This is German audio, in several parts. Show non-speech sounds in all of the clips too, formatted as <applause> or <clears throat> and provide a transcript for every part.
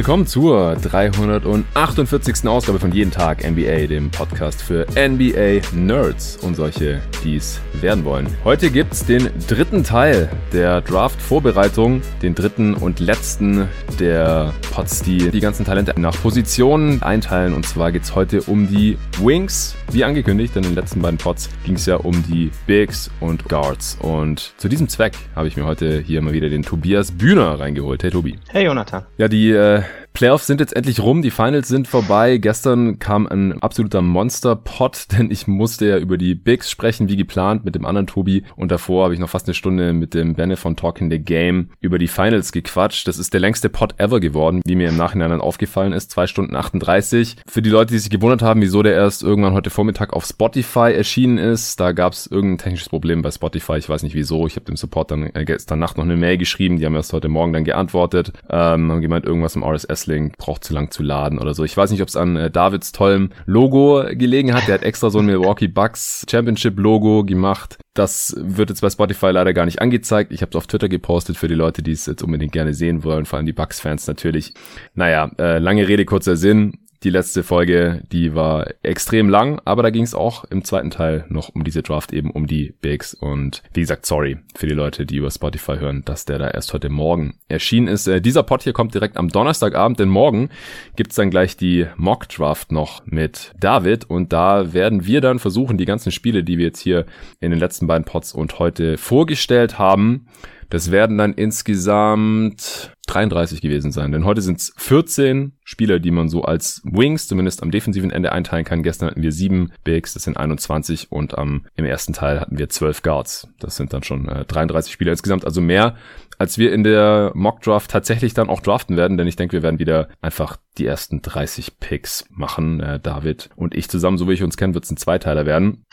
Willkommen zur 348. Ausgabe von Jeden Tag NBA, dem Podcast für NBA Nerds und solche, die es werden wollen. Heute gibt's den dritten Teil der Draft-Vorbereitung, den dritten und letzten der Pots, die die ganzen Talente nach Positionen einteilen. Und zwar geht's heute um die Wings, wie angekündigt, in den letzten beiden Pots ging es ja um die Bigs und Guards. Und zu diesem Zweck habe ich mir heute hier mal wieder den Tobias Bühner reingeholt. Hey Tobi. Hey Jonathan. Ja, die äh, Playoffs sind jetzt endlich rum, die Finals sind vorbei. Gestern kam ein absoluter Monster-Pot, <laughs> denn ich musste ja über die Bigs sprechen, wie geplant, mit dem anderen Tobi. Und davor habe ich noch fast eine Stunde mit dem Benne von Talking the Game über die Finals gequatscht. Das ist der längste Pot ever geworden, wie mir im Nachhinein dann aufgefallen ist. Zwei Stunden 38. Für die Leute, die sich gewundert haben, wieso der erst irgendwann heute Vormittag auf Spotify erschienen ist, da gab es irgendein technisches Problem bei Spotify. Ich weiß nicht wieso. Ich habe dem Support dann äh, gestern Nacht noch eine Mail geschrieben. Die haben erst heute Morgen dann geantwortet. Ähm, haben gemeint, irgendwas im RSS S-Link braucht zu lang zu laden oder so. Ich weiß nicht, ob es an äh, Davids tollem Logo gelegen hat. Der hat extra so ein Milwaukee Bucks Championship Logo gemacht. Das wird jetzt bei Spotify leider gar nicht angezeigt. Ich habe es auf Twitter gepostet für die Leute, die es jetzt unbedingt gerne sehen wollen, vor allem die Bucks-Fans natürlich. Naja, äh, lange Rede, kurzer Sinn. Die letzte Folge, die war extrem lang, aber da ging es auch im zweiten Teil noch um diese Draft, eben um die Bigs. Und wie gesagt, sorry für die Leute, die über Spotify hören, dass der da erst heute Morgen erschienen ist. Äh, dieser Pod hier kommt direkt am Donnerstagabend, denn morgen gibt's dann gleich die Mock Draft noch mit David. Und da werden wir dann versuchen, die ganzen Spiele, die wir jetzt hier in den letzten beiden Pods und heute vorgestellt haben, das werden dann insgesamt 33 gewesen sein, denn heute sind es 14 Spieler, die man so als Wings zumindest am defensiven Ende einteilen kann. Gestern hatten wir sieben Bigs, das sind 21 und am, im ersten Teil hatten wir 12 Guards. Das sind dann schon äh, 33 Spieler insgesamt, also mehr als wir in der Mock Draft tatsächlich dann auch draften werden, denn ich denke, wir werden wieder einfach die ersten 30 Picks machen. Äh, David und ich zusammen, so wie ich uns kennen, wird es ein Zweiteiler werden.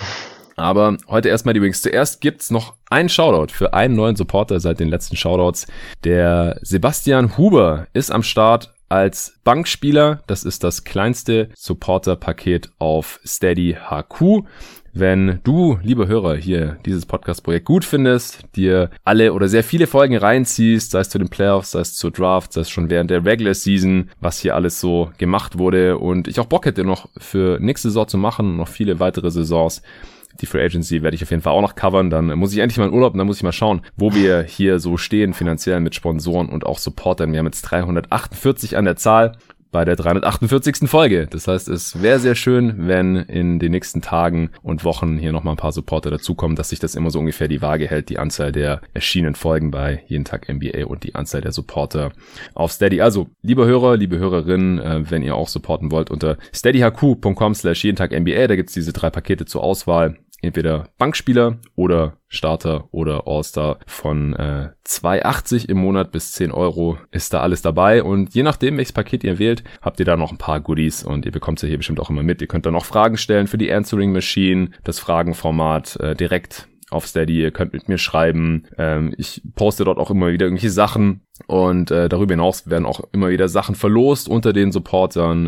Aber heute erstmal die Wings. Zuerst gibt's noch einen Shoutout für einen neuen Supporter seit den letzten Shoutouts. Der Sebastian Huber ist am Start als Bankspieler. Das ist das kleinste Supporter-Paket auf Steady HQ. Wenn du, liebe Hörer, hier dieses Podcast-Projekt gut findest, dir alle oder sehr viele Folgen reinziehst, sei es zu den Playoffs, sei es zur Draft, sei es schon während der Regular Season, was hier alles so gemacht wurde und ich auch Bock hätte noch für nächste Saison zu machen, noch viele weitere Saisons, die Free Agency werde ich auf jeden Fall auch noch covern. Dann muss ich endlich mal in Urlaub und dann muss ich mal schauen, wo wir hier so stehen finanziell mit Sponsoren und auch Supportern. Wir haben jetzt 348 an der Zahl bei der 348. Folge. Das heißt, es wäre sehr schön, wenn in den nächsten Tagen und Wochen hier nochmal ein paar Supporter dazukommen, dass sich das immer so ungefähr die Waage hält, die Anzahl der erschienenen Folgen bei Jeden Tag NBA und die Anzahl der Supporter auf Steady. Also, liebe Hörer, liebe Hörerinnen, äh, wenn ihr auch supporten wollt, unter steadyhq.com slash jeden Tag NBA, da gibt's diese drei Pakete zur Auswahl entweder Bankspieler oder Starter oder All-Star von äh, 2,80 im Monat bis 10 Euro ist da alles dabei und je nachdem, welches Paket ihr wählt, habt ihr da noch ein paar Goodies und ihr bekommt sie hier bestimmt auch immer mit. Ihr könnt da noch Fragen stellen für die Answering Machine, das Fragenformat äh, direkt auf Steady, ihr könnt mit mir schreiben. Ähm, ich poste dort auch immer wieder irgendwelche Sachen, und äh, darüber hinaus werden auch immer wieder Sachen verlost unter den Supportern,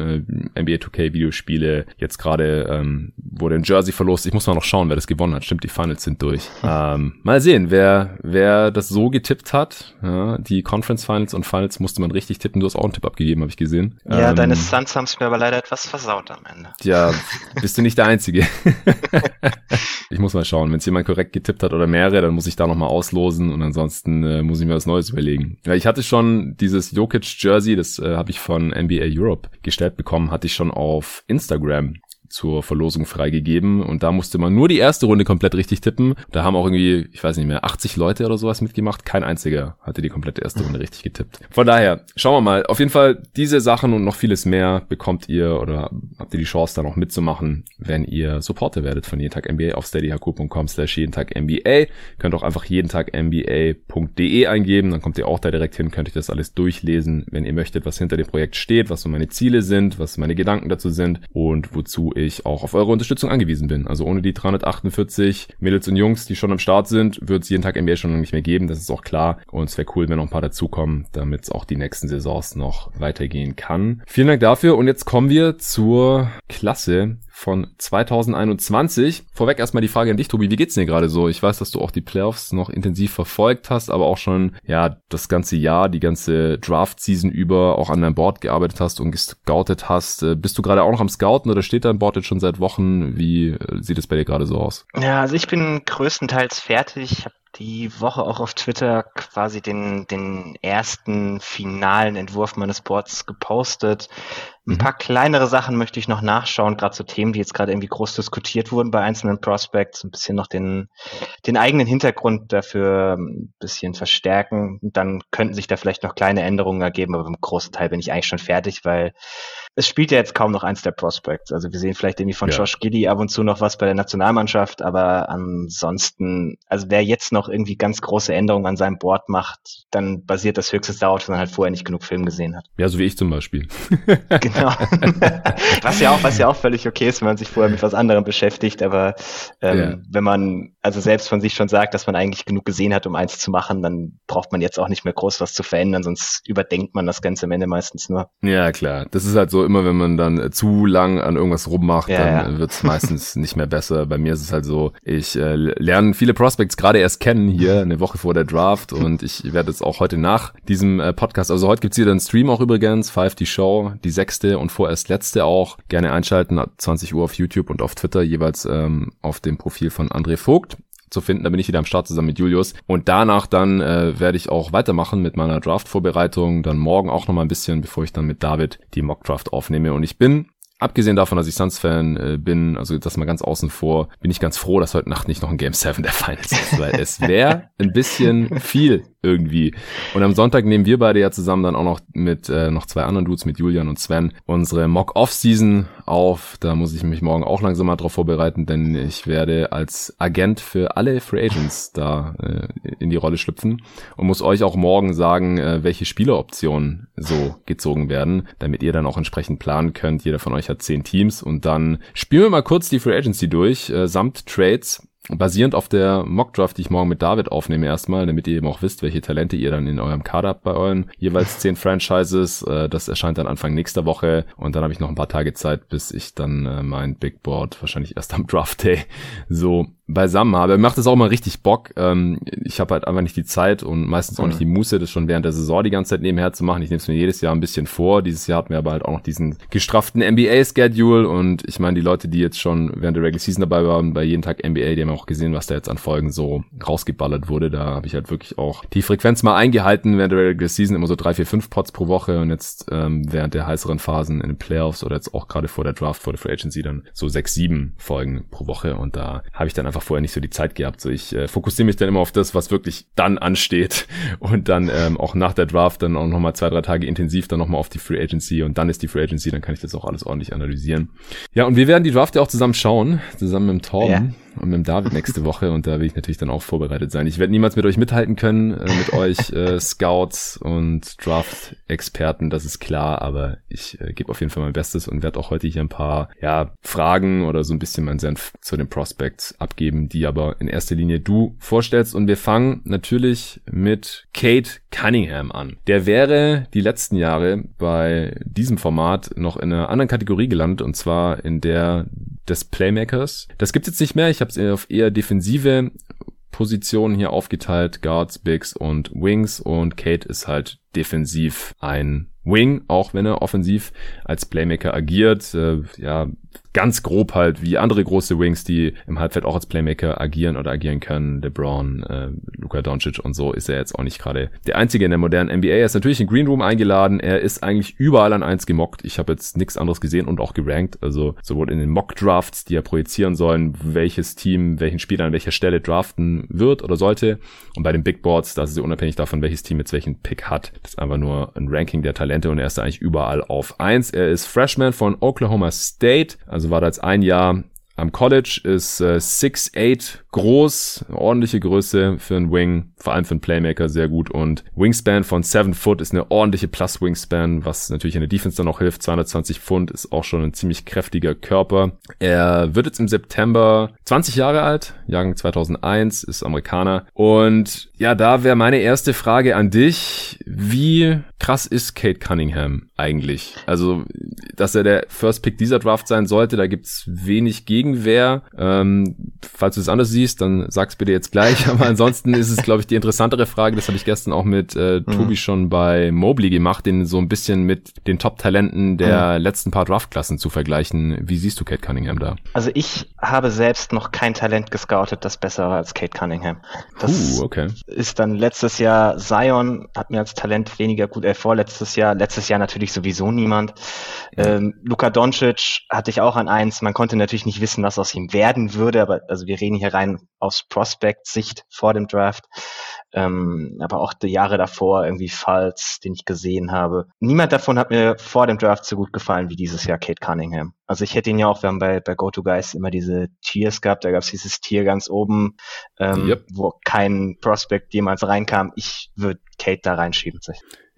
äh, NBA 2K Videospiele. Jetzt gerade ähm, wurde ein Jersey verlost. Ich muss mal noch schauen, wer das gewonnen hat. Stimmt, die Finals sind durch. <laughs> ähm, mal sehen, wer wer das so getippt hat. Ja, die Conference Finals und Finals musste man richtig tippen. Du hast auch einen Tipp abgegeben, habe ich gesehen. Ja, ähm, deine Suns haben es mir aber leider etwas versaut am Ende. Ja, bist du nicht der Einzige. <laughs> <laughs> ich muss mal schauen, wenn es jemand korrekt getippt hat oder mehrere, dann muss ich da nochmal auslosen und ansonsten äh, muss ich mir was Neues überlegen. Ja, ich hatte schon dieses Jokic Jersey, das äh, habe ich von NBA Europe gestellt bekommen, hatte ich schon auf Instagram zur Verlosung freigegeben und da musste man nur die erste Runde komplett richtig tippen. Da haben auch irgendwie, ich weiß nicht mehr, 80 Leute oder sowas mitgemacht. Kein einziger hatte die komplette erste Runde richtig getippt. Von daher, schauen wir mal. Auf jeden Fall, diese Sachen und noch vieles mehr bekommt ihr oder habt ihr die Chance da noch mitzumachen, wenn ihr Supporter werdet von jeden Tag NBA auf steadyhq.com slash jeden Tag NBA. Könnt auch einfach jeden Tag NBA.de eingeben, dann kommt ihr auch da direkt hin, könnt euch das alles durchlesen, wenn ihr möchtet, was hinter dem Projekt steht, was so meine Ziele sind, was meine Gedanken dazu sind und wozu ich auch auf eure Unterstützung angewiesen bin. Also ohne die 348 Mädels und Jungs, die schon am Start sind, wird es jeden Tag NBA schon nicht mehr geben. Das ist auch klar. Und es wäre cool, wenn noch ein paar dazukommen, damit es auch die nächsten Saisons noch weitergehen kann. Vielen Dank dafür. Und jetzt kommen wir zur Klasse von 2021. Vorweg erstmal die Frage an dich, Tobi, wie geht's dir gerade so? Ich weiß, dass du auch die Playoffs noch intensiv verfolgt hast, aber auch schon, ja, das ganze Jahr, die ganze Draft-Season über auch an deinem Board gearbeitet hast und gescoutet hast. Äh, bist du gerade auch noch am Scouten oder steht dein Board jetzt schon seit Wochen? Wie äh, sieht es bei dir gerade so aus? Ja, also ich bin größtenteils fertig. Ich die Woche auch auf Twitter quasi den, den ersten finalen Entwurf meines Boards gepostet. Ein mhm. paar kleinere Sachen möchte ich noch nachschauen, gerade so Themen, die jetzt gerade irgendwie groß diskutiert wurden bei einzelnen Prospects, ein bisschen noch den, den eigenen Hintergrund dafür ein bisschen verstärken. Dann könnten sich da vielleicht noch kleine Änderungen ergeben, aber im großen Teil bin ich eigentlich schon fertig, weil es spielt ja jetzt kaum noch eins der Prospects. Also wir sehen vielleicht irgendwie von ja. Josh Giddy ab und zu noch was bei der Nationalmannschaft, aber ansonsten, also wer jetzt noch irgendwie ganz große Änderungen an seinem Board macht, dann basiert das höchstens darauf, dass man halt vorher nicht genug Film gesehen hat. Ja, so wie ich zum Beispiel. <laughs> <laughs> genau. <laughs> was ja auch, was ja auch völlig okay ist, wenn man sich vorher mit was anderem beschäftigt, aber ähm, ja. wenn man also selbst von sich schon sagt, dass man eigentlich genug gesehen hat, um eins zu machen, dann braucht man jetzt auch nicht mehr groß was zu verändern, sonst überdenkt man das Ganze am Ende meistens nur. Ja, klar. Das ist halt so immer, wenn man dann zu lang an irgendwas rummacht, ja, dann ja. wird es meistens <laughs> nicht mehr besser. Bei mir ist es halt so, ich äh, lerne viele Prospects gerade erst kennen hier, eine Woche vor der Draft und ich werde jetzt auch heute nach diesem äh, Podcast, also heute gibt's hier dann Stream auch übrigens, Five die Show, die sechste und vorerst letzte auch. Gerne einschalten, 20 Uhr auf YouTube und auf Twitter, jeweils ähm, auf dem Profil von André Vogt zu finden. Da bin ich wieder am Start zusammen mit Julius. Und danach dann äh, werde ich auch weitermachen mit meiner Draft-Vorbereitung. Dann morgen auch nochmal ein bisschen, bevor ich dann mit David die Mock-Draft aufnehme. Und ich bin Abgesehen davon, dass ich Suns-Fan äh, bin, also das mal ganz außen vor, bin ich ganz froh, dass heute Nacht nicht noch ein Game 7 der Finals ist, weil es wäre ein bisschen viel irgendwie. Und am Sonntag nehmen wir beide ja zusammen dann auch noch mit äh, noch zwei anderen Dudes, mit Julian und Sven, unsere Mock-Off-Season auf. Da muss ich mich morgen auch langsam mal drauf vorbereiten, denn ich werde als Agent für alle Free Agents da äh, in die Rolle schlüpfen und muss euch auch morgen sagen, äh, welche Spieleroptionen so gezogen werden, damit ihr dann auch entsprechend planen könnt. Jeder von euch hat zehn Teams und dann spielen wir mal kurz die Free Agency durch, äh, samt Trades basierend auf der Mockdraft, die ich morgen mit David aufnehme erstmal, damit ihr eben auch wisst, welche Talente ihr dann in eurem Kader habt bei euren jeweils zehn Franchises. Äh, das erscheint dann Anfang nächster Woche und dann habe ich noch ein paar Tage Zeit, bis ich dann äh, mein Big Board wahrscheinlich erst am Draft Day so beisammen habe. Macht es auch mal richtig Bock. Ähm, ich habe halt einfach nicht die Zeit und meistens auch nicht die Muße, das schon während der Saison die ganze Zeit nebenher zu machen. Ich nehme es mir jedes Jahr ein bisschen vor. Dieses Jahr hatten wir aber halt auch noch diesen gestrafften NBA-Schedule und ich meine, die Leute, die jetzt schon während der Regular Season dabei waren, bei jeden Tag NBA, die haben auch gesehen, was da jetzt an Folgen so rausgeballert wurde. Da habe ich halt wirklich auch die Frequenz mal eingehalten während der Regular Season, immer so drei, vier, fünf Pots pro Woche und jetzt ähm, während der heißeren Phasen in den Playoffs oder jetzt auch gerade vor der Draft, vor der Free Agency dann so sechs, sieben Folgen pro Woche und da habe ich dann einfach vorher nicht so die Zeit gehabt. So ich äh, fokussiere mich dann immer auf das, was wirklich dann ansteht <laughs> und dann ähm, auch nach der Draft dann auch nochmal zwei, drei Tage intensiv dann nochmal auf die Free Agency und dann ist die Free Agency, dann kann ich das auch alles ordentlich analysieren. Ja, und wir werden die Draft ja auch zusammen schauen, zusammen mit Torben. Ja und mit dem David nächste Woche und da will ich natürlich dann auch vorbereitet sein. Ich werde niemals mit euch mithalten können, äh, mit euch äh, Scouts und Draft-Experten, das ist klar, aber ich äh, gebe auf jeden Fall mein Bestes und werde auch heute hier ein paar ja, Fragen oder so ein bisschen mein Senf zu den Prospects abgeben, die aber in erster Linie du vorstellst und wir fangen natürlich mit Kate Cunningham an. Der wäre die letzten Jahre bei diesem Format noch in einer anderen Kategorie gelandet und zwar in der des Playmakers. Das gibt's jetzt nicht mehr. Ich habe es auf eher defensive Positionen hier aufgeteilt, Guards, Bigs und Wings und Kate ist halt defensiv ein Wing, auch wenn er offensiv als Playmaker agiert. Äh, ja, ganz grob halt wie andere große Wings, die im Halbfeld auch als Playmaker agieren oder agieren können. LeBron, äh, Luka Doncic und so ist er jetzt auch nicht gerade der einzige in der modernen NBA. Er ist natürlich in Green Room eingeladen. Er ist eigentlich überall an eins gemockt. Ich habe jetzt nichts anderes gesehen und auch gerankt. Also sowohl in den Mock Drafts, die ja projizieren sollen, welches Team, welchen Spieler an welcher Stelle draften wird oder sollte. Und bei den Big Boards, da ist es unabhängig davon, welches Team jetzt welchen Pick hat. Das ist einfach nur ein Ranking der Talente und er ist eigentlich überall auf eins. Er ist Freshman von Oklahoma State. Also war da jetzt ein Jahr am College, ist äh, 6'8 groß, ordentliche Größe für einen Wing, vor allem für einen Playmaker sehr gut und Wingspan von 7 Foot ist eine ordentliche Plus Wingspan, was natürlich in der Defense dann auch hilft. 220 Pfund ist auch schon ein ziemlich kräftiger Körper. Er wird jetzt im September 20 Jahre alt, Jahrgang 2001, ist Amerikaner und ja, da wäre meine erste Frage an dich, wie krass ist Kate Cunningham eigentlich? Also, dass er der First Pick dieser Draft sein sollte, da gibt's wenig Gegenwehr. Ähm, falls du es anders siehst, dann sag's bitte jetzt gleich. Aber ansonsten ist es, glaube ich, die interessantere Frage. Das habe ich gestern auch mit äh, mhm. Tobi schon bei Mobley gemacht, den so ein bisschen mit den Top-Talenten der mhm. letzten paar Draftklassen zu vergleichen. Wie siehst du Kate Cunningham da? Also ich habe selbst noch kein Talent gescoutet, das besser war als Kate Cunningham. Das uh, okay. ist dann letztes Jahr Zion, hat mir als Talent weniger gut, äh, vorletztes Jahr, letztes Jahr natürlich sowieso niemand. Ähm, Luka Doncic hatte ich auch an eins. Man konnte natürlich nicht wissen, was aus ihm werden würde, aber also wir reden hier rein aus Prospect-Sicht vor dem Draft. Ähm, aber auch die Jahre davor irgendwie Falls, den ich gesehen habe. Niemand davon hat mir vor dem Draft so gut gefallen wie dieses Jahr Kate Cunningham. Also ich hätte ihn ja auch, wir haben bei, bei GoToGuys immer diese Tiers gehabt, da gab es dieses Tier ganz oben, ähm, yep. wo kein Prospect jemals reinkam. Ich würde Kate da reinschieben.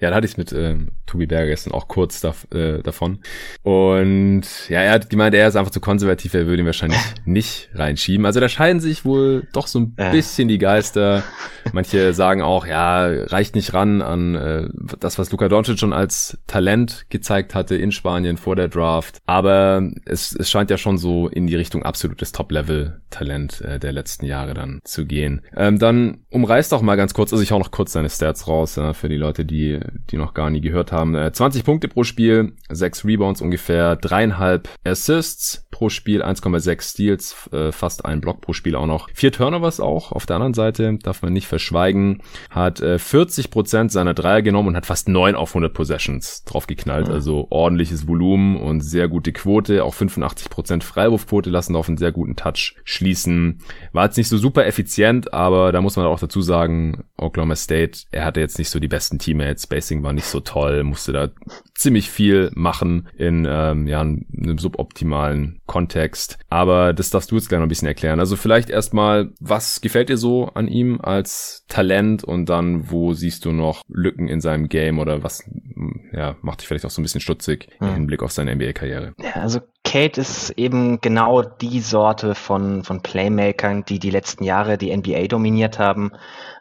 Ja, da hatte ich mit ähm, Tobi Berger gestern auch kurz da, äh, davon. Und ja, er hat gemeint, er ist einfach zu konservativ, er würde ihn wahrscheinlich <laughs> nicht reinschieben. Also da scheiden sich wohl doch so ein bisschen die Geister. Manche sagen auch, ja, reicht nicht ran an äh, das, was Luka Doncic schon als Talent gezeigt hatte in Spanien vor der Draft. Aber es, es scheint ja schon so in die Richtung absolutes Top-Level-Talent äh, der letzten Jahre dann zu gehen. Ähm, dann umreißt auch mal ganz kurz, also ich hau noch kurz seine Stats raus ja, für die Leute, die die noch gar nie gehört haben. 20 äh, Punkte pro Spiel, 6 Rebounds ungefähr, dreieinhalb Assists pro Spiel, 1,6 Steals, äh, fast ein Block pro Spiel auch noch. Vier Turnovers auch auf der anderen Seite, darf man nicht verschweigen. Hat 40% äh, Prozent seiner Dreier genommen und hat fast 9 auf 100 Possessions draufgeknallt. Mhm. Also ordentliches Volumen und sehr gute Quote. Auch 85 Prozent Freiwurfquote lassen auf einen sehr guten Touch schließen. War jetzt nicht so super effizient, aber da muss man auch dazu sagen, Oklahoma State, er hatte jetzt nicht so die besten Teammates. Spacing war nicht so toll, musste da ziemlich viel machen in ähm, ja, einem suboptimalen Kontext. Aber das darfst du jetzt gleich noch ein bisschen erklären. Also vielleicht erstmal, was gefällt dir so an ihm als Talent und dann, wo siehst du noch Lücken in seinem Game oder was ja, macht dich vielleicht auch so ein bisschen stutzig hm. im Hinblick auf seine NBA-Karriere? Ja, also Kate ist eben genau die Sorte von, von Playmakern, die die letzten Jahre die NBA dominiert haben.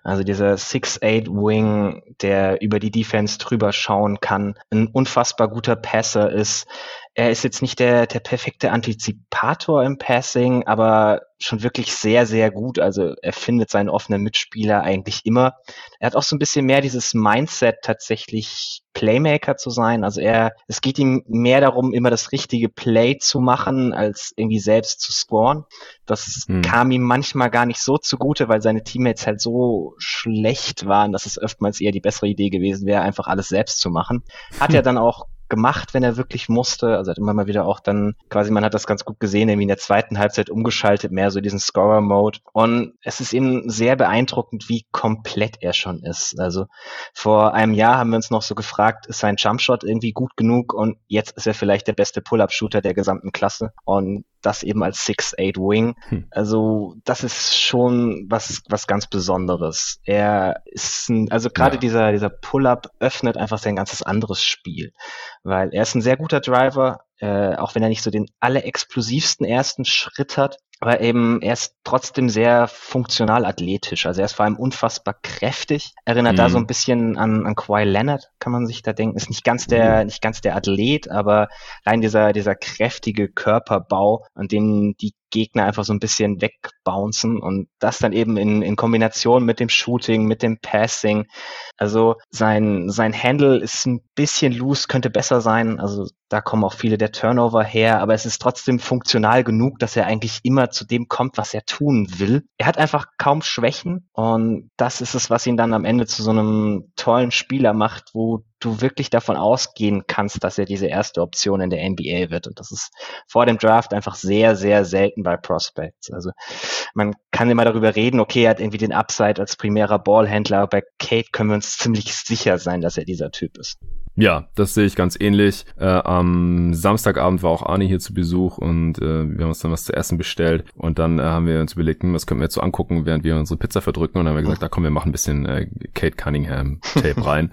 Also dieser 6'8 Wing, der über die Defense drüber schauen kann, ein unfassbar guter Passer ist. Er ist jetzt nicht der, der perfekte Antizipator im Passing, aber schon wirklich sehr, sehr gut. Also er findet seinen offenen Mitspieler eigentlich immer. Er hat auch so ein bisschen mehr dieses Mindset tatsächlich Playmaker zu sein. Also er, es geht ihm mehr darum, immer das richtige Play zu machen, als irgendwie selbst zu scoren. Das hm. kam ihm manchmal gar nicht so zugute, weil seine Teammates halt so schlecht waren, dass es oftmals eher die bessere Idee gewesen wäre, einfach alles selbst zu machen. Hat er <laughs> dann auch gemacht, wenn er wirklich musste. Also hat immer mal wieder auch dann quasi, man hat das ganz gut gesehen, irgendwie in der zweiten Halbzeit umgeschaltet, mehr so diesen Scorer-Mode. Und es ist eben sehr beeindruckend, wie komplett er schon ist. Also vor einem Jahr haben wir uns noch so gefragt, ist sein Jumpshot irgendwie gut genug? Und jetzt ist er vielleicht der beste Pull-Up-Shooter der gesamten Klasse. Und das eben als 6'8 Wing. Hm. Also das ist schon was, was ganz Besonderes. Er ist ein, also gerade ja. dieser, dieser Pull-Up öffnet einfach sein ganzes anderes Spiel. Weil er ist ein sehr guter Driver, äh, auch wenn er nicht so den allerexplosivsten ersten Schritt hat, aber eben er ist trotzdem sehr funktional athletisch. Also er ist vor allem unfassbar kräftig. Erinnert mhm. da so ein bisschen an, an Kawhi Leonard, kann man sich da denken. Ist nicht ganz der, mhm. nicht ganz der Athlet, aber rein dieser, dieser kräftige Körperbau, an dem die Gegner einfach so ein bisschen wegbouncen und das dann eben in, in Kombination mit dem Shooting, mit dem Passing. Also sein, sein Handle ist ein bisschen loose, könnte besser sein. Also da kommen auch viele der Turnover her, aber es ist trotzdem funktional genug, dass er eigentlich immer zu dem kommt, was er tun will. Er hat einfach kaum Schwächen und das ist es, was ihn dann am Ende zu so einem tollen Spieler macht, wo du wirklich davon ausgehen kannst, dass er diese erste Option in der NBA wird. Und das ist vor dem Draft einfach sehr, sehr selten bei Prospects. Also man kann immer darüber reden, okay, er hat irgendwie den Upside als primärer Ballhändler. Bei Kate können wir uns ziemlich sicher sein, dass er dieser Typ ist. Ja, das sehe ich ganz ähnlich. Äh, am Samstagabend war auch Arne hier zu Besuch und äh, wir haben uns dann was zu essen bestellt und dann äh, haben wir uns überlegt, hm, was können wir jetzt so angucken, während wir unsere Pizza verdrücken und dann haben wir gesagt, da komm, wir machen ein bisschen äh, Kate Cunningham <laughs> Tape rein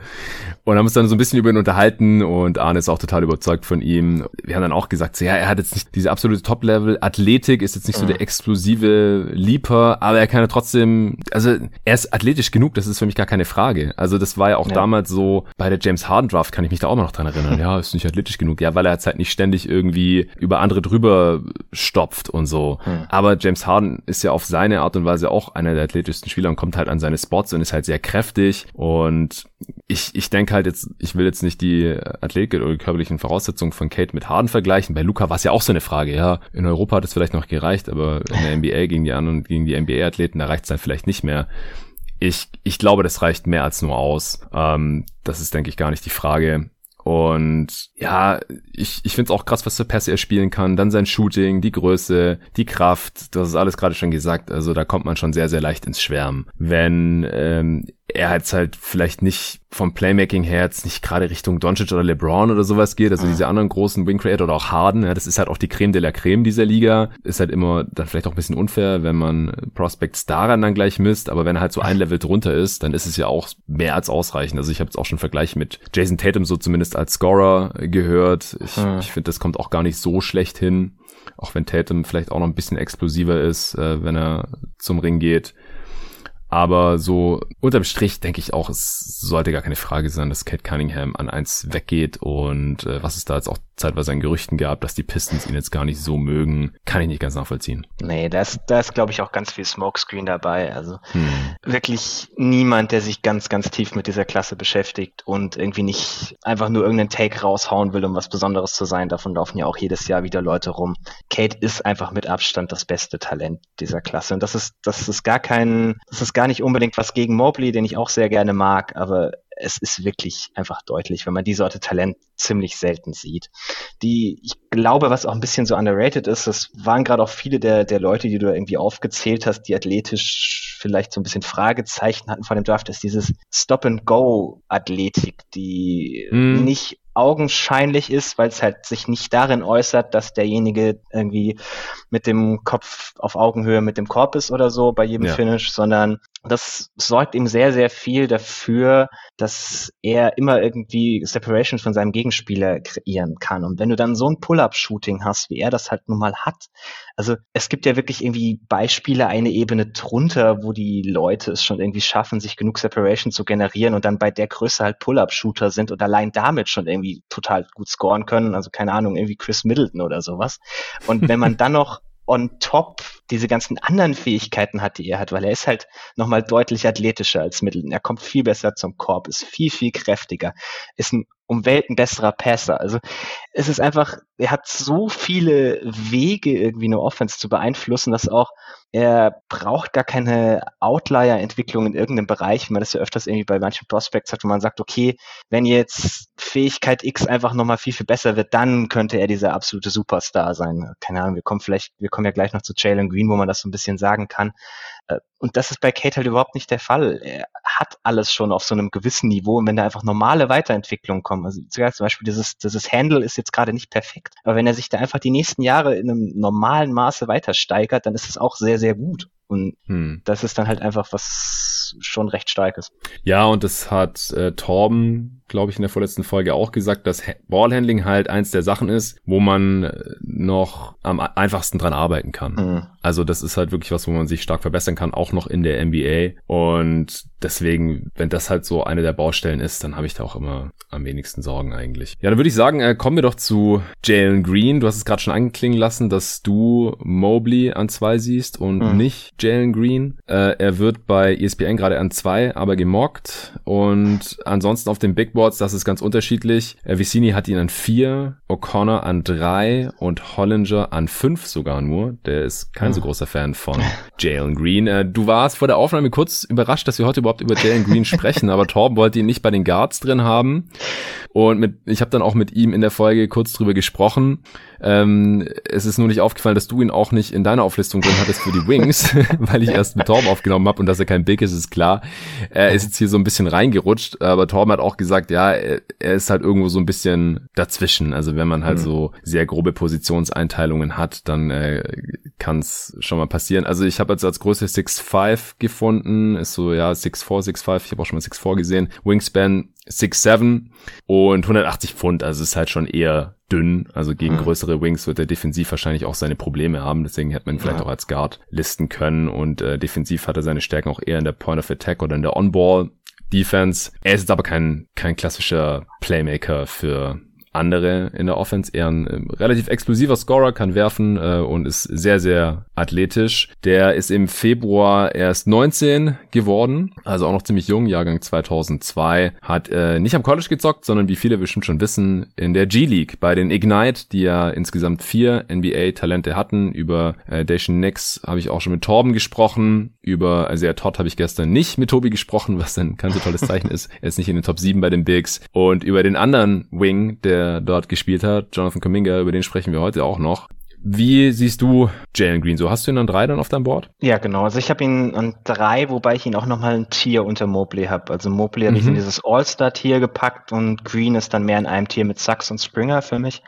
und haben uns dann so ein bisschen über ihn unterhalten und Arne ist auch total überzeugt von ihm. Wir haben dann auch gesagt, so, ja, er hat jetzt nicht diese absolute Top-Level Athletik, ist jetzt nicht so der explosive Leaper, aber er kann ja trotzdem, also er ist athletisch genug, das ist für mich gar keine Frage. Also das war ja auch ja. damals so bei der James Harden Draft kann ich mich da auch noch dran erinnern. Ja, ist nicht athletisch genug. Ja, weil er jetzt halt nicht ständig irgendwie über andere drüber stopft und so. Hm. Aber James Harden ist ja auf seine Art und Weise auch einer der athletischsten Spieler und kommt halt an seine Spots und ist halt sehr kräftig und ich, ich denke halt jetzt, ich will jetzt nicht die Athletik oder die körperlichen Voraussetzungen von Kate mit Harden vergleichen. Bei Luca war es ja auch so eine Frage. Ja, in Europa hat es vielleicht noch gereicht, aber in der NBA gegen die anderen, gegen die NBA-Athleten, da reicht es dann vielleicht nicht mehr ich, ich glaube, das reicht mehr als nur aus. Ähm, das ist, denke ich, gar nicht die Frage. Und ja, ich, ich finde es auch krass, was für Pässe er spielen kann. Dann sein Shooting, die Größe, die Kraft, das ist alles gerade schon gesagt. Also da kommt man schon sehr, sehr leicht ins Schwärmen. Wenn ähm, er jetzt halt vielleicht nicht vom Playmaking her jetzt nicht gerade Richtung Doncic oder LeBron oder sowas geht, also mhm. diese anderen großen Wing Creator oder auch Harden, ja, das ist halt auch die Creme de la Creme dieser Liga. Ist halt immer dann vielleicht auch ein bisschen unfair, wenn man Prospects daran dann gleich misst, aber wenn er halt so ein Level drunter ist, dann ist es ja auch mehr als ausreichend. Also ich habe jetzt auch schon Vergleich mit Jason Tatum so zumindest als Scorer gehört. Ich, mhm. ich finde, das kommt auch gar nicht so schlecht hin, auch wenn Tatum vielleicht auch noch ein bisschen explosiver ist, äh, wenn er zum Ring geht. Aber so unterm Strich denke ich auch, es sollte gar keine Frage sein, dass Kate Cunningham an eins weggeht und äh, was es da jetzt auch zeitweise an Gerüchten gab, dass die Pistons ihn jetzt gar nicht so mögen, kann ich nicht ganz nachvollziehen. Nee, da ist, da ist glaube ich auch ganz viel Smokescreen dabei. Also hm. wirklich niemand, der sich ganz, ganz tief mit dieser Klasse beschäftigt und irgendwie nicht einfach nur irgendeinen Take raushauen will, um was Besonderes zu sein. Davon laufen ja auch jedes Jahr wieder Leute rum. Kate ist einfach mit Abstand das beste Talent dieser Klasse. Und das ist, das ist gar kein, das ist gar nicht unbedingt was gegen Mobley, den ich auch sehr gerne mag, aber es ist wirklich einfach deutlich, wenn man die Sorte Talent ziemlich selten sieht. Die, ich glaube, was auch ein bisschen so underrated ist, das waren gerade auch viele der, der Leute, die du irgendwie aufgezählt hast, die athletisch vielleicht so ein bisschen Fragezeichen hatten vor dem Draft, ist dieses Stop-and-Go-Athletik, die mm. nicht augenscheinlich ist, weil es halt sich nicht darin äußert, dass derjenige irgendwie mit dem Kopf auf Augenhöhe mit dem Korb ist oder so bei jedem ja. Finish, sondern das sorgt ihm sehr, sehr viel dafür, dass er immer irgendwie Separation von seinem Gegenspieler kreieren kann. Und wenn du dann so ein Pull-up-Shooting hast, wie er das halt nun mal hat, also es gibt ja wirklich irgendwie Beispiele eine Ebene drunter, wo die Leute es schon irgendwie schaffen, sich genug Separation zu generieren und dann bei der Größe halt Pull-up-Shooter sind und allein damit schon irgendwie total gut scoren können. Also keine Ahnung, irgendwie Chris Middleton oder sowas. Und wenn man <laughs> dann noch on top diese ganzen anderen Fähigkeiten hat, die er hat, weil er ist halt nochmal deutlich athletischer als Middleton. Er kommt viel besser zum Korb, ist viel, viel kräftiger, ist ein um Welten besserer Passer. Also es ist einfach, er hat so viele Wege, irgendwie eine Offense zu beeinflussen, dass auch er braucht gar keine Outlier-Entwicklung in irgendeinem Bereich, wie man das ja öfters irgendwie bei manchen Prospects hat, wo man sagt, okay, wenn jetzt Fähigkeit X einfach nochmal viel, viel besser wird, dann könnte er dieser absolute Superstar sein. Keine Ahnung, wir kommen vielleicht, wir kommen ja gleich noch zu Jalen Green, wo man das so ein bisschen sagen kann. Äh, und das ist bei Kate halt überhaupt nicht der Fall. Er hat alles schon auf so einem gewissen Niveau und wenn da einfach normale Weiterentwicklungen kommen, also zum Beispiel dieses, dieses Handle ist jetzt gerade nicht perfekt, aber wenn er sich da einfach die nächsten Jahre in einem normalen Maße weiter steigert, dann ist es auch sehr, sehr gut. Und hm. das ist dann halt einfach was schon recht starkes. Ja, und das hat äh, Torben, glaube ich, in der vorletzten Folge auch gesagt, dass Ballhandling halt eins der Sachen ist, wo man äh, noch am einfachsten dran arbeiten kann. Mhm. Also das ist halt wirklich was, wo man sich stark verbessern kann, auch noch in der NBA. Und deswegen, wenn das halt so eine der Baustellen ist, dann habe ich da auch immer am wenigsten Sorgen eigentlich. Ja, dann würde ich sagen, äh, kommen wir doch zu Jalen Green. Du hast es gerade schon anklingen lassen, dass du Mobley an zwei siehst und mhm. nicht Jalen Green. Äh, er wird bei ESPN gerade an zwei, aber gemockt. Und ansonsten auf den Big Boards, das ist ganz unterschiedlich. Äh, Vicini hat ihn an vier, O'Connor an drei und Hollinger an fünf sogar nur. Der ist kein. So großer Fan von Jalen Green. Äh, du warst vor der Aufnahme kurz überrascht, dass wir heute überhaupt über Jalen Green <laughs> sprechen, aber Torben wollte ihn nicht bei den Guards drin haben. Und mit, ich habe dann auch mit ihm in der Folge kurz drüber gesprochen. Ähm, es ist nur nicht aufgefallen, dass du ihn auch nicht in deiner Auflistung drin hattest für die Wings, <laughs> weil ich erst mit Torben aufgenommen habe und dass er kein Big ist, ist klar. Er ist jetzt hier so ein bisschen reingerutscht, aber Torben hat auch gesagt, ja, er, ist halt irgendwo so ein bisschen dazwischen. Also wenn man halt mhm. so sehr grobe Positionseinteilungen hat, dann äh, kann es schon mal passieren. Also ich habe jetzt als Größe 6'5 gefunden, ist so ja 6'4, 6'5, ich habe auch schon mal 6'4 gesehen. Wingspan 6'7 und 180 Pfund, also ist halt schon eher dünn. Also gegen mhm. größere Wings wird er defensiv wahrscheinlich auch seine Probleme haben. Deswegen hätte man ihn vielleicht ja. auch als Guard listen können. Und äh, defensiv hat er seine Stärken auch eher in der Point of Attack oder in der On-Ball. Defense. Er ist jetzt aber kein, kein klassischer Playmaker für andere in der Offense. Eher ein äh, relativ explosiver Scorer, kann werfen äh, und ist sehr, sehr athletisch. Der ist im Februar erst 19 geworden, also auch noch ziemlich jung, Jahrgang 2002. Hat äh, nicht am College gezockt, sondern wie viele bestimmt schon wissen, in der G-League bei den Ignite, die ja insgesamt vier NBA-Talente hatten. Über äh, Dacian Nix habe ich auch schon mit Torben gesprochen. Über Isaiah Todd habe ich gestern nicht mit Tobi gesprochen, was kein so tolles Zeichen ist. Er ist nicht in den Top 7 bei den Bigs. Und über den anderen Wing, der dort gespielt hat, Jonathan Kuminga, über den sprechen wir heute auch noch. Wie siehst du Jalen Green? So hast du ihn an drei dann auf deinem Board? Ja, genau. Also ich habe ihn an drei, wobei ich ihn auch nochmal ein Tier unter Mobley habe. Also Mobley mhm. habe ich in dieses All-Star-Tier gepackt und Green ist dann mehr in einem Tier mit Sachs und Springer für mich.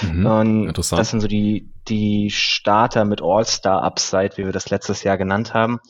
Mhm. Und Interessant. das sind so die, die Starter mit All-Star-Upside, wie wir das letztes Jahr genannt haben.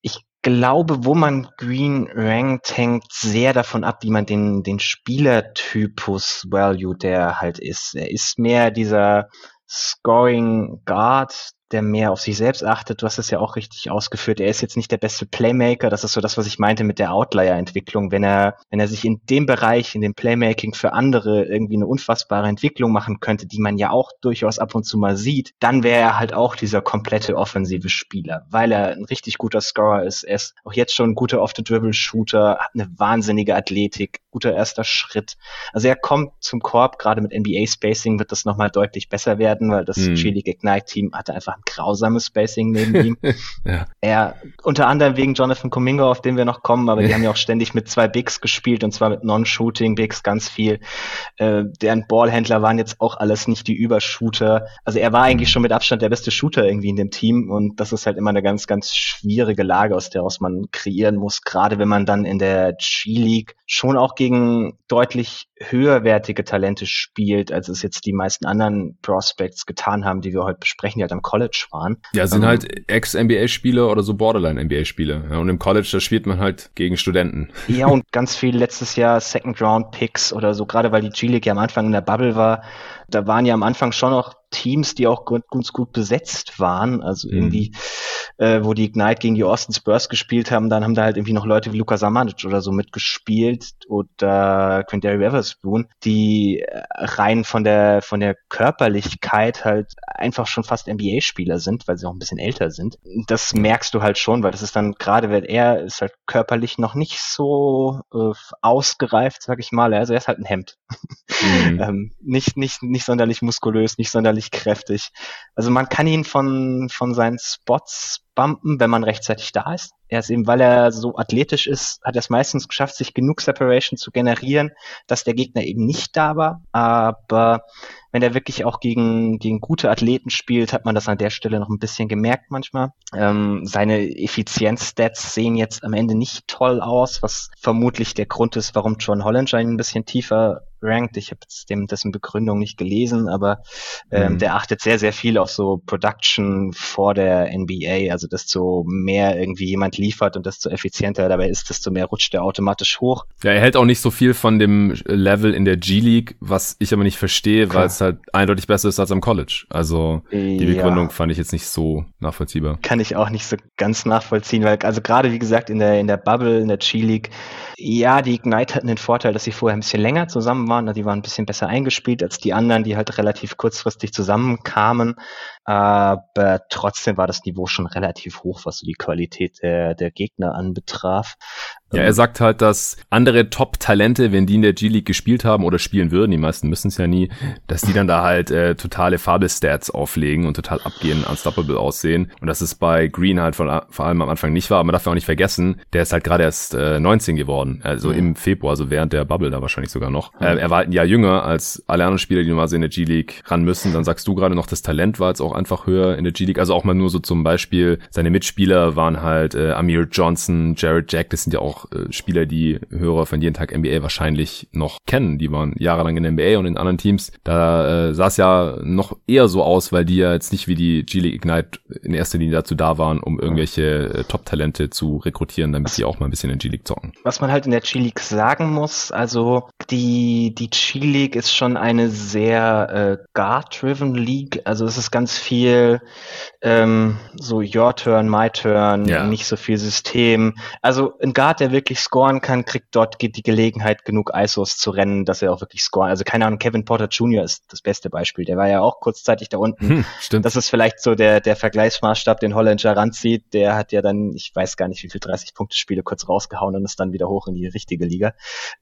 Ich glaube, wo man Green rankt, hängt sehr davon ab, wie man den, den Spielertypus Value der halt ist. Er ist mehr dieser Scoring Guard, der mehr auf sich selbst achtet. Du hast es ja auch richtig ausgeführt. Er ist jetzt nicht der beste Playmaker. Das ist so das, was ich meinte mit der Outlier-Entwicklung. Wenn er, wenn er sich in dem Bereich, in dem Playmaking für andere irgendwie eine unfassbare Entwicklung machen könnte, die man ja auch durchaus ab und zu mal sieht, dann wäre er halt auch dieser komplette offensive Spieler, weil er ein richtig guter Scorer ist. Er ist auch jetzt schon ein guter Off-the-Dribble-Shooter, hat eine wahnsinnige Athletik, guter erster Schritt. Also er kommt zum Korb, gerade mit NBA-Spacing wird das nochmal deutlich besser werden, weil das mhm. G-League Ignite-Team hatte einfach ein grausames Spacing neben ihm. <laughs> ja. Er, unter anderem wegen Jonathan Kumingo, auf den wir noch kommen, aber die haben ja auch ständig mit zwei Bigs gespielt und zwar mit Non-Shooting Bigs ganz viel. Äh, deren Ballhändler waren jetzt auch alles nicht die Übershooter. Also er war eigentlich mhm. schon mit Abstand der beste Shooter irgendwie in dem Team und das ist halt immer eine ganz, ganz schwierige Lage, aus der aus man kreieren muss, gerade wenn man dann in der G-League schon auch gegen deutlich höherwertige Talente spielt, als es jetzt die meisten anderen Prospects getan haben, die wir heute besprechen, die halt am College waren. Ja, sind ähm, halt Ex-NBA-Spieler oder so Borderline-NBA-Spieler. Ja, und im College, da spielt man halt gegen Studenten. Ja, und <laughs> ganz viel letztes Jahr Second-Round-Picks oder so, gerade weil die G-League ja am Anfang in der Bubble war, da waren ja am Anfang schon noch Teams, die auch ganz gut besetzt waren. Also mhm. irgendwie, äh, wo die Ignite gegen die Austin Spurs gespielt haben, dann haben da halt irgendwie noch Leute wie Lukas Samanic oder so mitgespielt oder Quintary Weatherspoon, die äh, rein von der von der Körperlichkeit halt einfach schon fast NBA-Spieler sind, weil sie auch ein bisschen älter sind. Das merkst du halt schon, weil das ist dann gerade, wenn er ist halt körperlich noch nicht so äh, ausgereift, sag ich mal. Also er ist halt ein Hemd. Mhm. <laughs> ähm, nicht, nicht, nicht sonderlich muskulös, nicht sonderlich kräftig. Also man kann ihn von, von seinen Spots bumpen, wenn man rechtzeitig da ist. Er ist eben, weil er so athletisch ist, hat er es meistens geschafft, sich genug Separation zu generieren, dass der Gegner eben nicht da war. Aber wenn er wirklich auch gegen, gegen gute Athleten spielt, hat man das an der Stelle noch ein bisschen gemerkt manchmal. Ähm, seine Effizienzstats sehen jetzt am Ende nicht toll aus, was vermutlich der Grund ist, warum John Hollinger ihn ein bisschen tiefer rankt. Ich habe jetzt dem dessen Begründung nicht gelesen, aber ähm, mhm. der achtet sehr, sehr viel auf so Production vor der NBA. Also desto mehr irgendwie jemand liefert und desto effizienter er dabei ist, desto mehr rutscht er automatisch hoch. Ja, er hält auch nicht so viel von dem Level in der G-League, was ich aber nicht verstehe, weil es halt eindeutig besser ist als am College. Also die ja. Begründung fand ich jetzt nicht so nachvollziehbar. Kann ich auch nicht so ganz nachvollziehen, weil also gerade wie gesagt in der in der Bubble in der G-League, ja, die Ignite hatten den Vorteil, dass sie vorher ein bisschen länger zusammen waren, die waren ein bisschen besser eingespielt als die anderen, die halt relativ kurzfristig zusammenkamen. Aber trotzdem war das Niveau schon relativ hoch, was so die Qualität der, der Gegner anbetraf. Ja, er sagt halt, dass andere Top-Talente, wenn die in der G-League gespielt haben oder spielen würden, die meisten müssen es ja nie, dass die dann da halt äh, totale Fabelstats auflegen und total abgehen, unstoppable aussehen. Und das ist bei Green halt von, vor allem am Anfang nicht war. Aber man darf ja auch nicht vergessen, der ist halt gerade erst äh, 19 geworden, also mhm. im Februar, also während der Bubble da wahrscheinlich sogar noch. Mhm. Äh, er war halt ein Jahr jünger als alle anderen Spieler, die normalerweise in der G-League ran müssen. Dann sagst du gerade noch, das Talent war jetzt auch einfach höher in der G-League. Also auch mal nur so zum Beispiel, seine Mitspieler waren halt äh, Amir Johnson, Jared Jack, das sind ja auch äh, Spieler, die Hörer von jeden Tag NBA wahrscheinlich noch kennen. Die waren jahrelang in der NBA und in anderen Teams. Da äh, sah es ja noch eher so aus, weil die ja jetzt nicht wie die G-League Ignite in erster Linie dazu da waren, um irgendwelche äh, Top-Talente zu rekrutieren, damit sie auch mal ein bisschen in G-League zocken. Was man halt in der G-League sagen muss, also die, die G-League ist schon eine sehr äh, Guard-driven League. Also es ist ganz viel ähm, so Your Turn, My Turn, ja. nicht so viel System. Also ein Guard, der wirklich scoren kann, kriegt dort die Gelegenheit, genug ISOs zu rennen, dass er auch wirklich scoren. Also keine Ahnung, Kevin Porter Jr. ist das beste Beispiel. Der war ja auch kurzzeitig da unten. Hm, stimmt. Das ist vielleicht so der, der Vergleichsmaßstab, den Hollinger ranzieht. Der hat ja dann, ich weiß gar nicht, wie viel 30-Punkte-Spiele kurz rausgehauen und ist dann wieder hoch in die richtige Liga.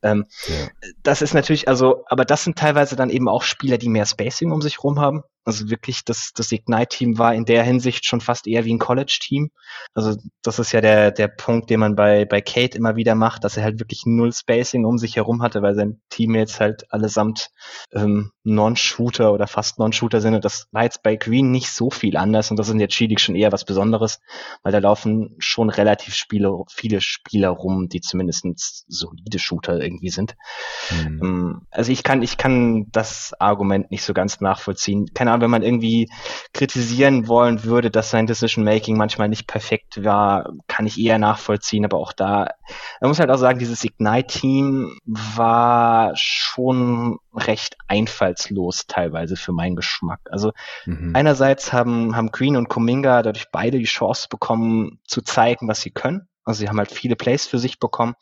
Ähm, ja. Das ist natürlich, also, aber das sind teilweise dann eben auch Spieler, die mehr Spacing um sich rum haben. Also wirklich, das, das Ignite-Team war in der Hinsicht schon fast eher wie ein College-Team. Also das ist ja der, der Punkt, den man bei, bei Kate immer wieder macht, dass er halt wirklich null Spacing um sich herum hatte, weil sein Team jetzt halt allesamt ähm, Non-Shooter oder fast Non-Shooter sind. Und das war jetzt bei Green nicht so viel anders und das ist in der G-League schon eher was Besonderes, weil da laufen schon relativ Spiele, viele Spieler rum, die zumindest solide Shooter irgendwie sind. Mhm. Ähm, also ich kann, ich kann das Argument nicht so ganz nachvollziehen. Keine Ahnung, wenn man irgendwie kritisieren wollen würde, dass sein Decision-Making manchmal nicht perfekt war, kann ich eher nachvollziehen, aber auch da, man muss halt auch sagen, dieses Ignite-Team war schon recht einfallslos teilweise für meinen Geschmack. Also mhm. einerseits haben, haben Green und Kuminga dadurch beide die Chance bekommen, zu zeigen, was sie können. Also sie haben halt viele Plays für sich bekommen.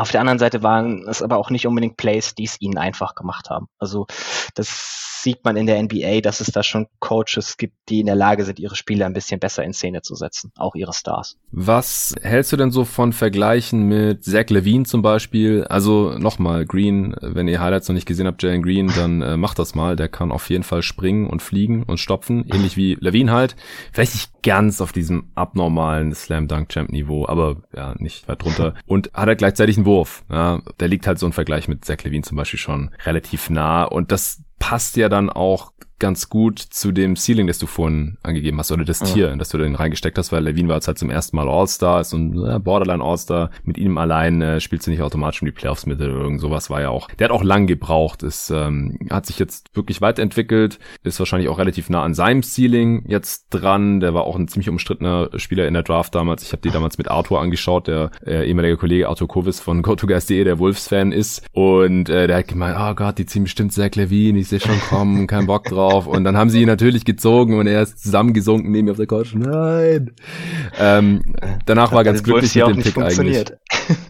Auf der anderen Seite waren es aber auch nicht unbedingt Plays, die es ihnen einfach gemacht haben. Also das sieht man in der NBA, dass es da schon Coaches gibt, die in der Lage sind, ihre Spieler ein bisschen besser in Szene zu setzen, auch ihre Stars. Was hältst du denn so von Vergleichen mit Zach Levine zum Beispiel? Also nochmal, Green, wenn ihr Highlights noch nicht gesehen habt, Jalen Green, dann äh, macht das mal. Der kann auf jeden Fall springen und fliegen und stopfen, ähnlich wie Levine halt. Vielleicht nicht ganz auf diesem abnormalen Slam Dunk Champ Niveau, aber ja, nicht weit drunter. Und hat er gleichzeitig einen Wurf. Ja, der liegt halt so ein Vergleich mit Zach Levine zum Beispiel schon relativ nah. Und das passt ja dann auch ganz gut zu dem Ceiling, das du vorhin angegeben hast, oder das ja. Tier, das du da reingesteckt hast, weil Levine war jetzt halt zum ersten Mal All-Star, ist ein äh, Borderline All-Star. Mit ihm allein äh, spielst du nicht automatisch um die Playoffs mit oder irgend sowas war ja auch. Der hat auch lang gebraucht, ist, ähm, hat sich jetzt wirklich weiterentwickelt, ist wahrscheinlich auch relativ nah an seinem Ceiling jetzt dran. Der war auch ein ziemlich umstrittener Spieler in der Draft damals. Ich habe die damals mit Arthur angeschaut, der äh, ehemalige Kollege Arthur Kovis von <laughs> GoToGuys.de, der Wolves-Fan ist. Und äh, der hat gemeint, oh Gott, die ziehen bestimmt Zach Levine, ich sehe schon kommen, kein Bock drauf. Und dann haben sie ihn natürlich gezogen und er ist zusammengesunken neben mir auf der Couch. Nein. Ähm, danach war ganz glücklich mit dem Pick eigentlich. <laughs>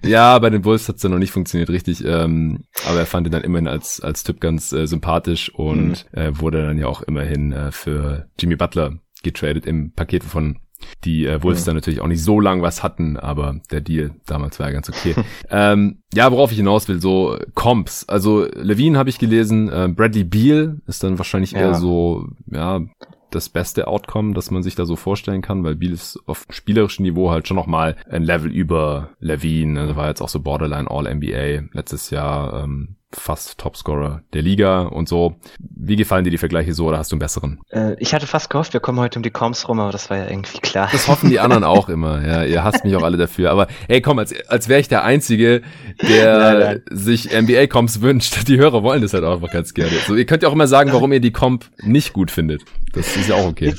Ja, bei den Bulls hat es dann noch nicht funktioniert, richtig. Ähm, aber er fand ihn dann immerhin als, als Typ ganz äh, sympathisch und mhm. äh, wurde dann ja auch immerhin äh, für Jimmy Butler getradet im Paket von die äh, Wolves mhm. dann natürlich auch nicht so lang was hatten, aber der Deal damals war ja ganz okay. <laughs> ähm, ja, worauf ich hinaus will, so Comps. Also Levine habe ich gelesen, äh, Bradley Beal ist dann wahrscheinlich ja. eher so, ja, das beste Outcome, das man sich da so vorstellen kann, weil Beal ist auf spielerischem Niveau halt schon nochmal ein Level über Levine. Also war jetzt auch so Borderline All-NBA letztes Jahr. Ähm, fast Topscorer der Liga und so. Wie gefallen dir die Vergleiche so oder hast du einen besseren? Äh, ich hatte fast gehofft, wir kommen heute um die Coms rum, aber das war ja irgendwie klar. Das hoffen die anderen <laughs> auch immer. Ja, ihr hasst mich auch alle dafür. Aber hey, komm, als, als wäre ich der Einzige, der <laughs> nein, nein. sich NBA-Comps wünscht. Die Hörer wollen das halt auch einfach ganz gerne. So, ihr könnt ja auch immer sagen, warum ihr die Comp nicht gut findet. Das ist ja auch okay.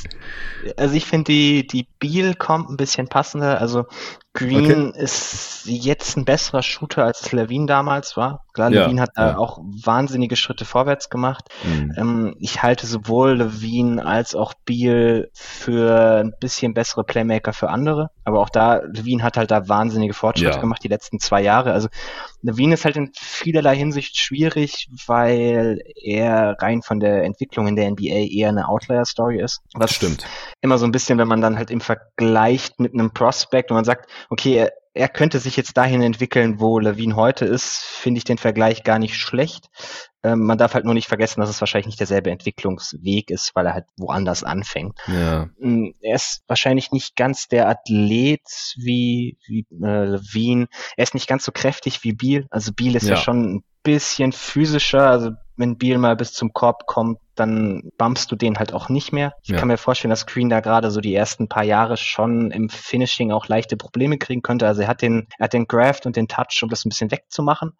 Also ich finde die, die Beal-Comp ein bisschen passender. Also Green okay. ist jetzt ein besserer Shooter als Levine damals war. Klar, ja, Levine hat da ja. auch wahnsinnige Schritte vorwärts gemacht. Mhm. Ähm, ich halte sowohl Levine als auch Beal für ein bisschen bessere Playmaker für andere. Aber auch da, Levine hat halt da wahnsinnige Fortschritte ja. gemacht die letzten zwei Jahre. Also Levine ist halt in vielerlei Hinsicht schwierig, weil er rein von der Entwicklung in der NBA eher eine Outlier-Story ist. Was stimmt. Immer so ein bisschen, wenn man dann halt im Vergleich mit einem Prospect und man sagt, okay, er, könnte sich jetzt dahin entwickeln, wo Levine heute ist, finde ich den Vergleich gar nicht schlecht. Ähm, man darf halt nur nicht vergessen, dass es wahrscheinlich nicht derselbe Entwicklungsweg ist, weil er halt woanders anfängt. Ja. Mm, er ist wahrscheinlich nicht ganz der Athlet wie, wie äh, Levine. Er ist nicht ganz so kräftig wie Beal. Also Beal ist ja, ja schon ein bisschen physischer. Also wenn Beal mal bis zum Korb kommt, dann bumpst du den halt auch nicht mehr. Ich ja. kann mir vorstellen, dass Green da gerade so die ersten paar Jahre schon im Finishing auch leichte Probleme kriegen könnte. Also er hat den, er hat den Graft und den Touch, um das ein bisschen wegzumachen.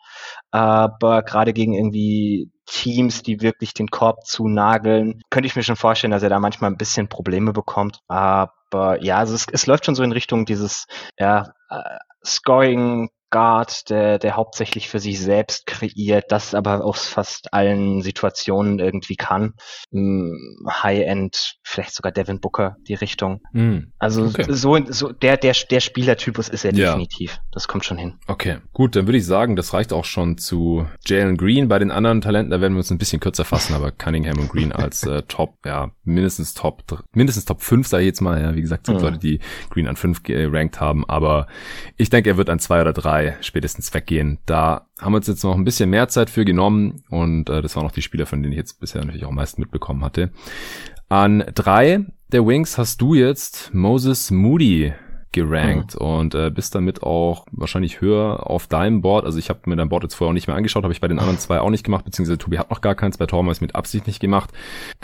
Aber gerade gegen irgendwie Teams, die wirklich den Korb zunageln, könnte ich mir schon vorstellen, dass er da manchmal ein bisschen Probleme bekommt. Aber ja, also es, es läuft schon so in Richtung dieses ja, äh, Scoring Guard, der, der hauptsächlich für sich selbst kreiert, das aber aus fast allen Situationen irgendwie kann. Hm, High-End, vielleicht sogar Devin Booker, die Richtung. Mm, also okay. so, so der, der, der Spielertypus ist er ja. definitiv. Das kommt schon hin. Okay, gut, dann würde ich sagen, das reicht auch schon zu Jalen Green. Bei den anderen Talenten, da werden wir uns ein bisschen kürzer fassen, aber Cunningham und Green als äh, <laughs> Top, ja, mindestens Top, mindestens Top 5, sage ich jetzt mal. Ja, wie gesagt, sind mm. Leute, die Green an 5 gerankt haben, aber ich denke, er wird an zwei oder drei spätestens weggehen. Da haben wir uns jetzt noch ein bisschen mehr Zeit für genommen und äh, das waren auch die Spieler, von denen ich jetzt bisher natürlich auch am meisten mitbekommen hatte. An drei der Wings hast du jetzt Moses Moody gerankt mhm. und äh, bist damit auch wahrscheinlich höher auf deinem Board. Also ich habe mir dein Board jetzt vorher auch nicht mehr angeschaut, habe ich bei den anderen zwei auch nicht gemacht, beziehungsweise Tobi hat noch gar keins, bei Torben ist mit Absicht nicht gemacht,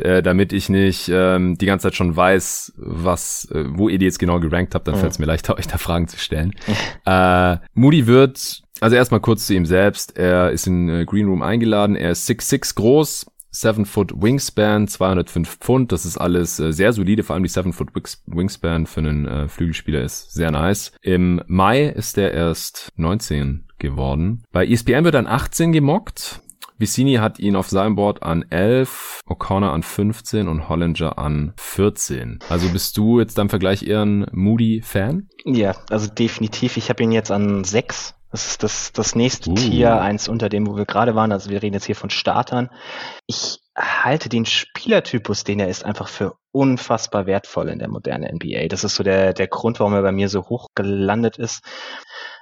äh, damit ich nicht ähm, die ganze Zeit schon weiß, was, äh, wo ihr die jetzt genau gerankt habt, dann mhm. fällt es mir leichter, <laughs> euch da Fragen zu stellen. <laughs> Äh, Moody wird also erstmal kurz zu ihm selbst. Er ist in äh, Green Room eingeladen. Er ist 6'6 groß, 7 Foot Wingspan, 205 Pfund. Das ist alles äh, sehr solide. Vor allem die 7 Foot Wingspan für einen äh, Flügelspieler ist sehr nice. Im Mai ist der erst 19 geworden. Bei ESPN wird dann 18 gemockt. Vicini hat ihn auf seinem Board an 11, O'Connor an 15 und Hollinger an 14. Also bist du jetzt im Vergleich eher ein Moody-Fan? Ja, also definitiv. Ich habe ihn jetzt an 6 das ist das, das nächste uh. Tier, eins unter dem, wo wir gerade waren. Also wir reden jetzt hier von Startern. Ich halte den Spielertypus, den er ist, einfach für unfassbar wertvoll in der modernen NBA. Das ist so der, der Grund, warum er bei mir so hoch gelandet ist.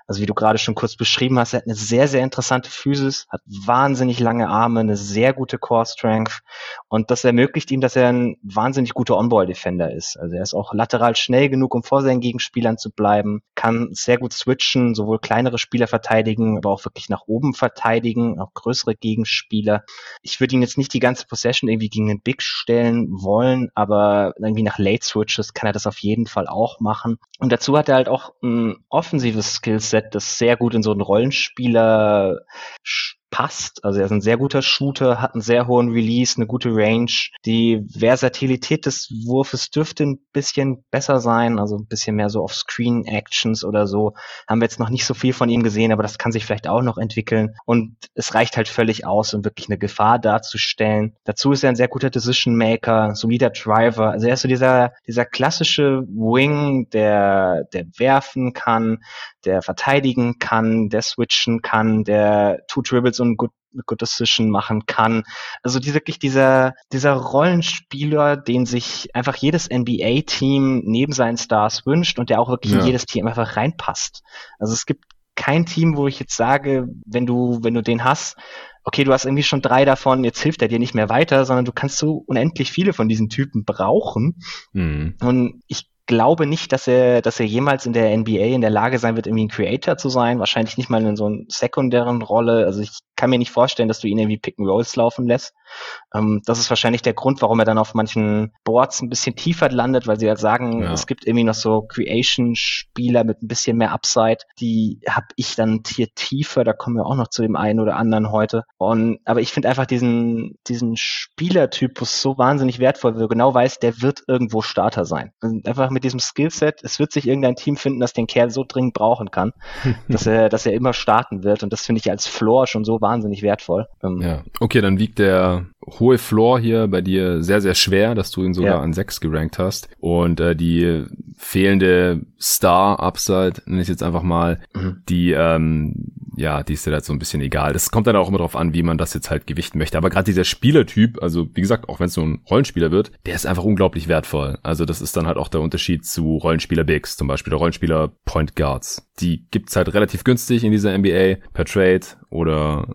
Also wie du gerade schon kurz beschrieben hast, er hat eine sehr, sehr interessante Physis, hat wahnsinnig lange Arme, eine sehr gute Core Strength und das ermöglicht ihm, dass er ein wahnsinnig guter On-Ball-Defender ist. Also er ist auch lateral schnell genug, um vor seinen Gegenspielern zu bleiben, kann sehr gut switchen, sowohl kleinere Spieler verteidigen, aber auch wirklich nach oben verteidigen, auch größere Gegenspieler. Ich würde ihn jetzt nicht die ganze Possession irgendwie gegen den Big stellen wollen, aber irgendwie nach Late Switches kann er das auf jeden Fall auch machen. Und dazu hat er halt auch ein offensives Skillset Set, das sehr gut in so einen Rollenspieler passt. Also er ist ein sehr guter Shooter, hat einen sehr hohen Release, eine gute Range. Die Versatilität des Wurfes dürfte ein bisschen besser sein, also ein bisschen mehr so auf Screen Actions oder so. Haben wir jetzt noch nicht so viel von ihm gesehen, aber das kann sich vielleicht auch noch entwickeln. Und es reicht halt völlig aus, um wirklich eine Gefahr darzustellen. Dazu ist er ein sehr guter Decision Maker, solider Driver. Also er ist so dieser, dieser klassische Wing, der, der werfen kann, der verteidigen kann, der switchen kann, der Two Dribbles und Good, Good Decision machen kann. Also die, wirklich dieser, dieser Rollenspieler, den sich einfach jedes NBA-Team neben seinen Stars wünscht und der auch wirklich ja. in jedes Team einfach reinpasst. Also es gibt kein Team, wo ich jetzt sage, wenn du, wenn du den hast, okay, du hast irgendwie schon drei davon, jetzt hilft er dir nicht mehr weiter, sondern du kannst so unendlich viele von diesen Typen brauchen. Mhm. Und ich glaube nicht, dass er, dass er jemals in der NBA in der Lage sein wird, irgendwie ein Creator zu sein. Wahrscheinlich nicht mal in so einer sekundären Rolle. Also ich kann mir nicht vorstellen, dass du ihn irgendwie Pick and Rolls laufen lässt. Ähm, das ist wahrscheinlich der Grund, warum er dann auf manchen Boards ein bisschen tiefer landet, weil sie halt sagen, ja. es gibt irgendwie noch so Creation-Spieler mit ein bisschen mehr Upside. Die habe ich dann hier tiefer. Da kommen wir auch noch zu dem einen oder anderen heute. Und aber ich finde einfach diesen diesen Spielertypus so wahnsinnig wertvoll, weil du genau weißt, der wird irgendwo Starter sein. Und einfach mit diesem Skillset, es wird sich irgendein Team finden, das den Kerl so dringend brauchen kann, <laughs> dass er dass er immer starten wird. Und das finde ich als Floor schon so wahnsinnig wertvoll. Ähm, ja, okay, dann wiegt der uh, hohe Floor hier bei dir sehr, sehr schwer, dass du ihn sogar ja. an sechs gerankt hast. Und äh, die fehlende Star-Upside, nenne ich jetzt einfach mal, mhm. die, ähm, ja, die ist ja halt so ein bisschen egal. Das kommt dann auch immer darauf an, wie man das jetzt halt gewichten möchte. Aber gerade dieser Spielertyp, also wie gesagt, auch wenn es so ein Rollenspieler wird, der ist einfach unglaublich wertvoll. Also das ist dann halt auch der Unterschied zu Rollenspieler Bigs, zum Beispiel der Rollenspieler Point Guards. Die gibt's halt relativ günstig in dieser NBA per Trade oder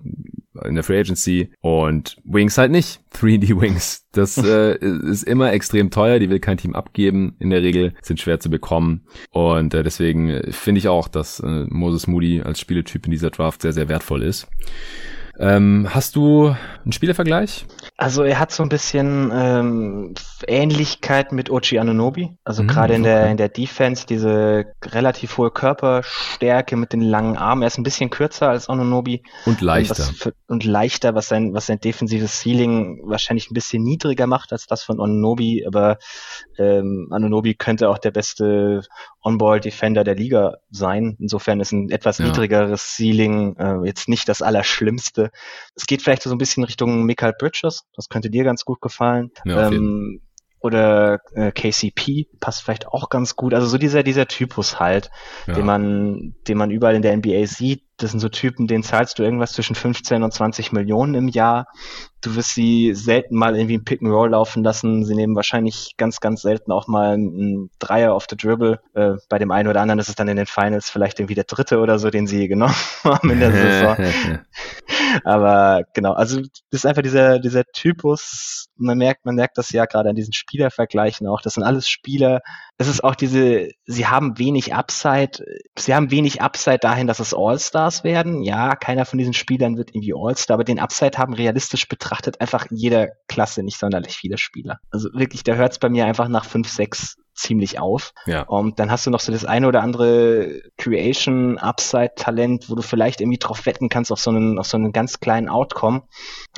in der Free Agency und Wings halt nicht. 3D Wings. Das <laughs> äh, ist immer extrem teuer, die will kein Team abgeben. In der Regel sind schwer zu bekommen. Und äh, deswegen finde ich auch, dass äh, Moses Moody als Spieletyp in dieser Draft sehr, sehr wertvoll ist. Ähm, hast du einen Spielervergleich? Also er hat so ein bisschen ähm, Ähnlichkeit mit Ochi Anunobi. Also mhm, gerade in der in der Defense diese relativ hohe Körperstärke mit den langen Armen. Er ist ein bisschen kürzer als Anunobi und leichter und, für, und leichter, was sein was sein defensives Ceiling wahrscheinlich ein bisschen niedriger macht als das von Anunobi. Aber ähm, Anunobi könnte auch der beste On-Ball-Defender der Liga sein. Insofern ist ein etwas ja. niedrigeres Ceiling äh, jetzt nicht das Allerschlimmste. Es geht vielleicht so ein bisschen Richtung Michael Bridges. Das könnte dir ganz gut gefallen. Ja, ähm, oder äh, KCP passt vielleicht auch ganz gut. Also so dieser dieser Typus halt, ja. den man den man überall in der NBA sieht. Das sind so Typen, denen zahlst du irgendwas zwischen 15 und 20 Millionen im Jahr. Du wirst sie selten mal irgendwie ein Pick and Roll laufen lassen. Sie nehmen wahrscheinlich ganz, ganz selten auch mal einen Dreier auf the Dribble. Äh, bei dem einen oder anderen ist es dann in den Finals vielleicht irgendwie der dritte oder so, den sie genommen <laughs> haben in der Saison. <laughs> Aber genau, also das ist einfach dieser, dieser Typus. Man merkt, man merkt das ja gerade an diesen Spielervergleichen auch. Das sind alles Spieler. Es ist auch diese, sie haben wenig Upside. Sie haben wenig Upside dahin, dass es All-Stars werden. Ja, keiner von diesen Spielern wird irgendwie All-Star, aber den Upside haben realistisch betrachtet einfach in jeder Klasse nicht sonderlich viele Spieler. Also wirklich, da hört es bei mir einfach nach fünf, sechs ziemlich auf. Ja. Und dann hast du noch so das eine oder andere Creation Upside Talent, wo du vielleicht irgendwie drauf wetten kannst auf so einen, auf so einen ganz kleinen Outcome.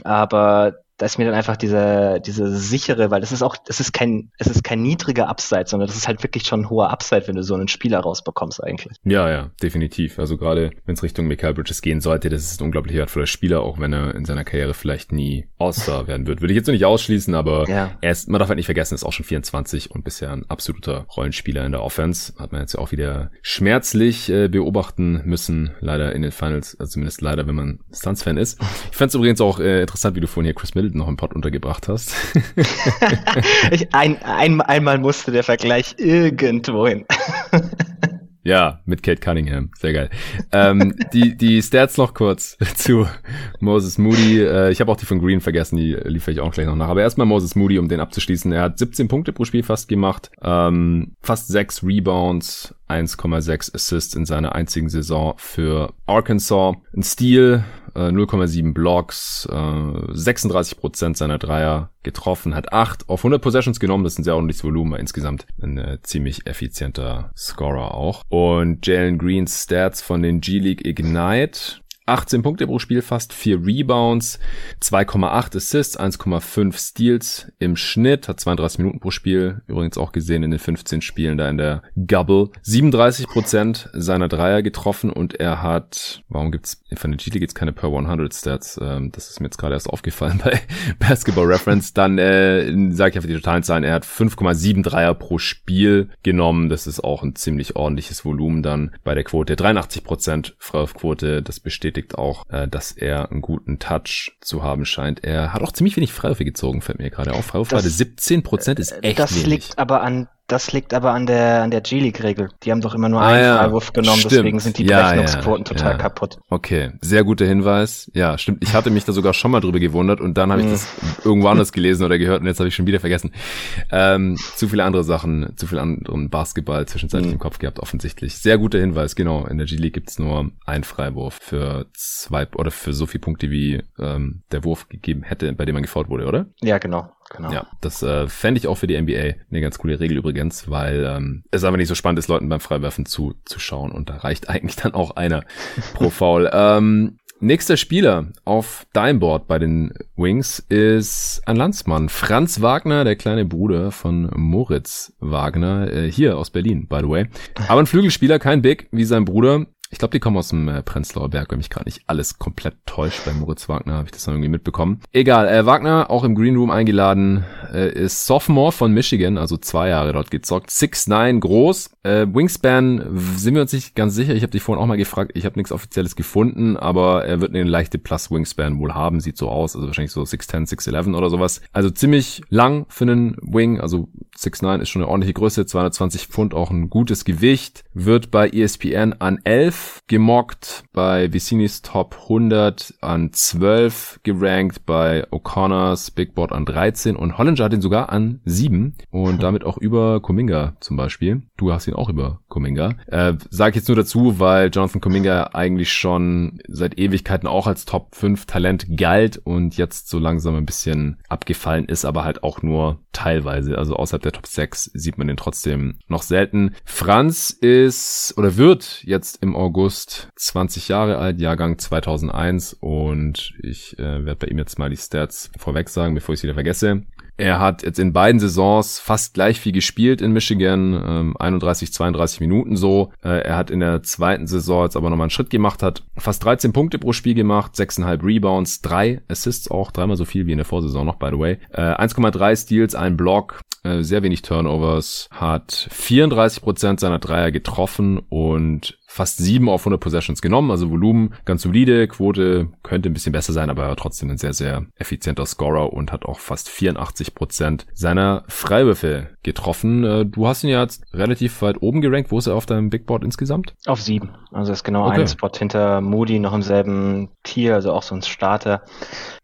Aber da ist mir dann einfach diese, diese sichere, weil das ist auch, das ist kein, es ist kein niedriger Upside, sondern das ist halt wirklich schon ein hoher Upside, wenn du so einen Spieler rausbekommst eigentlich. Ja, ja, definitiv. Also gerade wenn es Richtung Michael Bridges gehen sollte, das ist ein unglaublich wertvoller Spieler, auch wenn er in seiner Karriere vielleicht nie All-Star <laughs> werden wird. Würde ich jetzt noch nicht ausschließen, aber ja. er ist, man darf halt nicht vergessen, ist auch schon 24 und bisher ein absoluter Rollenspieler in der Offense. Hat man jetzt ja auch wieder schmerzlich äh, beobachten müssen, leider in den Finals, also zumindest leider, wenn man Suns-Fan ist. Ich fand es übrigens auch äh, interessant, wie du vorhin hier Chris Middleton noch im Pod untergebracht hast. <laughs> ich, ein, ein, einmal musste der Vergleich irgendwo hin. <laughs> Ja, mit Kate Cunningham. Sehr geil. ähm, die, die Stats noch kurz <laughs> zu Moses Moody. Äh, ich habe auch die von Green vergessen, die liefere ich auch gleich noch nach. Aber erstmal Moses Moody, um den abzuschließen. Er hat 17 Punkte pro Spiel fast gemacht, ähm, fast 6 Rebounds, 1,6 Assists in seiner einzigen Saison für Arkansas. Ein Steal, 0,7 äh, Blocks, 36% äh, seiner Dreier getroffen, hat 8 auf 100 Possessions genommen, das ist ein sehr ordentliches Volumen, insgesamt ein äh, ziemlich effizienter Scorer auch. Und Jalen Greens Stats von den G-League Ignite, 18 Punkte pro Spiel, fast 4 Rebounds, 2,8 Assists, 1,5 Steals im Schnitt, hat 32 Minuten pro Spiel, übrigens auch gesehen in den 15 Spielen da in der Gubble. 37 Prozent seiner Dreier getroffen und er hat, warum gibt's von der GT gibt's keine per 100 Stats, ähm, das ist mir jetzt gerade erst aufgefallen bei <laughs> Basketball Reference, dann äh, sage ich einfach die totalen Zahlen, er hat 5,7 Dreier pro Spiel genommen, das ist auch ein ziemlich ordentliches Volumen dann bei der Quote, 83 Prozent Freiwurfquote, das besteht bestätigt auch, äh, dass er einen guten Touch zu haben scheint. Er hat auch ziemlich wenig Freiwürfe gezogen, fällt mir gerade auf. Freiwurfrate 17 Prozent ist echt Das wenig. liegt aber an das liegt aber an der, an der G-League-Regel. Die haben doch immer nur ah, einen ja. Freiwurf genommen, stimmt. deswegen sind die ja, Berechnungsquoten ja, total kaputt. Okay, sehr guter Hinweis. Ja, stimmt. Ich hatte mich da sogar schon mal drüber gewundert und dann habe ich mhm. das irgendwo anders gelesen oder gehört und jetzt habe ich schon wieder vergessen. Ähm, zu viele andere Sachen, zu viel anderen Basketball zwischenzeitlich mhm. im Kopf gehabt, offensichtlich. Sehr guter Hinweis, genau. In der G-League gibt's nur einen Freiwurf für zwei oder für so viele Punkte, wie ähm, der Wurf gegeben hätte, bei dem man gefault wurde, oder? Ja, genau. Genau. Ja, das äh, fände ich auch für die NBA eine ganz coole Regel übrigens, weil ähm, es einfach nicht so spannend ist, Leuten beim Freiwerfen zu, zu schauen und da reicht <laughs> eigentlich dann auch einer pro <laughs> Foul. Ähm, Nächster Spieler auf deinem Board bei den Wings ist ein Landsmann. Franz Wagner, der kleine Bruder von Moritz Wagner, äh, hier aus Berlin, by the way. Aber ein Flügelspieler, kein Big wie sein Bruder. Ich glaube, die kommen aus dem äh, Prenzlauer Berg, wenn mich gerade nicht alles komplett täuscht. Bei Moritz Wagner habe ich das irgendwie mitbekommen. Egal, äh, Wagner auch im Green Room eingeladen, äh, ist Sophomore von Michigan, also zwei Jahre dort gezockt. 6'9 groß. Äh, Wingspan sind wir uns nicht ganz sicher. Ich habe dich vorhin auch mal gefragt. Ich habe nichts Offizielles gefunden, aber er wird eine leichte Plus Wingspan wohl haben. Sieht so aus. Also wahrscheinlich so 6'10, 6'11 oder sowas. Also ziemlich lang für einen Wing. Also 6'9 ist schon eine ordentliche Größe. 220 Pfund, auch ein gutes Gewicht. Wird bei ESPN an 11 gemockt. Bei Vicinis Top 100 an 12 gerankt. Bei O'Connors Big Board an 13. Und Hollinger hat ihn sogar an 7. Und <laughs> damit auch über Kuminga zum Beispiel. Du hast ihn auch über Kuminga. Äh, sag jetzt nur dazu, weil Jonathan Kuminga eigentlich schon seit Ewigkeiten auch als Top 5 Talent galt und jetzt so langsam ein bisschen abgefallen ist, aber halt auch nur teilweise. Also außerhalb der Top 6 sieht man den trotzdem noch selten. Franz ist oder wird jetzt im August 20 Jahre alt, Jahrgang 2001 und ich äh, werde bei ihm jetzt mal die Stats vorweg sagen, bevor ich es wieder vergesse. Er hat jetzt in beiden Saisons fast gleich viel gespielt in Michigan, ähm, 31, 32 Minuten so. Äh, er hat in der zweiten Saison jetzt aber nochmal einen Schritt gemacht, hat fast 13 Punkte pro Spiel gemacht, 6,5 Rebounds, 3 Assists auch, dreimal so viel wie in der Vorsaison noch, by the way. Äh, 1,3 Steals, ein Block, äh, sehr wenig Turnovers, hat 34% seiner Dreier getroffen und fast 7 auf 100 Possessions genommen, also Volumen ganz solide, Quote könnte ein bisschen besser sein, aber trotzdem ein sehr, sehr effizienter Scorer und hat auch fast 84 Prozent seiner Freiwürfe getroffen. Äh, du hast ihn ja jetzt relativ weit oben gerankt. Wo ist er auf deinem Big Board insgesamt? Auf 7. Also ist genau okay. ein Spot hinter Moody noch im selben Tier, also auch so ein Starter.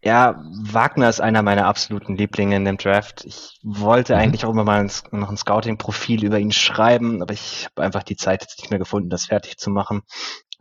Ja, Wagner ist einer meiner absoluten Lieblinge in dem Draft. Ich wollte mhm. eigentlich auch immer mal ein, noch ein Scouting-Profil über ihn schreiben, aber ich habe einfach die Zeit jetzt nicht mehr gefunden, das fertig zu machen.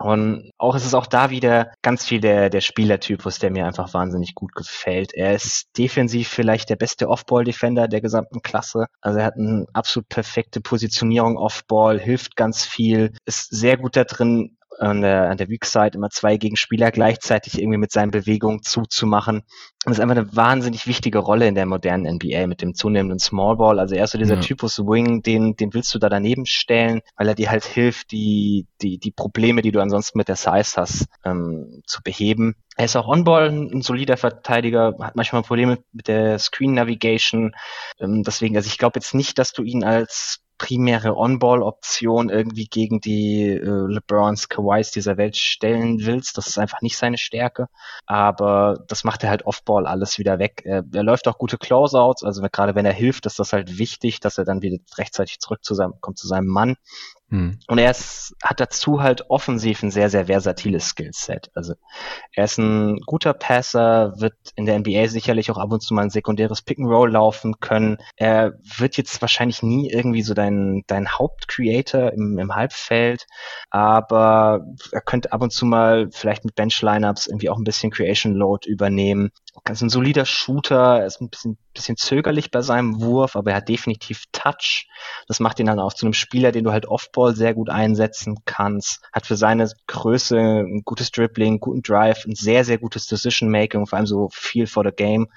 Und auch ist auch da wieder ganz viel der, der Spielertypus, der mir einfach wahnsinnig gut gefällt. Er ist defensiv vielleicht der beste Off-Ball-Defender der gesamten Klasse. Also er hat eine absolut perfekte Positionierung Off-Ball, hilft ganz viel, ist sehr gut da drin, an der, an der Weak Side immer zwei Gegenspieler gleichzeitig irgendwie mit seinen Bewegungen zuzumachen. Das ist einfach eine wahnsinnig wichtige Rolle in der modernen NBA mit dem zunehmenden Small Ball. Also er ist so dieser ja. Typus Wing, den, den willst du da daneben stellen, weil er dir halt hilft, die, die, die Probleme, die du ansonsten mit der Size hast, ähm, zu beheben. Er ist auch On-Ball ein solider Verteidiger, hat manchmal Probleme mit der Screen Navigation. Ähm, deswegen, also ich glaube jetzt nicht, dass du ihn als primäre On-Ball-Option irgendwie gegen die äh, LeBrons, Kawhis dieser Welt stellen willst. Das ist einfach nicht seine Stärke. Aber das macht er halt Off-Ball alles wieder weg. Er, er läuft auch gute Closeouts. Also gerade wenn er hilft, ist das halt wichtig, dass er dann wieder rechtzeitig zurück zu seinem, kommt zu seinem Mann. Mhm. Und er ist, hat dazu halt offensiv ein sehr, sehr versatiles Skillset. Also er ist ein guter Passer, wird in der NBA sicherlich auch ab und zu mal ein sekundäres Pick-and-Roll laufen können. Er wird jetzt wahrscheinlich nie irgendwie so dein, dein Hauptcreator im, im Halbfeld, aber er könnte ab und zu mal vielleicht mit Bench-Lineups irgendwie auch ein bisschen Creation Load übernehmen. Ganz ein solider Shooter, er ist ein bisschen, bisschen zögerlich bei seinem Wurf, aber er hat definitiv Touch. Das macht ihn dann auch zu einem Spieler, den du halt oft Football sehr gut einsetzen kannst, hat für seine Größe ein gutes Dribbling, guten Drive, ein sehr, sehr gutes Decision Making, vor allem so viel for the game.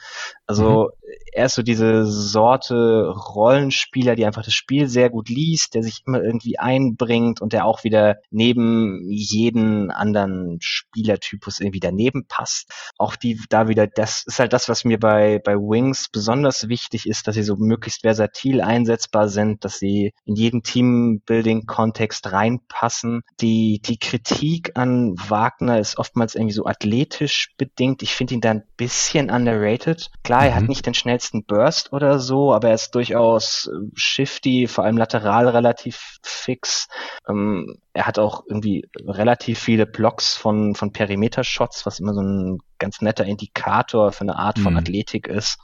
Also mhm. Er ist so diese Sorte Rollenspieler, die einfach das Spiel sehr gut liest, der sich immer irgendwie einbringt und der auch wieder neben jeden anderen Spielertypus irgendwie daneben passt. Auch die da wieder, das ist halt das, was mir bei, bei Wings besonders wichtig ist, dass sie so möglichst versatil einsetzbar sind, dass sie in jedem Teambuilding Kontext reinpassen. Die, die Kritik an Wagner ist oftmals irgendwie so athletisch bedingt. Ich finde ihn da ein bisschen underrated. Klar, er hat mhm. nicht den schnellsten Burst oder so, aber er ist durchaus äh, shifty, vor allem lateral relativ fix. Ähm, er hat auch irgendwie relativ viele Blocks von, von Perimeter-Shots, was immer so ein ganz netter Indikator für eine Art von mhm. Athletik ist.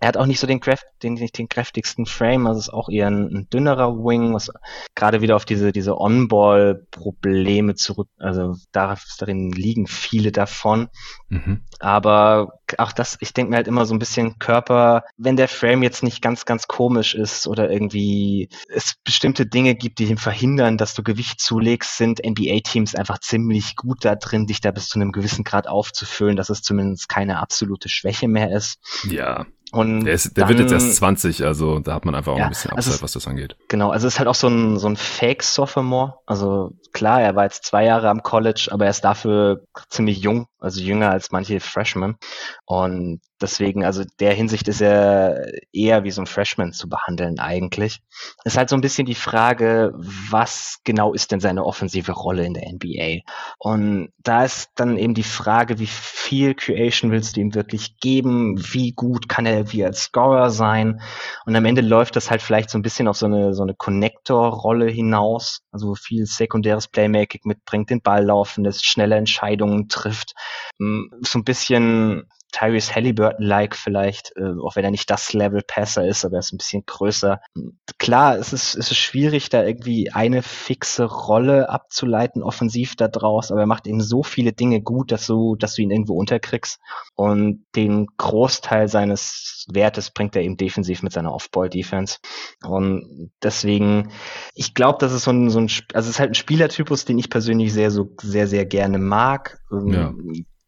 Er hat auch nicht so den, Kraft, den, den kräftigsten Frame, also ist auch eher ein, ein dünnerer Wing, was gerade wieder auf diese, diese On-Ball-Probleme zurück, also darin liegen viele davon. Mhm. Aber auch das, ich denke mir halt immer so ein bisschen Körper, wenn der Frame jetzt nicht ganz, ganz komisch ist oder irgendwie es bestimmte Dinge gibt, die ihm verhindern, dass du Gewicht zulegst, sind NBA-Teams einfach ziemlich gut da drin, dich da bis zu einem gewissen Grad aufzufüllen, dass es zumindest keine absolute Schwäche mehr ist. Ja. Und der, ist, der dann, wird jetzt erst 20, also da hat man einfach auch ja, ein bisschen Upside, also was das angeht. Genau, also es ist halt auch so ein, so ein Fake-Sophomore. Also klar, er war jetzt zwei Jahre am College, aber er ist dafür ziemlich jung, also jünger als manche Freshmen. Und deswegen, also der Hinsicht ist er eher wie so ein Freshman zu behandeln eigentlich. Ist halt so ein bisschen die Frage, was genau ist denn seine offensive Rolle in der NBA? Und da ist dann eben die Frage, wie viel Creation willst du ihm wirklich geben? Wie gut kann er wie als Scorer sein? Und am Ende läuft das halt vielleicht so ein bisschen auf so eine, so eine Connector-Rolle hinaus, also viel sekundäres Playmaking mitbringt, den Ball laufen lässt, schnelle Entscheidungen trifft. Hm, so ein bisschen Tyrese Halliburton-like vielleicht, äh, auch wenn er nicht das Level-Passer ist, aber er ist ein bisschen größer. Klar, es ist, es ist schwierig, da irgendwie eine fixe Rolle abzuleiten, offensiv da draus, aber er macht eben so viele Dinge gut, dass du, dass du ihn irgendwo unterkriegst. Und den Großteil seines Wertes bringt er eben defensiv mit seiner Off-Ball-Defense. Und deswegen, ich glaube, das ist so ein, so ein, also es ist halt ein Spielertypus, den ich persönlich sehr, so, sehr, sehr gerne mag. Ähm, ja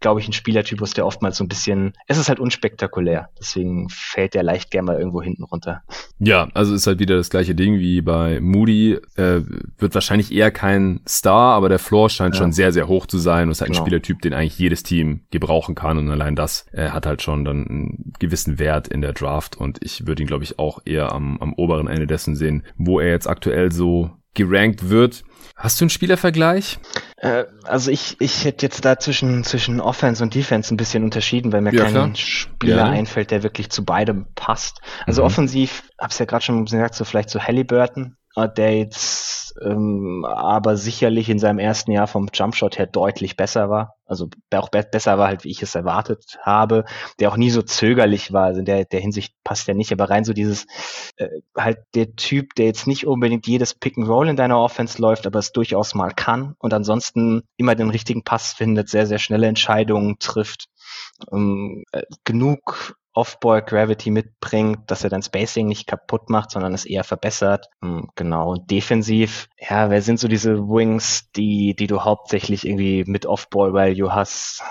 glaube ich, ein Spielertypus, der oftmals so ein bisschen, es ist halt unspektakulär. Deswegen fällt der leicht gerne mal irgendwo hinten runter. Ja, also ist halt wieder das gleiche Ding wie bei Moody. Äh, wird wahrscheinlich eher kein Star, aber der Floor scheint ja. schon sehr, sehr hoch zu sein. Und ist halt genau. ein Spielertyp, den eigentlich jedes Team gebrauchen kann. Und allein das äh, hat halt schon dann einen gewissen Wert in der Draft. Und ich würde ihn, glaube ich, auch eher am, am oberen Ende dessen sehen, wo er jetzt aktuell so gerankt wird. Hast du einen Spielervergleich? Äh, also ich, ich hätte jetzt da zwischen, zwischen Offense und Defense ein bisschen unterschieden, weil mir ja, kein klar. Spieler ja. einfällt, der wirklich zu beidem passt. Also mhm. offensiv, hab's ja gerade schon gesagt, so vielleicht so Halliburton, der jetzt ähm, aber sicherlich in seinem ersten Jahr vom Jumpshot her deutlich besser war. Also auch be besser war halt, wie ich es erwartet habe, der auch nie so zögerlich war. Also in der, der Hinsicht passt er nicht, aber rein so dieses äh, halt der Typ, der jetzt nicht unbedingt jedes Pick and Roll in deiner Offense läuft, aber es durchaus mal kann und ansonsten immer den richtigen Pass findet, sehr, sehr schnelle Entscheidungen trifft. Ähm, äh, genug Off-Ball Gravity mitbringt, dass er dann Spacing nicht kaputt macht, sondern es eher verbessert. Hm, genau. Und defensiv, ja, wer sind so diese Wings, die, die du hauptsächlich irgendwie mit Off-Ball Value hast?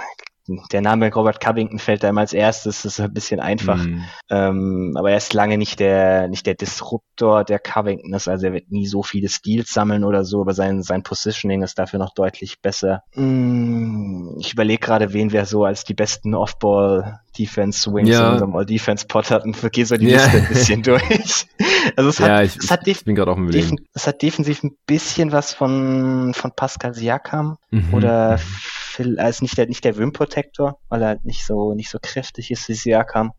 Der Name Robert Covington fällt da immer als erstes, das ist ein bisschen einfach. Mm. Ähm, aber er ist lange nicht der, nicht der Disruptor, der Covington ist, also er wird nie so viele Steals sammeln oder so, aber sein, sein Positioning ist dafür noch deutlich besser. Mm, ich überlege gerade, wen wir so als die besten Off-Ball Defense Wings ja. in unserem All Defense Pod hatten. Gehe so die ja. Liste ein bisschen <laughs> durch. Also es hat, ja, ich, es hat ich bin gerade auch im Def es hat defensiv ein bisschen was von, von Pascal Siakam mhm. oder ist nicht der, nicht der Rim Protector, weil er nicht so, nicht so kräftig ist wie Siakam.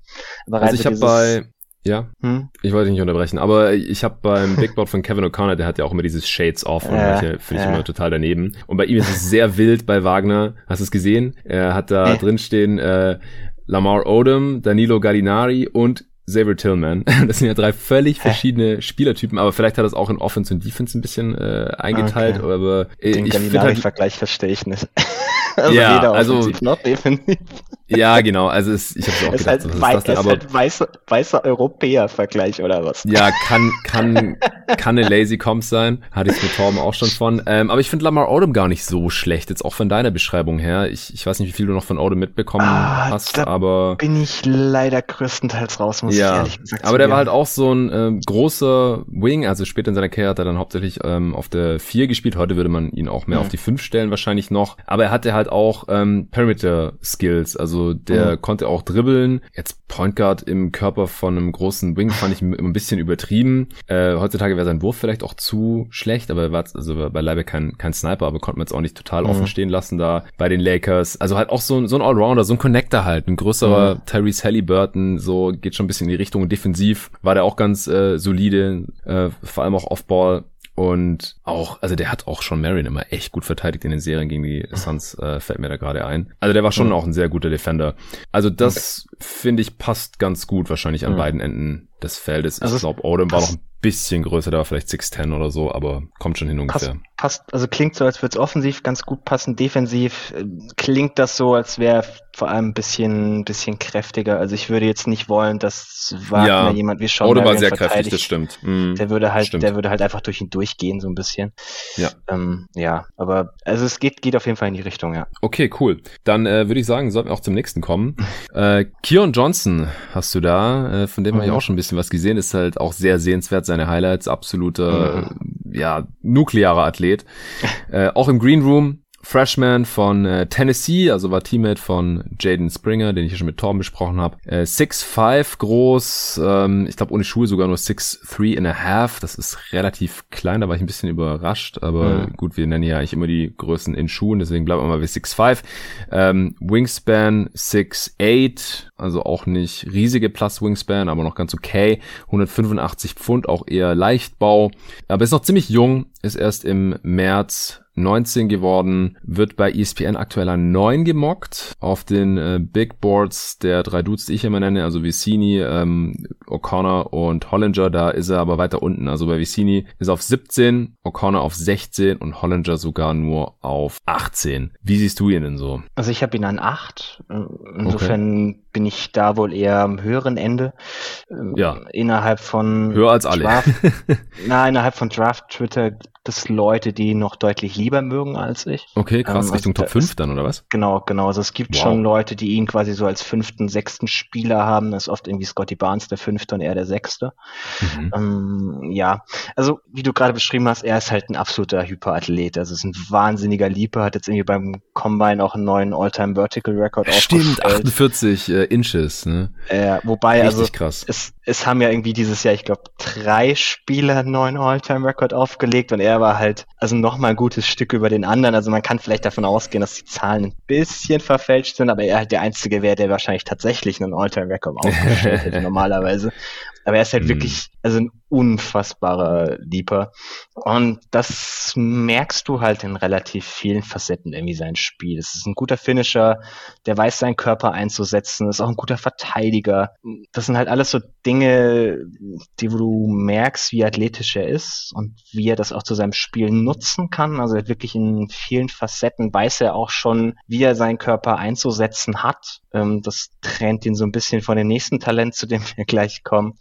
Aber also ich habe bei, ja, hm? ich wollte nicht unterbrechen, aber ich habe beim Big Board von Kevin O'Connor, der hat ja auch immer dieses Shades Off und äh, finde ich immer total daneben. Und bei ihm ist es sehr wild bei Wagner. Hast du es gesehen? Er hat da äh. drin stehen äh, Lamar Odom, Danilo Gallinari und Xavier Tillman. <laughs> Das sind ja drei völlig verschiedene Spielertypen, aber vielleicht hat er es auch in Offense und Defense ein bisschen äh, eingeteilt. Okay. Aber äh, Den ich halt, Vergleich verstehe ich nicht. <laughs> <laughs> also ja, weder also noch defensiv. Ja, genau. Also es, ich habe auch es gedacht, halt, was ist das denn? Halt weißer, weißer Europäer-Vergleich oder was? Ja, kann kann kann eine Lazy Comp sein. Hatte ich mit Torben auch schon von. Ähm, aber ich finde Lamar Odom gar nicht so schlecht. Jetzt auch von deiner Beschreibung her. Ich, ich weiß nicht, wie viel du noch von Odom mitbekommen ah, hast, aber bin ich leider größtenteils raus, muss ja, ich ehrlich gesagt Aber der war halt auch so ein ähm, großer Wing. Also später in seiner Karriere hat er dann hauptsächlich ähm, auf der 4 gespielt. Heute würde man ihn auch mehr mhm. auf die 5 stellen wahrscheinlich noch. Aber er hatte halt auch ähm, Perimeter Skills. Also der mhm. konnte auch dribbeln. Jetzt Point Guard im Körper von einem großen Wing fand ich immer ein bisschen übertrieben. Äh, heutzutage wäre sein Wurf vielleicht auch zu schlecht, aber er war also bei Leibe kein, kein Sniper, aber konnte man jetzt auch nicht total mhm. offen stehen lassen da bei den Lakers. Also halt auch so, ein so ein Allrounder, so ein Connector halt, ein größerer mhm. Tyrese Halliburton, so geht schon ein bisschen in die Richtung defensiv. War der auch ganz äh, solide, äh, vor allem auch Offball und auch, also der hat auch schon Marion immer echt gut verteidigt in den Serien gegen die Suns, äh, fällt mir da gerade ein. Also der war schon mhm. auch ein sehr guter Defender. Also das okay. finde ich passt ganz gut wahrscheinlich an mhm. beiden Enden des Feldes. Also ich glaube, Odom war noch ein bisschen größer, der war vielleicht 6'10 oder so, aber kommt schon hin ungefähr. Passt passt, also klingt so, als würde es offensiv ganz gut passen. Defensiv äh, klingt das so, als wäre vor allem ein bisschen, bisschen kräftiger. Also ich würde jetzt nicht wollen, dass Wagner ja. jemand wie Sean Odo war sehr kräftig, das stimmt. Mhm. Der würde halt, stimmt. der würde halt einfach durch ihn durchgehen, so ein bisschen. Ja. Ähm, ja, aber also es geht, geht auf jeden Fall in die Richtung, ja. Okay, cool. Dann äh, würde ich sagen, sollten wir auch zum nächsten kommen. <laughs> äh, Kion Johnson hast du da, äh, von dem mhm. habe ich auch schon ein bisschen was gesehen, ist halt auch sehr sehenswert, seine Highlights, absoluter, mhm. ja, nuklearer Athlet. <laughs> äh, auch im Green Room Freshman von äh, Tennessee, also war Teammate von Jaden Springer, den ich hier schon mit Torben besprochen habe. Äh, 6'5 groß, ähm, ich glaube ohne Schuhe sogar nur 6'3 and a half. Das ist relativ klein, da war ich ein bisschen überrascht, aber mhm. gut, wir nennen ja eigentlich immer die Größen in Schuhen, deswegen bleiben wir mal bei 6'5. Ähm, Wingspan 6'8, also auch nicht riesige Plus Wingspan, aber noch ganz okay. 185 Pfund, auch eher Leichtbau, aber ist noch ziemlich jung, ist erst im März 19 geworden, wird bei ESPN aktuell an 9 gemockt. Auf den äh, Big Boards der drei Dudes, die ich immer nenne, also Vicini, ähm, O'Connor und Hollinger, da ist er aber weiter unten. Also bei Vicini ist er auf 17, O'Connor auf 16 und Hollinger sogar nur auf 18. Wie siehst du ihn denn so? Also ich habe ihn an 8. Insofern okay. Bin ich da wohl eher am höheren Ende. Ähm, ja. Innerhalb von Höher als alle. Draft, <laughs> na, innerhalb von Draft Twitter das Leute, die ihn noch deutlich lieber mögen als ich. Okay, krass, ähm, Richtung also Top 5 dann, oder was? Genau, genau. Also es gibt wow. schon Leute, die ihn quasi so als fünften, sechsten Spieler haben. Das ist oft irgendwie Scotty Barnes der fünfte und er der sechste. Mhm. Ähm, ja, also wie du gerade beschrieben hast, er ist halt ein absoluter Hyperathlet. Also ist ein wahnsinniger Leaper, hat jetzt irgendwie beim Combine auch einen neuen All-Time Vertical Record Stimmt, 48 äh, Inches. Ne? Äh, wobei, Richtig also krass. Es, es haben ja irgendwie dieses Jahr, ich glaube, drei Spieler einen neuen All-Time Record aufgelegt und er war halt also noch mal ein gutes Stück über den anderen. Also man kann vielleicht davon ausgehen, dass die Zahlen ein bisschen verfälscht sind, aber er halt der Einzige wäre, der wahrscheinlich tatsächlich einen All-Time-Record aufgestellt hätte <laughs> normalerweise. Aber er ist halt mhm. wirklich, also ein unfassbarer Leaper. Und das merkst du halt in relativ vielen Facetten irgendwie sein Spiel. Es ist ein guter Finisher, der weiß seinen Körper einzusetzen, ist auch ein guter Verteidiger. Das sind halt alles so Dinge, die wo du merkst, wie athletisch er ist und wie er das auch zu seinem Spiel nutzen kann. Also er wirklich in vielen Facetten weiß er auch schon, wie er seinen Körper einzusetzen hat. Ähm, das trennt ihn so ein bisschen von dem nächsten Talent, zu dem wir gleich kommen.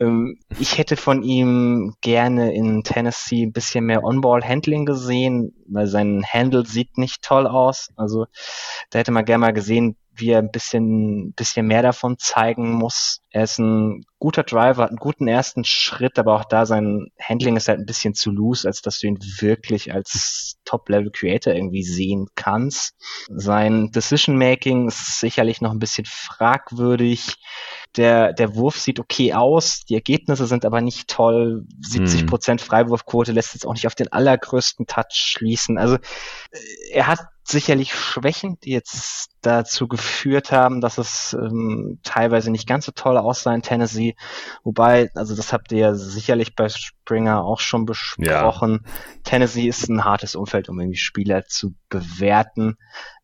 Ähm, ich hätte von ihm gerne in Tennessee ein bisschen mehr On-Ball-Handling gesehen, weil sein Handle sieht nicht toll aus. Also da hätte man gerne mal gesehen, wie er ein bisschen, bisschen mehr davon zeigen muss. Er ist ein guter Driver, hat einen guten ersten Schritt, aber auch da sein Handling ist halt ein bisschen zu loose, als dass du ihn wirklich als Top-Level-Creator irgendwie sehen kannst. Sein Decision-Making ist sicherlich noch ein bisschen fragwürdig der, der Wurf sieht okay aus, die Ergebnisse sind aber nicht toll. 70 hm. Prozent Freiwurfquote lässt jetzt auch nicht auf den allergrößten Touch schließen. Also äh, er hat sicherlich Schwächen, die jetzt dazu geführt haben, dass es ähm, teilweise nicht ganz so toll aussah in Tennessee. Wobei, also das habt ihr ja sicherlich bei Springer auch schon besprochen. Ja. Tennessee ist ein hartes Umfeld, um irgendwie Spieler zu bewerten.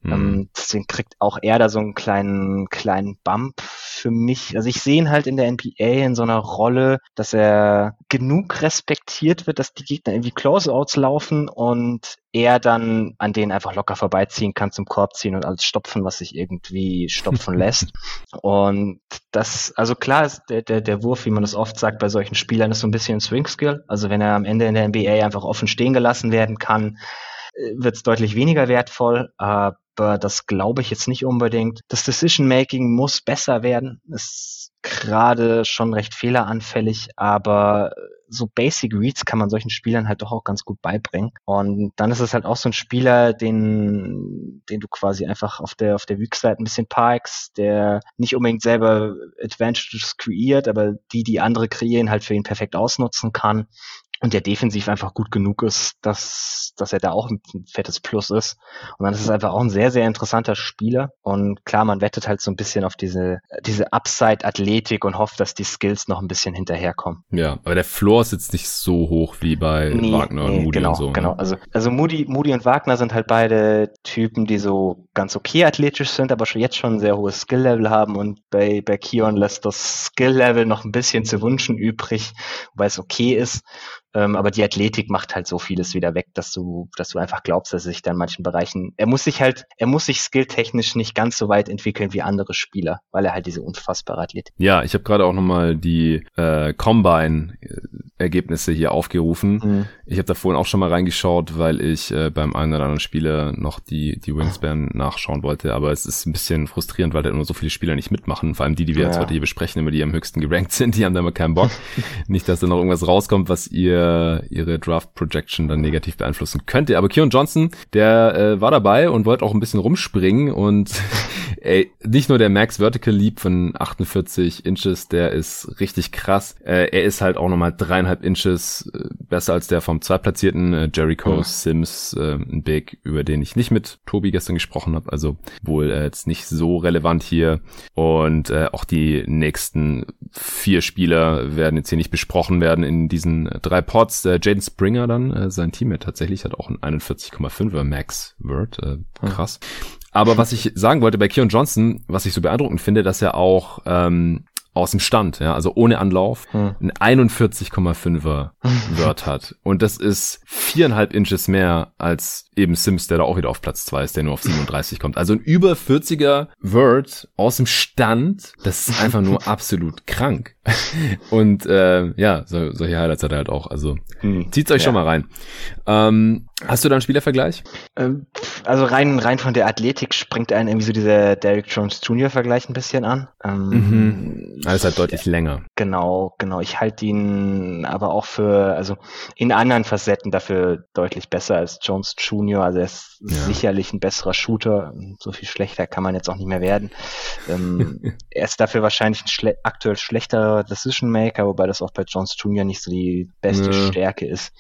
Mhm. Ähm, deswegen kriegt auch er da so einen kleinen, kleinen Bump für mich. Also ich sehe ihn halt in der NBA in so einer Rolle, dass er genug respektiert wird, dass die Gegner irgendwie Closeouts laufen und er dann an denen einfach locker vorbeiziehen kann, zum Korb ziehen und alles stopfen, was sich irgendwie stopfen <laughs> lässt. Und das, also klar ist der, der, der Wurf, wie man es oft sagt bei solchen Spielern, ist so ein bisschen ein Swing Skill. Also wenn er am Ende in der NBA einfach offen stehen gelassen werden kann, äh, wird es deutlich weniger wertvoll. Aber das glaube ich jetzt nicht unbedingt. Das Decision Making muss besser werden. Ist gerade schon recht fehleranfällig, aber so Basic Reads kann man solchen Spielern halt doch auch ganz gut beibringen. Und dann ist es halt auch so ein Spieler, den, den du quasi einfach auf der, auf der Weak-Seite ein bisschen parkst, der nicht unbedingt selber Advantages kreiert, aber die, die andere kreieren, halt für ihn perfekt ausnutzen kann und der defensiv einfach gut genug ist, dass, dass er da auch ein fettes Plus ist. Und dann ist es einfach auch ein sehr sehr, sehr interessanter Spieler. Und klar, man wettet halt so ein bisschen auf diese, diese Upside-Athletik und hofft, dass die Skills noch ein bisschen hinterherkommen. Ja, aber der Floor ist jetzt nicht so hoch wie bei nee, Wagner nee, und Moody genau, und so. Ne? Genau, also, also Moody, Moody und Wagner sind halt beide Typen, die so ganz okay athletisch sind, aber schon jetzt schon ein sehr hohes Skill-Level haben. Und bei, bei Kion lässt das Skill-Level noch ein bisschen zu wünschen übrig, weil es okay ist. Ähm, aber die Athletik macht halt so vieles wieder weg, dass du, dass du einfach glaubst, dass er sich da in manchen Bereichen, er muss sich halt, er muss sich skilltechnisch nicht ganz so weit entwickeln wie andere Spieler, weil er halt diese unfassbare Athletik. Ja, ich habe gerade auch nochmal die äh, Combine-Ergebnisse hier aufgerufen. Mhm. Ich habe da vorhin auch schon mal reingeschaut, weil ich äh, beim einen oder anderen Spieler noch die, die Wingspan nachschauen wollte, aber es ist ein bisschen frustrierend, weil da immer so viele Spieler nicht mitmachen, vor allem die, die wir ja. jetzt heute hier besprechen, immer die am höchsten gerankt sind, die haben da immer keinen Bock. <laughs> nicht, dass da noch irgendwas rauskommt, was ihr ihr, ihre Draft Projection dann negativ beeinflussen könnte. Aber Keon Johnson, der äh, war dabei und wollte auch ein bisschen rumspringen und <laughs> ey, nicht nur der Max Vertical Leap von 48 Inches, der ist richtig krass. Äh, er ist halt auch nochmal dreieinhalb Inches äh, besser als der vom zweitplatzierten äh, Jericho mhm. Sims, äh, ein Big, über den ich nicht mit Tobi gestern gesprochen habe. Also wohl äh, jetzt nicht so relevant hier. Und äh, auch die nächsten vier Spieler werden jetzt hier nicht besprochen werden in diesen drei Pods. Äh, Jaden Springer dann, äh, sein Teammate tatsächlich, hat auch ein 41,5er Max Word. Äh, krass. Aber was ich <laughs> sagen wollte bei Keon Johnson, was ich so beeindruckend finde, dass er auch ähm, aus dem Stand, ja, also ohne Anlauf, hm. ein 41,5er <laughs> Word hat. Und das ist viereinhalb Inches mehr als eben Sims, der da auch wieder auf Platz zwei ist, der nur auf 37 kommt. Also ein über 40er Word aus dem Stand, das ist einfach nur <laughs> absolut krank. <laughs> Und äh, ja, so, solche Highlights hat er halt auch. Also hm. zieht's euch ja. schon mal rein. Ähm, Hast du da einen Spielervergleich? Ähm, also rein, rein von der Athletik springt einen irgendwie so dieser Derrick Jones Jr. Vergleich ein bisschen an. Ähm, mhm. Also halt deutlich länger. Genau, genau. Ich halte ihn aber auch für, also in anderen Facetten dafür deutlich besser als Jones Jr. Also er ist ja. sicherlich ein besserer Shooter. So viel schlechter kann man jetzt auch nicht mehr werden. Ähm, <laughs> er ist dafür wahrscheinlich ein schle aktuell schlechterer Decision Maker, wobei das auch bei Jones Jr. nicht so die beste ja. Stärke ist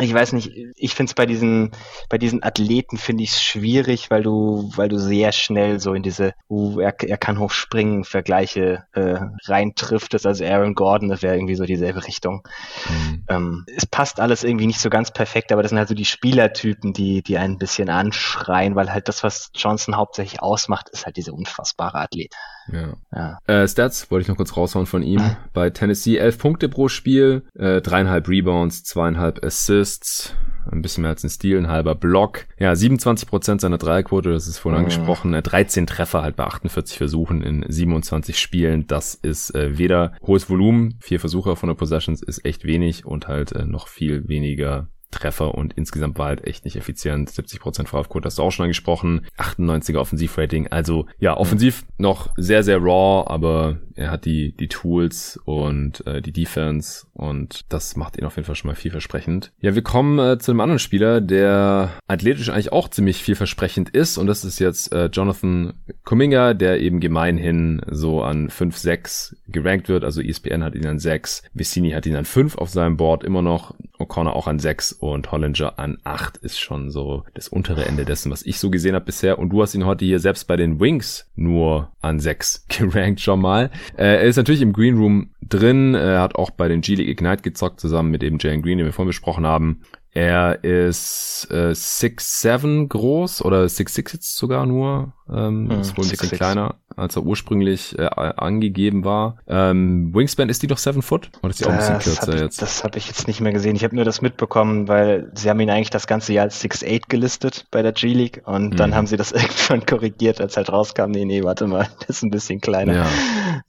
ich weiß nicht, ich finde es bei diesen, bei diesen Athleten finde ich es schwierig, weil du, weil du sehr schnell so in diese, uh, er, er kann hochspringen, Vergleiche äh, reintriftest. Also Aaron Gordon, das wäre irgendwie so dieselbe Richtung. Mhm. Ähm, es passt alles irgendwie nicht so ganz perfekt, aber das sind halt so die Spielertypen, die, die einen ein bisschen anschreien, weil halt das, was Johnson hauptsächlich ausmacht, ist halt diese unfassbare Athlet. Ja. ja. Äh, Stats wollte ich noch kurz raushauen von ihm. Bei Tennessee elf Punkte pro Spiel, äh, dreieinhalb Rebounds, zweieinhalb Assists, ein bisschen mehr als ein Stil, ein halber Block. Ja, 27% seiner Dreierquote, das ist vorhin mhm. angesprochen. 13 Treffer halt bei 48 Versuchen in 27 Spielen. Das ist äh, weder hohes Volumen, vier Versuche von der Possessions ist echt wenig und halt äh, noch viel weniger Treffer und insgesamt war halt echt nicht effizient. 70% VF-Code hast du auch schon angesprochen. 98er Offensivrating. Also ja, offensiv noch sehr, sehr raw, aber er hat die, die Tools und äh, die Defense und das macht ihn auf jeden Fall schon mal vielversprechend. Ja, wir kommen äh, zu einem anderen Spieler, der athletisch eigentlich auch ziemlich vielversprechend ist und das ist jetzt äh, Jonathan Kuminga, der eben gemeinhin so an 5-6 gerankt wird. Also ESPN hat ihn an 6, Vicini hat ihn an 5 auf seinem Board immer noch, O'Connor auch an 6 und Hollinger an 8 ist schon so das untere Ende dessen, was ich so gesehen habe bisher und du hast ihn heute hier selbst bei den Wings nur an 6 <laughs> gerankt schon mal. Äh, er ist natürlich im Green Room drin. Er hat auch bei den G-League Ignite gezockt, zusammen mit eben Jalen Green, den wir vorhin besprochen haben. Er ist äh, 6'7 groß oder 6'6 jetzt sogar nur. Ähm, hm, ist wohl ein bisschen six. kleiner, als er ursprünglich äh, angegeben war. Ähm, Wingspan, ist die doch 7 Foot? Oder ist die auch ein bisschen kürzer hab ich, jetzt? Das habe ich jetzt nicht mehr gesehen. Ich habe nur das mitbekommen, weil sie haben ihn eigentlich das ganze Jahr als 6'8 gelistet bei der G-League und mhm. dann haben sie das <laughs> irgendwann korrigiert, als halt rauskam, nee, nee, warte mal, <laughs> das ist ein bisschen kleiner. Ja.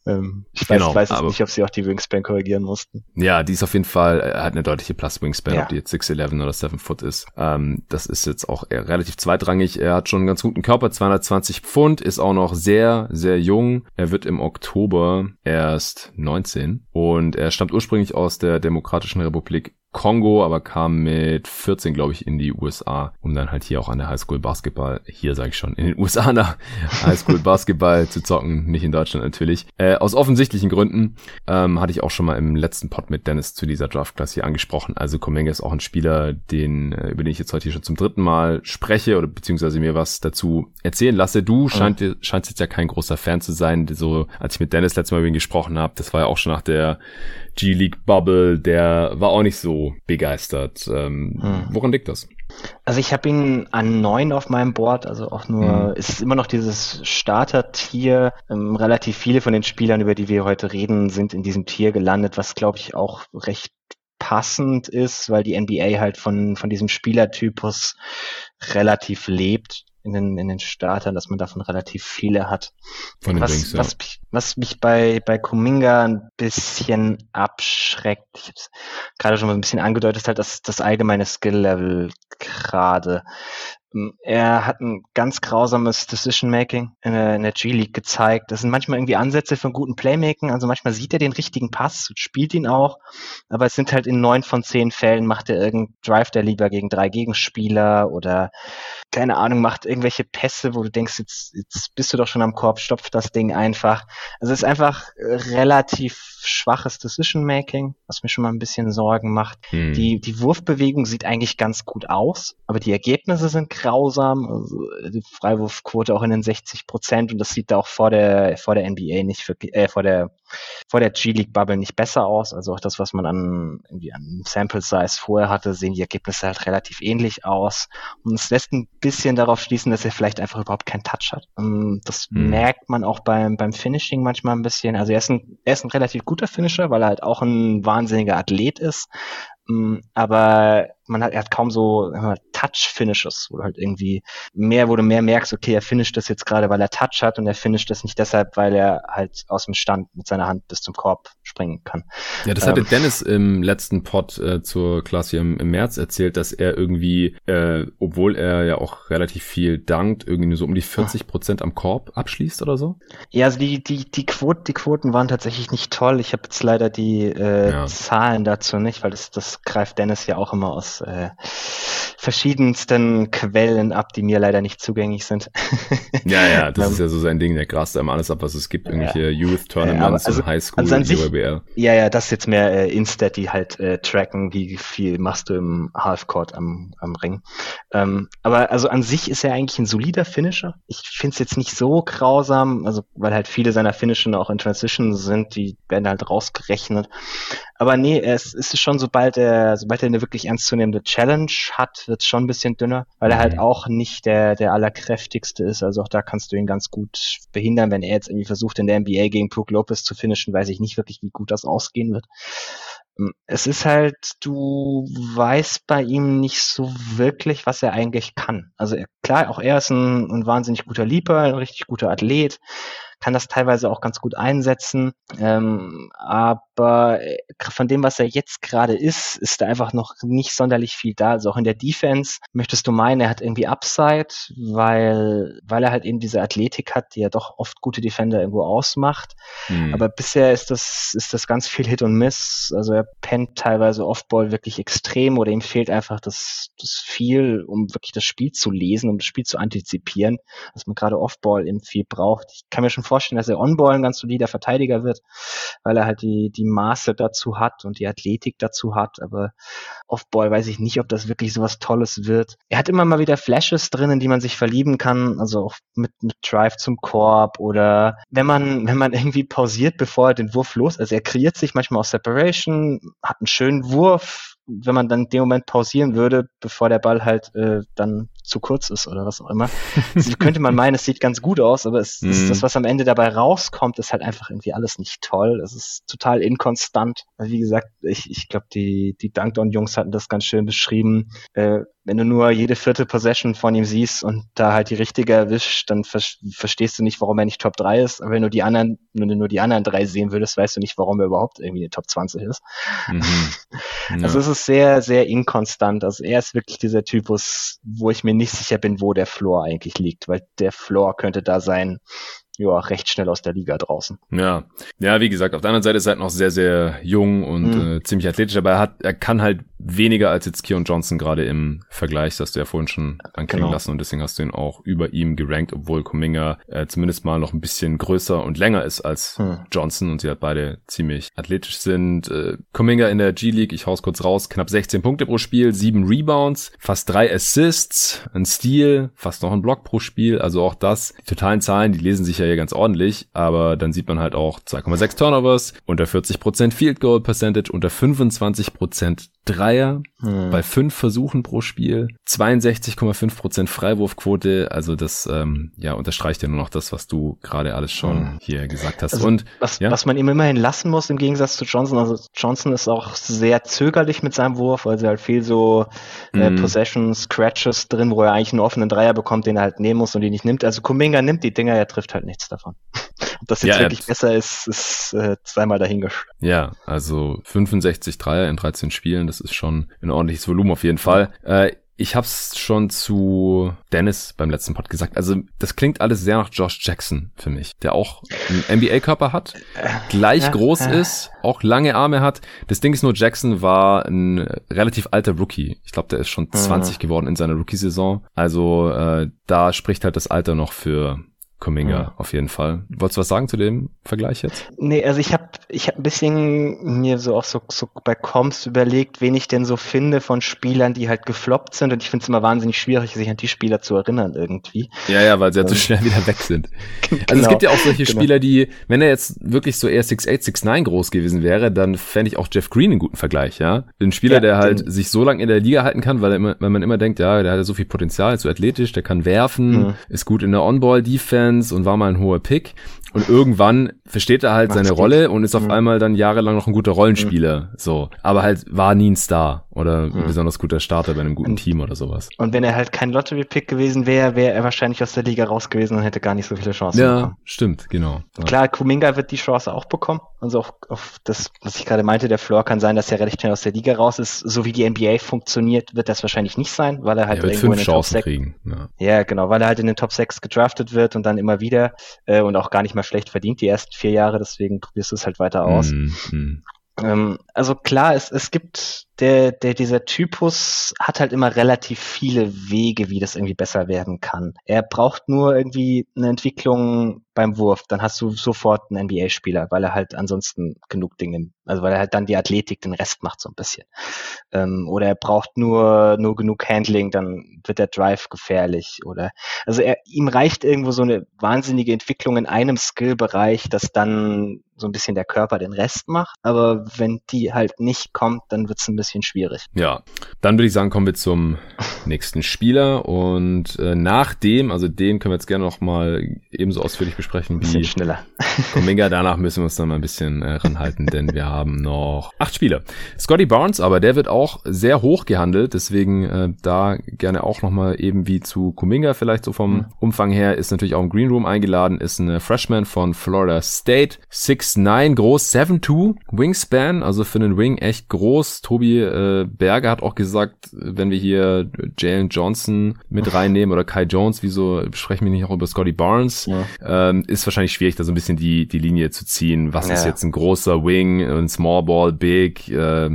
Ähm, ich weiß, genau, weiß nicht, ob sie auch die Wingspan korrigieren mussten. Ja, die ist auf jeden Fall, er hat eine deutliche Plus-Wingspan, ja. ob die jetzt 6'11 7 oder 7 Foot ist. Ähm, das ist jetzt auch relativ zweitrangig. Er hat schon einen ganz guten Körper, 220 Pfund, ist auch noch sehr, sehr jung. Er wird im Oktober erst 19 und er stammt ursprünglich aus der Demokratischen Republik Kongo, aber kam mit 14, glaube ich, in die USA, um dann halt hier auch an der Highschool Basketball, hier sage ich schon, in den USA nach Highschool Basketball zu zocken, nicht in Deutschland natürlich. Äh, aus offensichtlichen Gründen ähm, hatte ich auch schon mal im letzten Pod mit Dennis zu dieser Draft-Class hier angesprochen. Also Komenge ist auch ein Spieler, den, äh, über den ich jetzt heute hier schon zum dritten Mal spreche oder beziehungsweise mir was dazu erzählen lasse. Du scheint, mhm. scheinst jetzt ja kein großer Fan zu sein. So, als ich mit Dennis letztes Mal über ihn gesprochen habe, das war ja auch schon nach der G-League Bubble, der war auch nicht so begeistert. Ähm, hm. Woran liegt das? Also ich habe ihn an neun auf meinem Board, also auch nur, hm. es ist immer noch dieses Starter-Tier. Ähm, relativ viele von den Spielern, über die wir heute reden, sind in diesem Tier gelandet, was glaube ich auch recht passend ist, weil die NBA halt von, von diesem Spielertypus relativ lebt in den, in den Startern, dass man davon relativ viele hat. Von den was, Drinks, ja. was, mich, was mich bei, bei Kuminga ein bisschen abschreckt, ich habe es gerade schon mal ein bisschen angedeutet, halt das, das allgemeine Skill-Level gerade. Er hat ein ganz grausames Decision-Making in der, der G-League gezeigt. Das sind manchmal irgendwie Ansätze von guten Playmaking. Also manchmal sieht er den richtigen Pass, spielt ihn auch. Aber es sind halt in neun von zehn Fällen macht er irgendeinen Drive der lieber gegen drei Gegenspieler oder keine Ahnung, macht irgendwelche Pässe, wo du denkst, jetzt, jetzt bist du doch schon am Korb, stopft das Ding einfach. Also es ist einfach relativ schwaches Decision-Making, was mir schon mal ein bisschen Sorgen macht. Hm. Die, die Wurfbewegung sieht eigentlich ganz gut aus, aber die Ergebnisse sind grausam. Also die Freiwurfquote auch in den 60 Prozent und das sieht da auch vor der, vor der NBA nicht, für, äh, vor der, vor der G-League-Bubble nicht besser aus. Also auch das, was man an, irgendwie an Sample-Size vorher hatte, sehen die Ergebnisse halt relativ ähnlich aus. Und es lässt ein bisschen darauf schließen, dass er vielleicht einfach überhaupt keinen Touch hat. Und das hm. merkt man auch beim, beim Finishing manchmal ein bisschen. Also er ist ein, er ist ein relativ guter Finisher, weil er halt auch ein wahnsinniger Athlet ist. Mm, aber man hat, er hat kaum so Touch-Finishes, wo du halt irgendwie mehr, wo du mehr merkst, okay, er finisht das jetzt gerade, weil er Touch hat und er finisht das nicht deshalb, weil er halt aus dem Stand mit seiner Hand bis zum Korb springen kann. Ja, das hatte ähm, Dennis im letzten Pod äh, zur Klasse im, im, März erzählt, dass er irgendwie, äh, obwohl er ja auch relativ viel dankt, irgendwie nur so um die 40 Prozent am Korb abschließt oder so? Ja, also die, die, die, Quote, die Quoten waren tatsächlich nicht toll. Ich habe jetzt leider die äh, ja. Zahlen dazu nicht, weil das, das greift Dennis ja auch immer aus äh, verschiedensten Quellen ab, die mir leider nicht zugänglich sind. <laughs> ja, ja, das ist ja so sein Ding, der grast einem alles ab, was es gibt, irgendwelche ja. Youth Tournaments also, und High School, also sich, Ja, ja, das ist jetzt mehr äh, Instat, die halt äh, tracken, wie viel machst du im Halfcourt am, am Ring. Ähm, aber also an sich ist er eigentlich ein solider Finisher. Ich finde es jetzt nicht so grausam, also weil halt viele seiner Finishen auch in Transition sind, die werden halt rausgerechnet. Aber nee, es ist schon, sobald er, sobald er eine wirklich ernstzunehmende Challenge hat, wird es schon ein bisschen dünner, weil er halt mhm. auch nicht der, der allerkräftigste ist. Also auch da kannst du ihn ganz gut behindern. Wenn er jetzt irgendwie versucht, in der NBA gegen Brook Lopez zu finishen, weiß ich nicht wirklich, wie gut das ausgehen wird. Ähm, es ist halt, du weißt bei ihm nicht so wirklich, was er eigentlich kann. Also klar, auch er ist ein, ein wahnsinnig guter Leaper, ein richtig guter Athlet, kann das teilweise auch ganz gut einsetzen. Ähm, aber äh, von dem, was er jetzt gerade ist, ist da einfach noch nicht sonderlich viel da. Also auch in der Defense möchtest du meinen, er hat irgendwie Upside, weil, weil er halt eben diese Athletik hat, die ja doch oft gute Defender irgendwo ausmacht. Mhm. Aber bisher ist das, ist das ganz viel Hit und Miss. Also er pennt teilweise Offball wirklich extrem oder ihm fehlt einfach das, das viel, um wirklich das Spiel zu lesen, um das Spiel zu antizipieren, dass man gerade Offball eben viel braucht. Ich kann mir schon vorstellen, dass er on-ball ein ganz solider Verteidiger wird, weil er halt die, die Maße dazu hat und die Athletik dazu hat. Aber off-ball weiß ich nicht, ob das wirklich so was Tolles wird. Er hat immer mal wieder Flashes drin, in die man sich verlieben kann, also auch mit, mit Drive zum Korb oder wenn man, wenn man irgendwie pausiert, bevor er den Wurf los, also er kreiert sich manchmal aus Separation, hat einen schönen Wurf, wenn man dann in dem Moment pausieren würde, bevor der Ball halt äh, dann zu kurz ist oder was auch immer. <laughs> Könnte man meinen, es sieht ganz gut aus, aber es, mm. ist das, was am Ende dabei rauskommt, ist halt einfach irgendwie alles nicht toll. Es ist total inkonstant. Wie gesagt, ich, ich glaube, die, die Dunkdown-Jungs hatten das ganz schön beschrieben. Äh, wenn du nur jede vierte Possession von ihm siehst und da halt die richtige erwischt, dann ver verstehst du nicht, warum er nicht Top 3 ist. Aber wenn du die anderen, wenn du nur die anderen drei sehen würdest, weißt du nicht, warum er überhaupt irgendwie in Top 20 ist. Mhm. <laughs> Ja. Also es ist sehr, sehr inkonstant. Also er ist wirklich dieser Typus, wo ich mir nicht sicher bin, wo der Floor eigentlich liegt, weil der Floor könnte da sein, ja, recht schnell aus der Liga draußen. Ja, ja, wie gesagt, auf der anderen Seite ist er halt noch sehr, sehr jung und mhm. äh, ziemlich athletisch, aber er hat, er kann halt weniger als jetzt Keon Johnson gerade im Vergleich, das hast du ja vorhin schon anklingen genau. lassen und deswegen hast du ihn auch über ihm gerankt, obwohl Kuminga äh, zumindest mal noch ein bisschen größer und länger ist als mhm. Johnson und sie halt beide ziemlich athletisch sind. Äh, Kuminga in der G-League, ich hau's kurz raus, knapp 16 Punkte pro Spiel, 7 Rebounds, fast drei Assists, ein Steal, fast noch ein Block pro Spiel, also auch das, die totalen Zahlen, die lesen sich ja hier ganz ordentlich, aber dann sieht man halt auch 2,6 Turnovers, unter 40% Field Goal Percentage, unter 25% Dreier hm. bei fünf Versuchen pro Spiel, 62,5% Freiwurfquote, also das ähm, ja unterstreicht ja nur noch das, was du gerade alles schon hm. hier gesagt hast. Also, Und was, ja? was man ihm immerhin lassen muss im Gegensatz zu Johnson, also Johnson ist auch sehr zögerlich mit seinem Wurf, also halt viel so äh, hm. Possession Scratches drin, wo er eigentlich einen offenen Dreier bekommt, den er halt nehmen muss und den nicht nimmt. Also Kuminga nimmt die Dinger, er trifft halt nichts davon. Ob das jetzt ja, wirklich besser ist, ist äh, zweimal dahingestellt. Ja, also 65 Dreier in 13 Spielen, das ist schon ein ordentliches Volumen auf jeden Fall. Äh, ich hab's schon zu Dennis beim letzten Pod gesagt. Also, das klingt alles sehr nach Josh Jackson für mich, der auch einen NBA-Körper hat, gleich ja, groß ja. ist, auch lange Arme hat. Das Ding ist nur, Jackson war ein relativ alter Rookie. Ich glaube, der ist schon 20 mhm. geworden in seiner Rookie-Saison. Also, äh, da spricht halt das Alter noch für Kuminga ja. auf jeden Fall. Wolltest du was sagen zu dem Vergleich jetzt? Nee, also ich habe ich hab ein bisschen mir so auch so, so bei Comps überlegt, wen ich denn so finde von Spielern, die halt gefloppt sind und ich finde es immer wahnsinnig schwierig, sich an die Spieler zu erinnern irgendwie. Ja, ja, weil sie halt so schnell wieder weg sind. genau. <laughs> Also es gibt ja auch solche genau. Spieler, die, wenn er jetzt wirklich so eher 6'8, 6'9 groß gewesen wäre, dann fände ich auch Jeff Green einen guten Vergleich, ja. Ein Spieler, ja, der halt den, sich so lange in der Liga halten kann, weil, er immer, weil man immer denkt, ja, der hat ja so viel Potenzial, ist so athletisch, der kann werfen, mhm. ist gut in der On-Ball-Defense und war mal ein hoher Pick. Und irgendwann versteht er halt Macht's seine Rolle und ist auf mhm. einmal dann jahrelang noch ein guter Rollenspieler. Mhm. So. Aber halt war nie ein Star oder ein mhm. besonders guter Starter bei einem guten und, Team oder sowas. Und wenn er halt kein Lottery-Pick gewesen wäre, wäre er wahrscheinlich aus der Liga raus gewesen und hätte gar nicht so viele Chancen ja, bekommen. stimmt, genau. Ja. Klar, Kuminga wird die Chance auch bekommen. Also auf, auf das, was ich gerade meinte, der Floor kann sein, dass er relativ schnell aus der Liga raus ist. So wie die NBA funktioniert, wird das wahrscheinlich nicht sein, weil er halt er irgendwo in den Chancen Top 6 kriegen. Ja. ja. genau, weil er halt in den Top 6 gedraftet wird und dann immer wieder äh, und auch gar nicht mal schlecht verdient die ersten vier Jahre, deswegen probierst du es halt weiter aus. Mm. Ähm, also klar, es, es gibt der, der, dieser Typus hat halt immer relativ viele Wege, wie das irgendwie besser werden kann. Er braucht nur irgendwie eine Entwicklung beim Wurf, dann hast du sofort einen NBA-Spieler, weil er halt ansonsten genug Dinge, also weil er halt dann die Athletik den Rest macht so ein bisschen. Ähm, oder er braucht nur, nur genug Handling, dann wird der Drive gefährlich. Oder also er, ihm reicht irgendwo so eine wahnsinnige Entwicklung in einem Skill-Bereich, dass dann so ein bisschen der Körper den Rest macht. Aber wenn die halt nicht kommt, dann wird es ein bisschen bisschen schwierig. Ja, dann würde ich sagen, kommen wir zum nächsten Spieler und äh, nach dem, also den können wir jetzt gerne noch mal ebenso ausführlich besprechen wie schneller. <laughs> Kuminga. Danach müssen wir uns dann mal ein bisschen äh, ranhalten, denn wir haben noch acht Spieler. Scotty Barnes, aber der wird auch sehr hoch gehandelt, deswegen äh, da gerne auch noch mal eben wie zu Kuminga vielleicht so vom mhm. Umfang her ist natürlich auch im Green Room eingeladen, ist ein Freshman von Florida State, 6'9 groß, 7'2 Wingspan, also für einen Wing echt groß. Tobi äh, Berger hat auch gesagt, wenn wir hier Jalen Johnson mit reinnehmen oder Kai Jones, wieso sprechen wir nicht auch über Scotty Barnes? Ja. Ähm, ist wahrscheinlich schwierig, da so ein bisschen die, die Linie zu ziehen. Was ja. ist jetzt ein großer Wing, ein Small Ball, Big? Äh,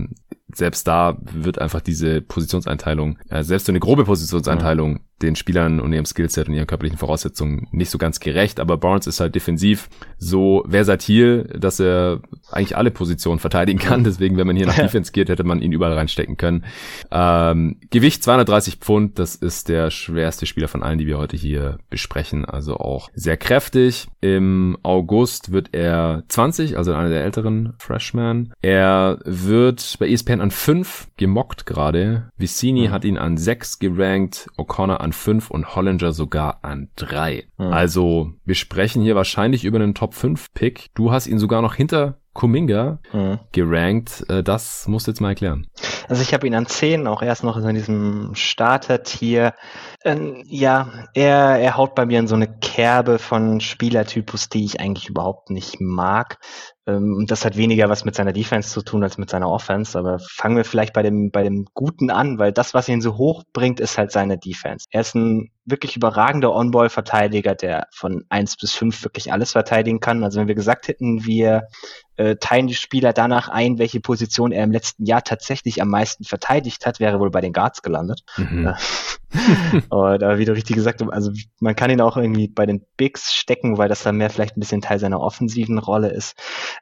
selbst da wird einfach diese Positionseinteilung, äh, selbst so eine grobe Positionseinteilung den Spielern und ihrem Skillset und ihren körperlichen Voraussetzungen nicht so ganz gerecht, aber Barnes ist halt defensiv so versatil, dass er eigentlich alle Positionen verteidigen kann. Deswegen, wenn man hier nach <laughs> Defense geht, hätte man ihn überall reinstecken können. Ähm, Gewicht 230 Pfund, das ist der schwerste Spieler von allen, die wir heute hier besprechen. Also auch sehr kräftig. Im August wird er 20, also einer der älteren Freshmen. Er wird bei ESPN an 5 gemockt gerade. Vicini mhm. hat ihn an 6 gerankt, O'Connor an an fünf und Hollinger sogar an drei. Mhm. Also wir sprechen hier wahrscheinlich über einen Top 5 Pick. Du hast ihn sogar noch hinter Kuminga mhm. gerankt. Äh, das musst du jetzt mal erklären. Also ich habe ihn an 10, auch erst noch in diesem Starter-Tier. Ähm, ja, er, er haut bei mir in so eine Kerbe von Spielertypus, die ich eigentlich überhaupt nicht mag. Ähm, und das hat weniger was mit seiner Defense zu tun als mit seiner Offense. Aber fangen wir vielleicht bei dem, bei dem Guten an, weil das, was ihn so hoch bringt, ist halt seine Defense. Er ist ein wirklich überragender On-Ball-Verteidiger, der von eins bis fünf wirklich alles verteidigen kann. Also wenn wir gesagt hätten, wir äh, teilen die Spieler danach ein, welche Position er im letzten Jahr tatsächlich am meisten verteidigt hat, wäre wohl bei den Guards gelandet. Mhm. <laughs> Aber wie du richtig gesagt hast, also man kann ihn auch irgendwie bei den Bigs stecken, weil das dann mehr vielleicht ein bisschen Teil seiner offensiven Rolle ist.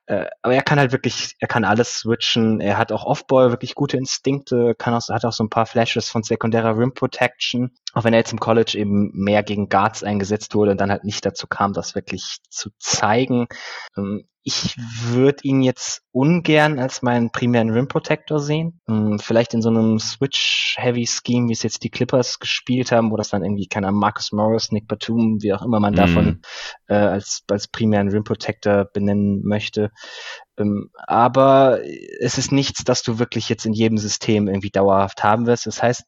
Äh, aber er kann halt wirklich, er kann alles switchen. Er hat auch Offball wirklich gute Instinkte, kann auch, hat auch so ein paar Flashes von sekundärer Rim Protection. Auch wenn er jetzt im College eben mehr gegen Guards eingesetzt wurde und dann halt nicht dazu kam, das wirklich zu zeigen. Ähm, ich würde ihn jetzt ungern als meinen primären Rim Protector sehen. Hm, vielleicht in so einem Switch-Heavy-Scheme, wie es jetzt die Clippers gespielt haben, wo das dann irgendwie, keine Ahnung, Marcus Morris, Nick Batum, wie auch immer man mm. davon äh, als, als primären Rim Protector benennen möchte. Ähm, aber es ist nichts, das du wirklich jetzt in jedem System irgendwie dauerhaft haben wirst. Das heißt,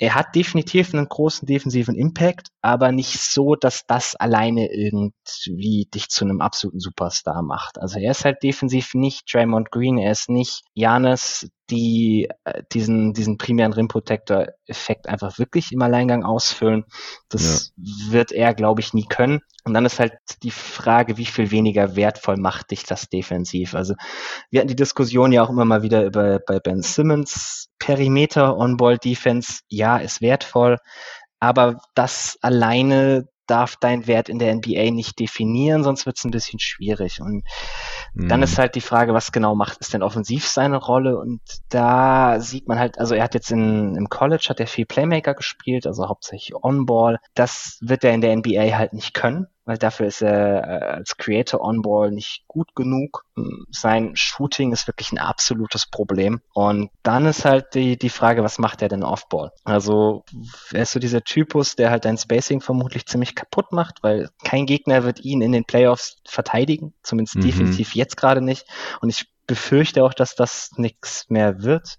er hat definitiv einen großen defensiven Impact, aber nicht so, dass das alleine irgendwie dich zu einem absoluten Superstar macht. Also er ist halt defensiv nicht Draymond Green, er ist nicht Janis, die äh, diesen, diesen primären Rim Protector Effekt einfach wirklich im Alleingang ausfüllen. Das ja. wird er, glaube ich, nie können. Und dann ist halt die Frage, wie viel weniger wertvoll macht dich das defensiv? Also wir hatten die Diskussion ja auch immer mal wieder über bei Ben Simmons Perimeter On-Ball Defense. Ja, ist wertvoll, aber das alleine darf dein Wert in der NBA nicht definieren, sonst wird es ein bisschen schwierig. Und mhm. dann ist halt die Frage, was genau macht es denn offensiv seine Rolle? Und da sieht man halt, also er hat jetzt in, im College hat er viel Playmaker gespielt, also hauptsächlich On-Ball. Das wird er in der NBA halt nicht können weil dafür ist er äh, als Creator On-Ball nicht gut genug. Sein Shooting ist wirklich ein absolutes Problem. Und dann ist halt die, die Frage, was macht er denn Off-Ball? Also er ist so dieser Typus, der halt dein Spacing vermutlich ziemlich kaputt macht, weil kein Gegner wird ihn in den Playoffs verteidigen, zumindest mhm. definitiv jetzt gerade nicht. Und ich befürchte auch, dass das nichts mehr wird.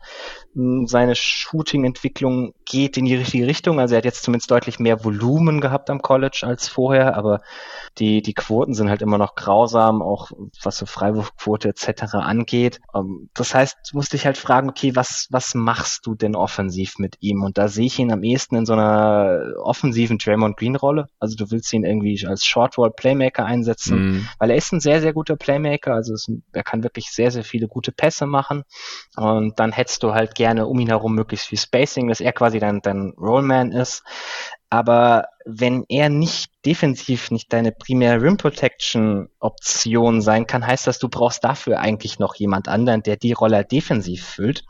Hm, seine Shooting-Entwicklung geht in die richtige Richtung. Also er hat jetzt zumindest deutlich mehr Volumen gehabt am College als vorher, aber die, die Quoten sind halt immer noch grausam, auch was so Freiwurfquote etc. angeht. Ähm, das heißt, du musst dich halt fragen, okay, was, was machst du denn offensiv mit ihm? Und da sehe ich ihn am ehesten in so einer offensiven Draymond Green Rolle. Also du willst ihn irgendwie als Shortwall Playmaker einsetzen, mm. weil er ist ein sehr, sehr guter Playmaker. Also es, er kann wirklich sehr, sehr viele gute Pässe machen. Und dann hättest du halt gerne um ihn herum möglichst viel Spacing, dass er quasi dein, dein Rollman ist. Aber wenn er nicht defensiv nicht deine primäre Rim Protection Option sein kann, heißt das, du brauchst dafür eigentlich noch jemand anderen, der die Rolle defensiv füllt.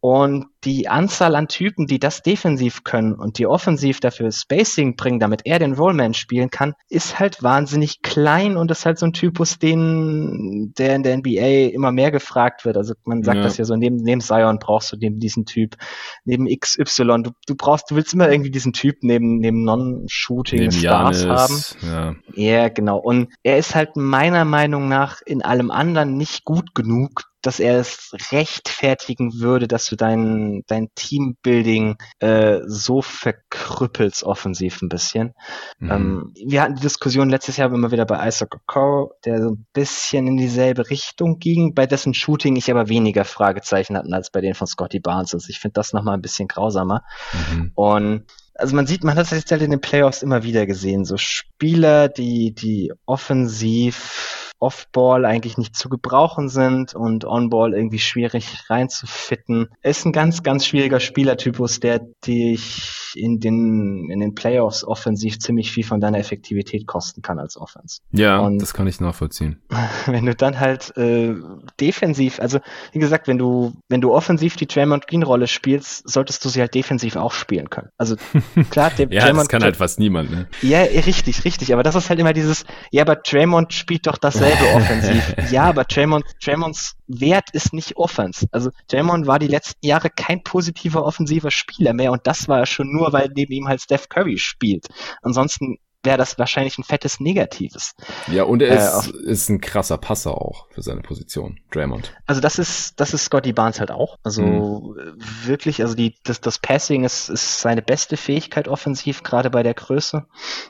Und die Anzahl an Typen, die das defensiv können und die offensiv dafür Spacing bringen, damit er den Rollman spielen kann, ist halt wahnsinnig klein und ist halt so ein Typus, den, der in der NBA immer mehr gefragt wird. Also man sagt ja. das ja so, neben, neben Zion brauchst du neben diesen Typ, neben XY, du, du brauchst, du willst immer irgendwie diesen Typ neben, neben Non-Shooting Stars haben. Ja. ja, genau. Und er ist halt meiner Meinung nach in allem anderen nicht gut genug, dass er es rechtfertigen würde, dass du dein, dein Teambuilding äh, so verkrüppelst offensiv ein bisschen. Mhm. Ähm, wir hatten die Diskussion letztes Jahr immer wieder bei Isaac Okoro, der so ein bisschen in dieselbe Richtung ging, bei dessen Shooting ich aber weniger Fragezeichen hatten als bei denen von Scotty Barnes. Also ich finde das nochmal ein bisschen grausamer. Mhm. Und also man sieht, man hat das jetzt halt in den Playoffs immer wieder gesehen, so Spieler, die, die offensiv Off-Ball eigentlich nicht zu gebrauchen sind und On-Ball irgendwie schwierig reinzufitten. Ist ein ganz, ganz schwieriger Spielertypus, der dich in den, in den Playoffs offensiv ziemlich viel von deiner Effektivität kosten kann als Offense. Ja, und das kann ich nachvollziehen. <laughs> Wenn du dann halt äh, defensiv, also wie gesagt, wenn du, wenn du offensiv die Draymond Green Rolle spielst, solltest du sie halt defensiv auch spielen können. Also <laughs> klar, der ja, Draymond, das kann halt fast niemand, ne? Ja, richtig, richtig. Aber das ist halt immer dieses, ja, aber Draymond spielt doch das <laughs> dasselbe offensiv. <laughs> Ja, aber Draymond, Draymonds Wert ist nicht Offense. Also Draymond war die letzten Jahre kein positiver offensiver Spieler mehr und das war schon nur, weil neben ihm halt Steph Curry spielt. Ansonsten wäre das wahrscheinlich ein fettes Negatives. Ja, und er äh, ist, ist ein krasser Passer auch für seine Position, Draymond. Also das ist, das ist Scotty Barnes halt auch. Also mhm. wirklich, also die, das, das Passing ist, ist seine beste Fähigkeit offensiv, gerade bei der Größe.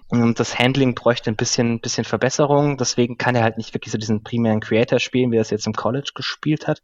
Und das Handling bräuchte ein bisschen, bisschen Verbesserung. Deswegen kann er halt nicht wirklich so diesen primären Creator spielen, wie er es jetzt im College gespielt hat.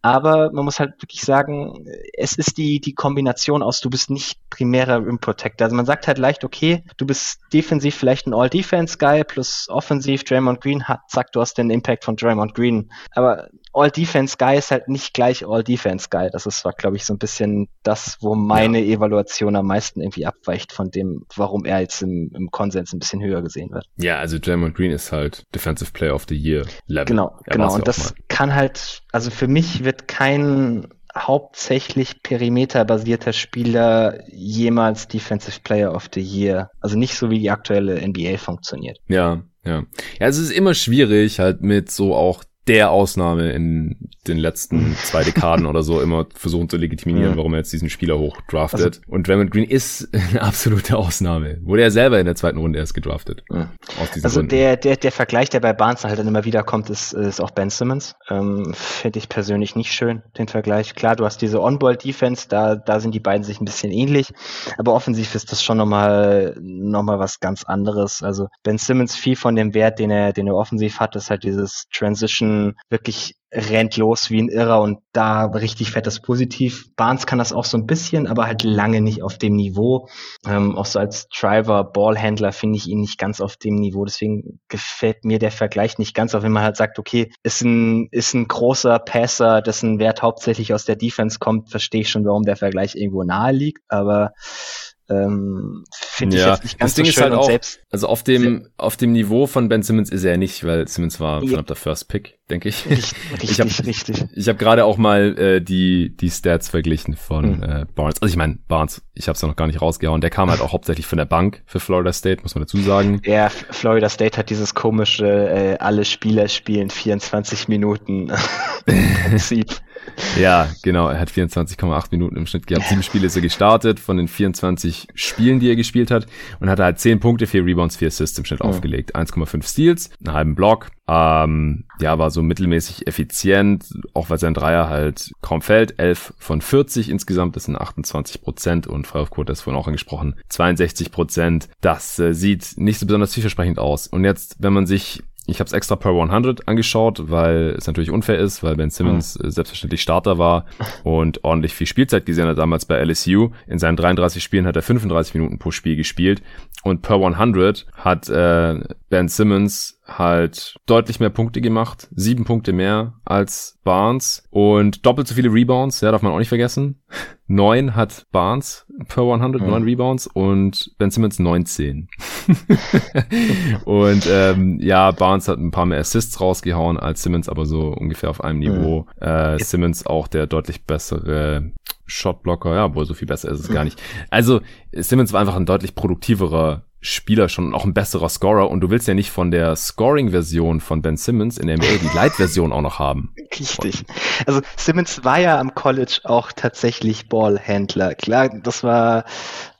Aber man muss halt wirklich sagen, es ist die, die Kombination aus, du bist nicht primärer Rim Protector. Also man sagt halt leicht, okay, du bist defensiv vielleicht ein All-Defense-Guy plus offensiv Draymond Green hat, sagt, du hast den Impact von Draymond Green. Aber All-Defense-Guy ist halt nicht gleich All-Defense-Guy. Das ist, war, glaube ich, so ein bisschen das, wo meine ja. Evaluation am meisten irgendwie abweicht von dem, warum er jetzt im, im Konsens ein bisschen höher gesehen wird. Ja, also Draymond Green ist halt Defensive Player of the Year Level. Genau, er genau. Und das kann halt, also für mich wird kein hauptsächlich perimeterbasierter Spieler jemals Defensive Player of the Year. Also nicht so wie die aktuelle NBA funktioniert. Ja, ja. Ja, es ist immer schwierig, halt mit so auch der Ausnahme in den letzten zwei Dekaden oder so immer versuchen zu legitimieren, warum er jetzt diesen Spieler hochdraftet. Also, und Draymond Green ist <laughs> eine absolute Ausnahme. Wurde er selber in der zweiten Runde erst gedraftet. also der, der, der Vergleich, der bei Barnes halt dann immer wieder kommt, ist, ist auch Ben Simmons. Ähm, Finde ich persönlich nicht schön, den Vergleich. Klar, du hast diese On-Ball-Defense, da, da sind die beiden sich ein bisschen ähnlich, aber offensiv ist das schon nochmal, nochmal was ganz anderes. Also Ben Simmons viel von dem Wert, den er, den er offensiv hat, ist halt dieses Transition wirklich rennt los wie ein Irrer und da richtig fettes Positiv. Barnes kann das auch so ein bisschen, aber halt lange nicht auf dem Niveau. Ähm, auch so als Driver, Ballhändler finde ich ihn nicht ganz auf dem Niveau. Deswegen gefällt mir der Vergleich nicht ganz, auch wenn man halt sagt, okay, ist ein, ist ein großer Passer, dessen Wert hauptsächlich aus der Defense kommt, verstehe ich schon, warum der Vergleich irgendwo nahe liegt, aber ähm, finde ja, ich jetzt nicht ganz das Ding so schön ist halt auch, selbst, also auf dem auf dem Niveau von Ben Simmons ist er nicht, weil Simmons war ja. der First Pick, denke ich. <laughs> Richtig, ich habe richtig. Ich habe gerade auch mal äh, die die Stats verglichen von mhm. äh, Barnes. Also ich meine Barnes, ich habe es ja noch gar nicht rausgehauen. Der kam halt auch hauptsächlich von der Bank für Florida State, muss man dazu sagen. Ja, Florida State hat dieses komische äh, alle Spieler spielen 24 Minuten <laughs> Prinzip. Ja, genau. Er hat 24,8 Minuten im Schnitt gehabt. Sieben Spiele ist er gestartet von den 24 Spielen, die er gespielt hat und hat halt 10 Punkte, 4 Rebounds, 4 Assists im Schnitt mhm. aufgelegt. 1,5 Steals, einen halben Block. Ähm, ja, war so mittelmäßig effizient, auch weil sein Dreier halt kaum fällt. 11 von 40 insgesamt, das sind 28 Prozent und Freiwurfquote ist vorhin auch angesprochen, 62 Prozent. Das äh, sieht nicht so besonders vielversprechend aus. Und jetzt, wenn man sich ich habe es extra per 100 angeschaut, weil es natürlich unfair ist, weil Ben Simmons mhm. selbstverständlich Starter war und ordentlich viel Spielzeit gesehen hat damals bei LSU. In seinen 33 Spielen hat er 35 Minuten pro Spiel gespielt und per 100 hat äh, Ben Simmons halt deutlich mehr Punkte gemacht, sieben Punkte mehr als Barnes und doppelt so viele Rebounds, ja, darf man auch nicht vergessen. <laughs> Neun hat Barnes per 100, mhm. neun Rebounds und Ben Simmons 19. <laughs> und ähm, ja, Barnes hat ein paar mehr Assists rausgehauen als Simmons, aber so ungefähr auf einem Niveau. Mhm. Äh, Simmons auch der deutlich bessere Shotblocker, ja, wohl so viel besser ist es gar <laughs> nicht. Also Simmons war einfach ein deutlich produktiverer Spieler schon auch ein besserer Scorer und du willst ja nicht von der Scoring-Version von Ben Simmons in der NBA die Light-Version auch noch haben. Richtig. Also Simmons war ja am College auch tatsächlich Ballhändler. Klar, das war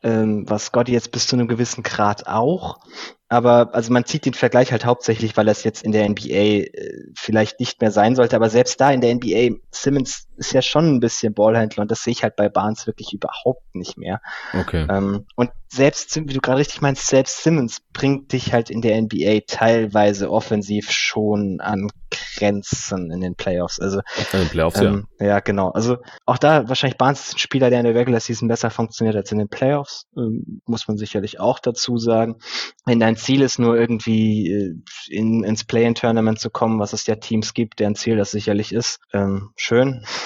ähm, was Scotty jetzt bis zu einem gewissen Grad auch. Aber also man zieht den Vergleich halt hauptsächlich, weil es jetzt in der NBA äh, vielleicht nicht mehr sein sollte. Aber selbst da in der NBA, Simmons ist ja schon ein bisschen Ballhändler und das sehe ich halt bei Barnes wirklich überhaupt nicht mehr. Okay. Ähm, und selbst, wie du gerade richtig meinst, selbst Simmons bringt dich halt in der NBA teilweise offensiv schon an Grenzen in den Playoffs. Also in den Playoffs, ähm, ja. Ja, genau. Also auch da wahrscheinlich Barnes ist ein Spieler, der in der Regular Season besser funktioniert als in den Playoffs, ähm, muss man sicherlich auch dazu sagen. Wenn dein Ziel ist, nur irgendwie äh, in, ins Play-in-Tournament zu kommen, was es ja Teams gibt, deren Ziel das sicherlich ist, ähm, schön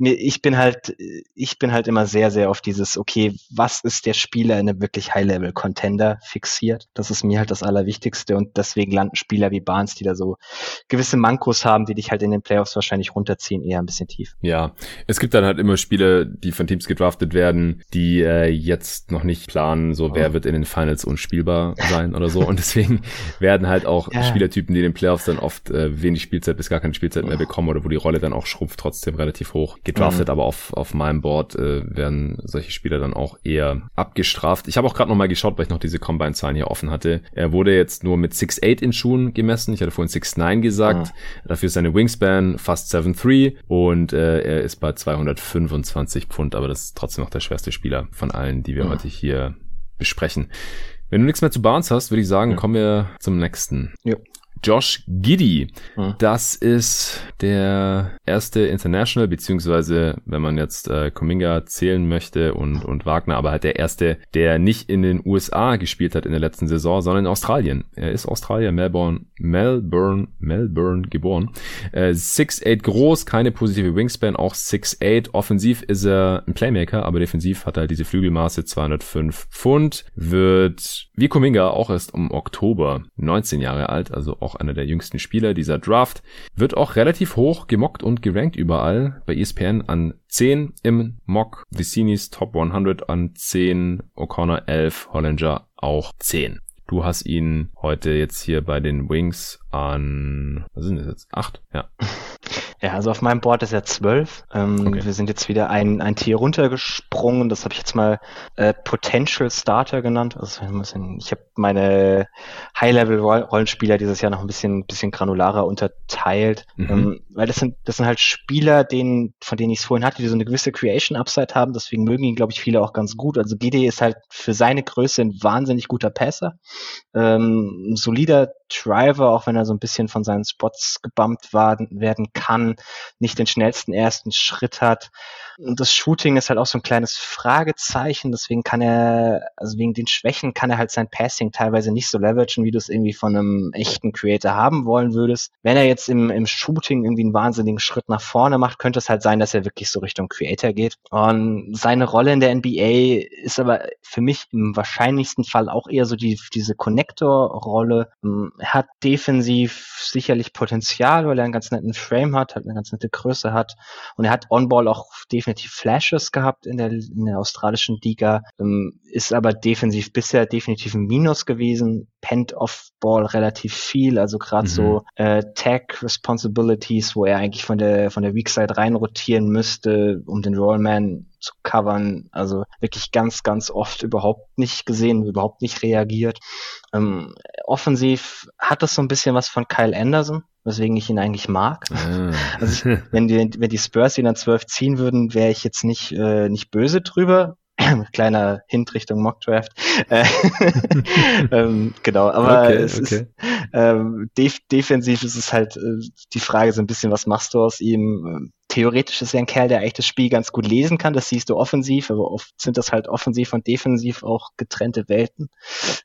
ich bin halt, ich bin halt immer sehr, sehr auf dieses, okay, was ist der Spieler in einem wirklich High-Level-Contender fixiert? Das ist mir halt das Allerwichtigste und deswegen landen Spieler wie Barnes, die da so gewisse Mankos haben, die dich halt in den Playoffs wahrscheinlich runterziehen, eher ein bisschen tief. Ja, es gibt dann halt immer Spieler, die von Teams gedraftet werden, die äh, jetzt noch nicht planen, so wer oh. wird in den Finals unspielbar sein oder so und deswegen werden halt auch ja. Spielertypen, die in den Playoffs dann oft äh, wenig Spielzeit bis gar keine Spielzeit mehr bekommen oder wo die Rolle dann auch schrumpft, trotzdem relativ relativ hoch gedraftet, mhm. aber auf, auf meinem Board äh, werden solche Spieler dann auch eher abgestraft. Ich habe auch gerade nochmal geschaut, weil ich noch diese Combine-Zahlen hier offen hatte. Er wurde jetzt nur mit 6'8 in Schuhen gemessen. Ich hatte vorhin 6'9 gesagt. Mhm. Dafür ist seine Wingspan fast 7'3 und äh, er ist bei 225 Pfund, aber das ist trotzdem noch der schwerste Spieler von allen, die wir mhm. heute hier besprechen. Wenn du nichts mehr zu Barnes hast, würde ich sagen, ja. kommen wir zum nächsten. Ja. Josh Giddy. Hm. Das ist der erste International, beziehungsweise wenn man jetzt äh, Kuminga zählen möchte und, und Wagner, aber halt der erste, der nicht in den USA gespielt hat in der letzten Saison, sondern in Australien. Er ist Australier, Melbourne, Melbourne, Melbourne geboren. Äh, 6'8 groß, keine positive Wingspan, auch 6'8. Offensiv ist er ein Playmaker, aber defensiv hat er halt diese Flügelmaße 205 Pfund, wird wie Kuminga auch erst im Oktober 19 Jahre alt, also auch einer der jüngsten Spieler dieser Draft. Wird auch relativ hoch gemockt und gerankt überall. Bei ESPN an 10 im Mock, Vicinis Top 100 an 10, O'Connor 11, Hollinger auch 10. Du hast ihn heute jetzt hier bei den Wings an, was sind das jetzt? Acht? Ja. <laughs> Ja, also auf meinem Board ist er zwölf. Ähm, okay. Wir sind jetzt wieder ein, ein Tier runtergesprungen. Das habe ich jetzt mal äh, Potential Starter genannt. Also ich habe meine High-Level-Rollenspieler dieses Jahr noch ein bisschen, bisschen granularer unterteilt. Mhm. Ähm, weil das sind, das sind halt Spieler, denen, von denen ich es vorhin hatte, die so eine gewisse Creation-Upside haben. Deswegen mögen ihn, glaube ich, viele auch ganz gut. Also GD ist halt für seine Größe ein wahnsinnig guter Passer. Ähm, ein solider Driver, auch wenn er so ein bisschen von seinen Spots gebumpt werden kann, nicht den schnellsten ersten Schritt hat. Und das Shooting ist halt auch so ein kleines Fragezeichen, deswegen kann er, also wegen den Schwächen kann er halt sein Passing teilweise nicht so leveragen, wie du es irgendwie von einem echten Creator haben wollen würdest. Wenn er jetzt im, im Shooting irgendwie einen wahnsinnigen Schritt nach vorne macht, könnte es halt sein, dass er wirklich so Richtung Creator geht. Und seine Rolle in der NBA ist aber für mich im wahrscheinlichsten Fall auch eher so die, diese Connector-Rolle. Er hat defensiv sicherlich Potenzial, weil er einen ganz netten Frame hat, hat eine ganz nette Größe hat und er hat On-Ball auch definitiv Flashes gehabt in der, in der australischen Liga, ähm, ist aber defensiv bisher definitiv ein Minus gewesen, pennt Off-Ball relativ viel, also gerade mhm. so äh, Tag Responsibilities, wo er eigentlich von der von der Weak Side rein rotieren müsste, um den Rollman zu covern. Also wirklich ganz, ganz oft überhaupt nicht gesehen, überhaupt nicht reagiert. Ähm, offensiv hat das so ein bisschen was von Kyle Anderson, weswegen ich ihn eigentlich mag. Ah. Also ich, <laughs> wenn, die, wenn die Spurs ihn dann 12 ziehen würden, wäre ich jetzt nicht, äh, nicht böse drüber. <clears throat> Kleiner Hint Richtung Mockdraft. Äh, <laughs> ähm, genau, aber okay, es okay. ist ähm, def defensiv ist es halt äh, die Frage so ein bisschen, was machst du aus ihm? Theoretisch ist er ein Kerl, der eigentlich das Spiel ganz gut lesen kann. Das siehst du offensiv, aber oft sind das halt offensiv und defensiv auch getrennte Welten.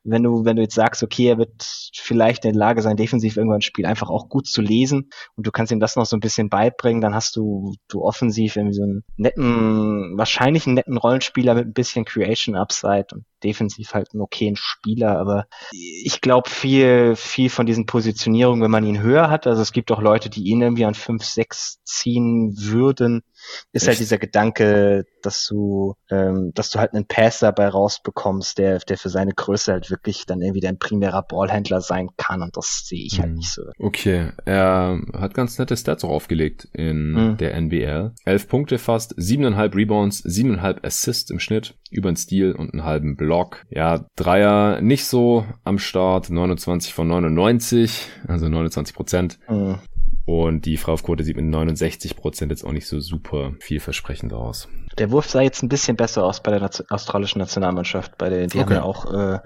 Wenn du, wenn du jetzt sagst, okay, er wird vielleicht in der Lage sein, defensiv irgendwann ein Spiel einfach auch gut zu lesen und du kannst ihm das noch so ein bisschen beibringen, dann hast du, du offensiv irgendwie so einen netten, wahrscheinlich einen netten Rollenspieler mit ein bisschen Creation Upside und defensiv halt einen okayen Spieler, aber ich glaube viel, viel von diesen Positionierungen, wenn man ihn höher hat, also es gibt auch Leute, die ihn irgendwie an 5, 6 ziehen würden, ist halt Echt? halt dieser Gedanke, dass du, ähm, dass du halt einen Pass dabei rausbekommst, der, der für seine Größe halt wirklich dann irgendwie dein primärer Ballhändler sein kann und das sehe ich halt hm. nicht so. Okay, er hat ganz nette Stats auch aufgelegt in hm. der NBL. Elf Punkte fast, siebeneinhalb Rebounds, siebeneinhalb Assists im Schnitt, über den Stil und einen halben Block. Ja, Dreier nicht so am Start, 29 von 99, also 29 Prozent. Hm. Und die Freiwurfquote sieht mit 69 Prozent jetzt auch nicht so super vielversprechend aus. Der Wurf sah jetzt ein bisschen besser aus bei der Nation australischen Nationalmannschaft. Bei der, die okay. haben ja auch äh,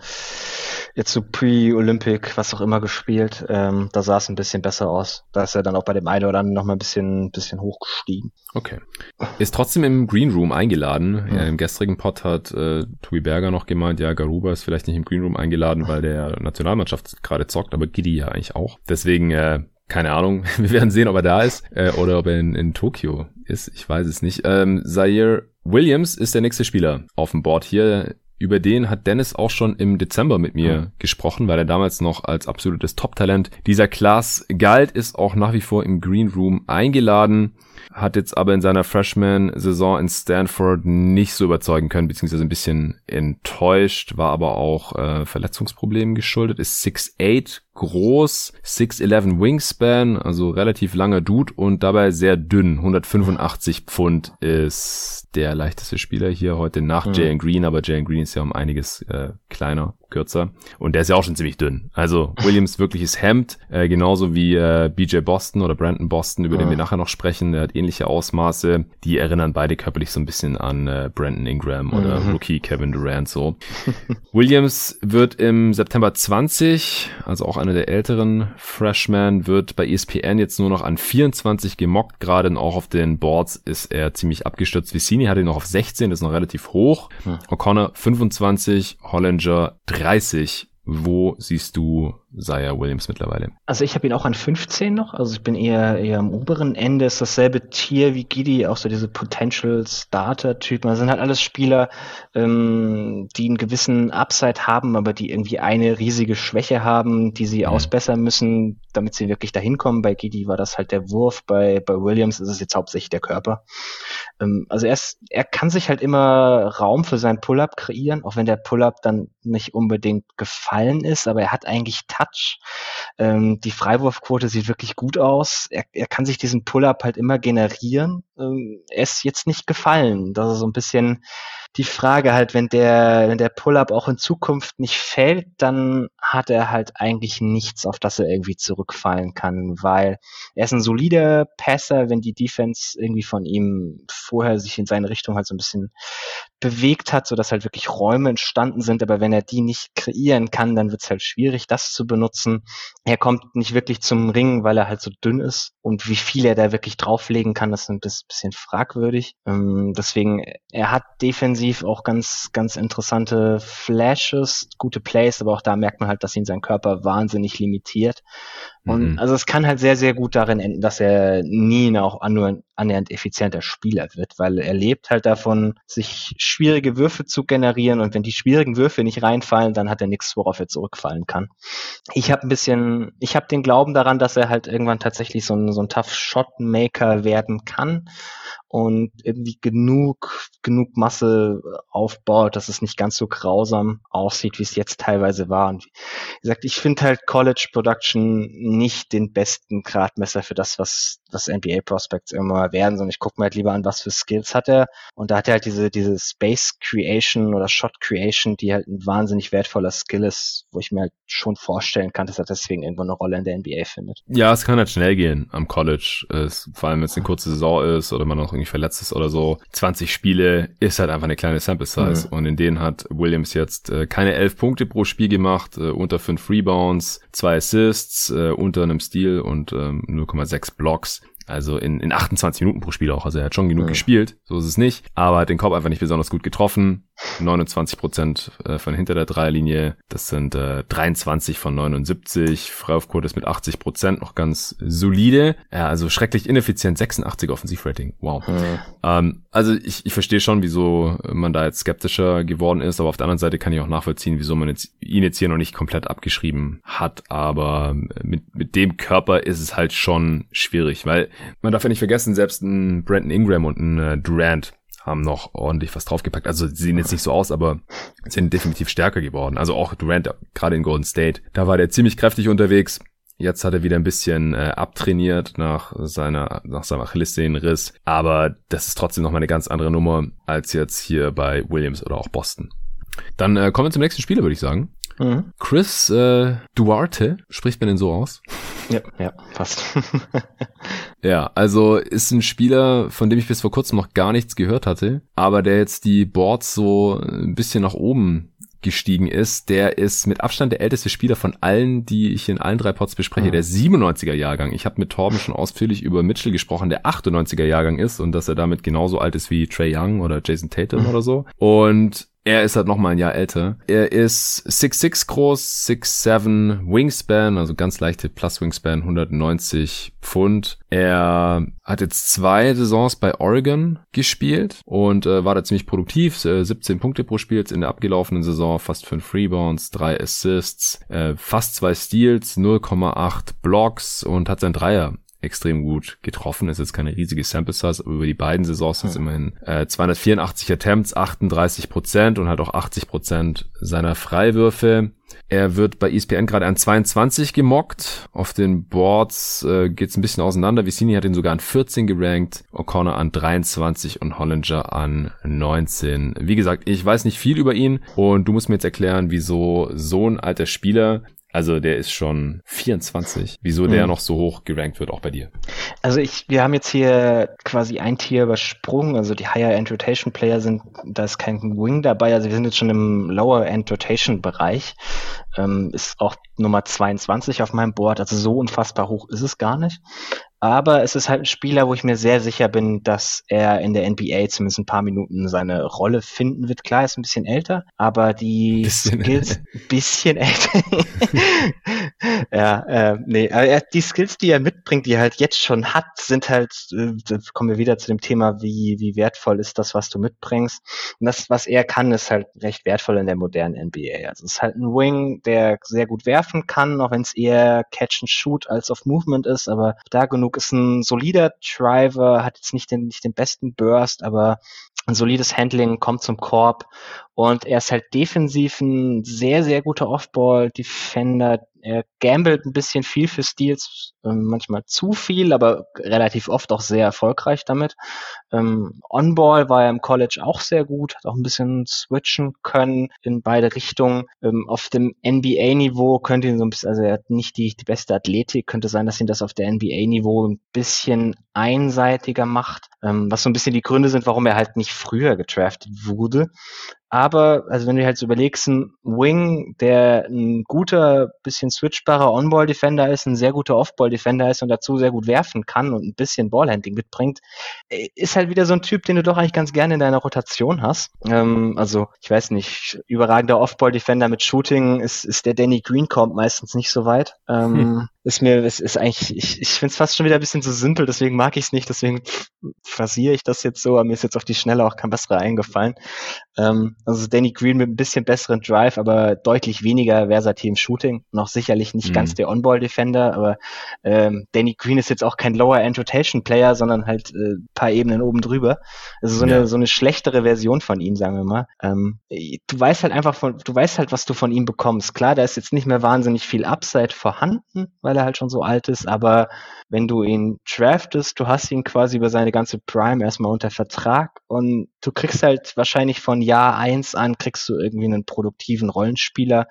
jetzt so Pre-Olympic, was auch immer gespielt. Ähm, da sah es ein bisschen besser aus. Da ist er dann auch bei dem einen oder anderen noch mal ein bisschen, bisschen hochgestiegen. Okay. Ist trotzdem im Green Room eingeladen. Ja, Im gestrigen Pod hat äh, Tobi Berger noch gemeint, ja, Garuba ist vielleicht nicht im Green Room eingeladen, weil der Nationalmannschaft gerade zockt, aber Giddy ja eigentlich auch. Deswegen äh, keine Ahnung. <laughs> Wir werden sehen, ob er da ist äh, oder ob er in, in Tokio ist. Ich weiß es nicht. Ähm, Zaire Williams ist der nächste Spieler auf dem Board hier. Über den hat Dennis auch schon im Dezember mit mir mhm. gesprochen, weil er damals noch als absolutes Top-Talent dieser Class galt, ist auch nach wie vor im Green Room eingeladen hat jetzt aber in seiner Freshman-Saison in Stanford nicht so überzeugen können, beziehungsweise ein bisschen enttäuscht, war aber auch äh, Verletzungsproblemen geschuldet, ist 6'8 groß, 6'11 Wingspan, also relativ langer Dude und dabei sehr dünn. 185 Pfund ist der leichteste Spieler hier heute nach mhm. Jalen Green, aber Jalen Green ist ja um einiges äh, kleiner kürzer. Und der ist ja auch schon ziemlich dünn. Also <laughs> Williams wirkliches Hemd, äh, genauso wie äh, BJ Boston oder Brandon Boston, über ja. den wir nachher noch sprechen. Der hat ähnliche Ausmaße. Die erinnern beide körperlich so ein bisschen an äh, Brandon Ingram oder mhm. Rookie Kevin Durant so. <laughs> Williams wird im September 20, also auch einer der älteren Freshmen, wird bei ESPN jetzt nur noch an 24 gemockt. Gerade auch auf den Boards ist er ziemlich abgestürzt. Vicini hatte ihn noch auf 16, das ist noch relativ hoch. Mhm. O'Connor 25, Hollinger 30. Wo siehst du Zaya Williams mittlerweile? Also ich habe ihn auch an 15 noch, also ich bin eher eher am oberen Ende, ist dasselbe Tier wie Gidi, auch so diese Potential Starter-Typen. Das sind halt alles Spieler, ähm, die einen gewissen Upside haben, aber die irgendwie eine riesige Schwäche haben, die sie mhm. ausbessern müssen, damit sie wirklich dahin kommen. Bei Gidi war das halt der Wurf, bei, bei Williams ist es jetzt hauptsächlich der Körper. Ähm, also er, ist, er kann sich halt immer Raum für seinen Pull-Up kreieren, auch wenn der Pull-Up dann nicht unbedingt gefallen ist, aber er hat eigentlich Touch. Ähm, die Freiwurfquote sieht wirklich gut aus. Er, er kann sich diesen Pull-Up halt immer generieren. Ähm, er ist jetzt nicht gefallen. Das ist so ein bisschen die Frage halt, wenn der, wenn der Pull-up auch in Zukunft nicht fällt, dann hat er halt eigentlich nichts, auf das er irgendwie zurückfallen kann, weil er ist ein solider Passer, wenn die Defense irgendwie von ihm vorher sich in seine Richtung halt so ein bisschen bewegt hat, so dass halt wirklich Räume entstanden sind, aber wenn er die nicht kreieren kann, dann wird es halt schwierig, das zu benutzen. Er kommt nicht wirklich zum Ring, weil er halt so dünn ist und wie viel er da wirklich drauflegen kann, das ist ein bisschen fragwürdig. Ähm, deswegen, er hat defensiv offensiv auch ganz, ganz interessante Flashes, gute Plays, aber auch da merkt man halt, dass ihn sein Körper wahnsinnig limitiert. Und mhm. also es kann halt sehr, sehr gut darin enden, dass er nie ein auch annähernd effizienter Spieler wird, weil er lebt halt davon, sich schwierige Würfe zu generieren und wenn die schwierigen Würfe nicht reinfallen, dann hat er nichts, worauf er zurückfallen kann. Ich habe ein bisschen, ich habe den Glauben daran, dass er halt irgendwann tatsächlich so ein, so ein Tough Shot Maker werden kann und irgendwie genug, genug Masse aufbaut, dass es nicht ganz so grausam aussieht, wie es jetzt teilweise war. Und wie gesagt, ich finde halt College Production nicht den besten Gradmesser für das, was, was NBA Prospects immer werden, sondern ich gucke mir halt lieber an, was für Skills hat er. Und da hat er halt diese, diese Space Creation oder Shot Creation, die halt ein wahnsinnig wertvoller Skill ist, wo ich mir halt schon vorstellen kann, dass er deswegen irgendwo eine Rolle in der NBA findet. Ja, es kann halt schnell gehen am College, es, vor allem wenn es eine kurze Saison ist oder man noch irgendwie verletzt ist oder so. 20 Spiele ist halt einfach eine kleine Sample Size mhm. und in denen hat Williams jetzt äh, keine 11 Punkte pro Spiel gemacht, äh, unter 5 Rebounds, zwei Assists, äh, unter einem Steal und ähm, 0,6 Blocks. Also in, in 28 Minuten pro Spiel auch. Also er hat schon genug ja. gespielt, so ist es nicht. Aber hat den Korb einfach nicht besonders gut getroffen. 29 Prozent äh, von hinter der Dreierlinie. Das sind äh, 23 von 79. Freiwurfquote ist mit 80 Prozent noch ganz solide. Ja, also schrecklich ineffizient. 86 Offensivrating. Wow. Ja. Ähm, also ich, ich verstehe schon, wieso man da jetzt skeptischer geworden ist. Aber auf der anderen Seite kann ich auch nachvollziehen, wieso man jetzt, ihn jetzt hier noch nicht komplett abgeschrieben hat. Aber mit, mit dem Körper ist es halt schon schwierig, weil man darf ja nicht vergessen, selbst ein Brandon Ingram und ein äh, Durant haben noch ordentlich was draufgepackt. Also sie sehen jetzt nicht so aus, aber sind definitiv stärker geworden. Also auch Durant, gerade in Golden State, da war der ziemlich kräftig unterwegs. Jetzt hat er wieder ein bisschen äh, abtrainiert nach seiner nach seinem Achillessehnenriss, aber das ist trotzdem noch mal eine ganz andere Nummer als jetzt hier bei Williams oder auch Boston. Dann äh, kommen wir zum nächsten Spieler, würde ich sagen. Mhm. Chris äh, Duarte, spricht man den so aus? Ja, ja, fast. <laughs> ja, also ist ein Spieler, von dem ich bis vor kurzem noch gar nichts gehört hatte, aber der jetzt die Boards so ein bisschen nach oben gestiegen ist, der ist mit Abstand der älteste Spieler von allen, die ich in allen drei Pots bespreche, ah. der 97er Jahrgang. Ich habe mit Torben schon ausführlich über Mitchell gesprochen, der 98er Jahrgang ist und dass er damit genauso alt ist wie Trey Young oder Jason Tatum mhm. oder so. Und er ist halt noch mal ein Jahr älter. Er ist 6'6 groß, 6'7 Wingspan, also ganz leichte Plus Wingspan, 190 Pfund. Er hat jetzt zwei Saisons bei Oregon gespielt und äh, war da ziemlich produktiv. Äh, 17 Punkte pro Spiel jetzt in der abgelaufenen Saison, fast 5 Rebounds, 3 Assists, äh, fast zwei Steals, 0,8 Blocks und hat sein Dreier extrem gut getroffen. Ist jetzt keine riesige Sample Size, aber über die beiden Saisons sind es immerhin äh, 284 Attempts, 38 Prozent und halt auch 80 Prozent seiner Freiwürfe. Er wird bei ESPN gerade an 22 gemockt. Auf den Boards äh, geht es ein bisschen auseinander. Vicini hat ihn sogar an 14 gerankt, O'Connor an 23 und Hollinger an 19. Wie gesagt, ich weiß nicht viel über ihn und du musst mir jetzt erklären, wieso so ein alter Spieler also der ist schon 24. Wieso der mhm. noch so hoch gerankt wird, auch bei dir? Also ich, wir haben jetzt hier quasi ein Tier übersprungen. Also die Higher End Rotation Player sind, da ist kein Wing dabei. Also wir sind jetzt schon im Lower End Rotation Bereich. Ähm, ist auch Nummer 22 auf meinem Board. Also so unfassbar hoch ist es gar nicht. Aber es ist halt ein Spieler, wo ich mir sehr sicher bin, dass er in der NBA zumindest ein paar Minuten seine Rolle finden wird. Klar, er ist ein bisschen älter, aber die bisschen Skills, <laughs> ein bisschen älter. <laughs> ja, äh, nee, aber er, die Skills, die er mitbringt, die er halt jetzt schon hat, sind halt, äh, kommen wir wieder zu dem Thema, wie, wie wertvoll ist das, was du mitbringst. Und das, was er kann, ist halt recht wertvoll in der modernen NBA. Also es ist halt ein Wing, der sehr gut werfen kann, auch wenn es eher Catch and Shoot als auf Movement ist, aber da genug ist ein solider Driver, hat jetzt nicht den, nicht den besten Burst, aber ein solides Handling, kommt zum Korb und er ist halt defensiv ein sehr, sehr guter Off-Ball-Defender, er gambelt ein bisschen viel für Steals, ähm, manchmal zu viel, aber relativ oft auch sehr erfolgreich damit. Ähm, On-Ball war er im College auch sehr gut, hat auch ein bisschen switchen können in beide Richtungen. Ähm, auf dem NBA-Niveau könnte ihn so ein bisschen, also er hat nicht die, die beste Athletik, könnte sein, dass ihn das auf der NBA-Niveau ein bisschen einseitiger macht, ähm, was so ein bisschen die Gründe sind, warum er halt nicht früher getraftet wurde. Aber, also wenn du halt so überlegst, ein Wing, der ein guter, bisschen switchbarer On-Ball-Defender ist, ein sehr guter Off-Ball-Defender ist und dazu sehr gut werfen kann und ein bisschen Ballhandling mitbringt, äh, ist halt wieder so ein Typ, den du doch eigentlich ganz gerne in deiner Rotation hast. Ähm, also, ich weiß nicht, überragender Off-Ball-Defender mit Shooting ist, ist der Danny Green kommt meistens nicht so weit. Ähm, hm. Ist mir, es ist eigentlich, ich, ich finde es fast schon wieder ein bisschen zu simpel, deswegen mag ich es nicht, deswegen phrasiere ich das jetzt so, aber mir ist jetzt auf die Schnelle auch kein besserer eingefallen. Ähm, also Danny Green mit ein bisschen besseren Drive, aber deutlich weniger versatil im Shooting. Noch sicherlich nicht mhm. ganz der On-Ball-Defender, aber ähm, Danny Green ist jetzt auch kein Lower-End-Rotation-Player, sondern halt äh, paar Ebenen oben drüber. Also so, ja. eine, so eine schlechtere Version von ihm, sagen wir mal. Ähm, du weißt halt einfach von, du weißt halt, was du von ihm bekommst. Klar, da ist jetzt nicht mehr wahnsinnig viel Upside vorhanden, weil er halt schon so alt ist, aber wenn du ihn draftest, du hast ihn quasi über seine ganze Prime erstmal unter Vertrag und du kriegst halt wahrscheinlich von Jahr eins an kriegst du irgendwie einen produktiven Rollenspieler,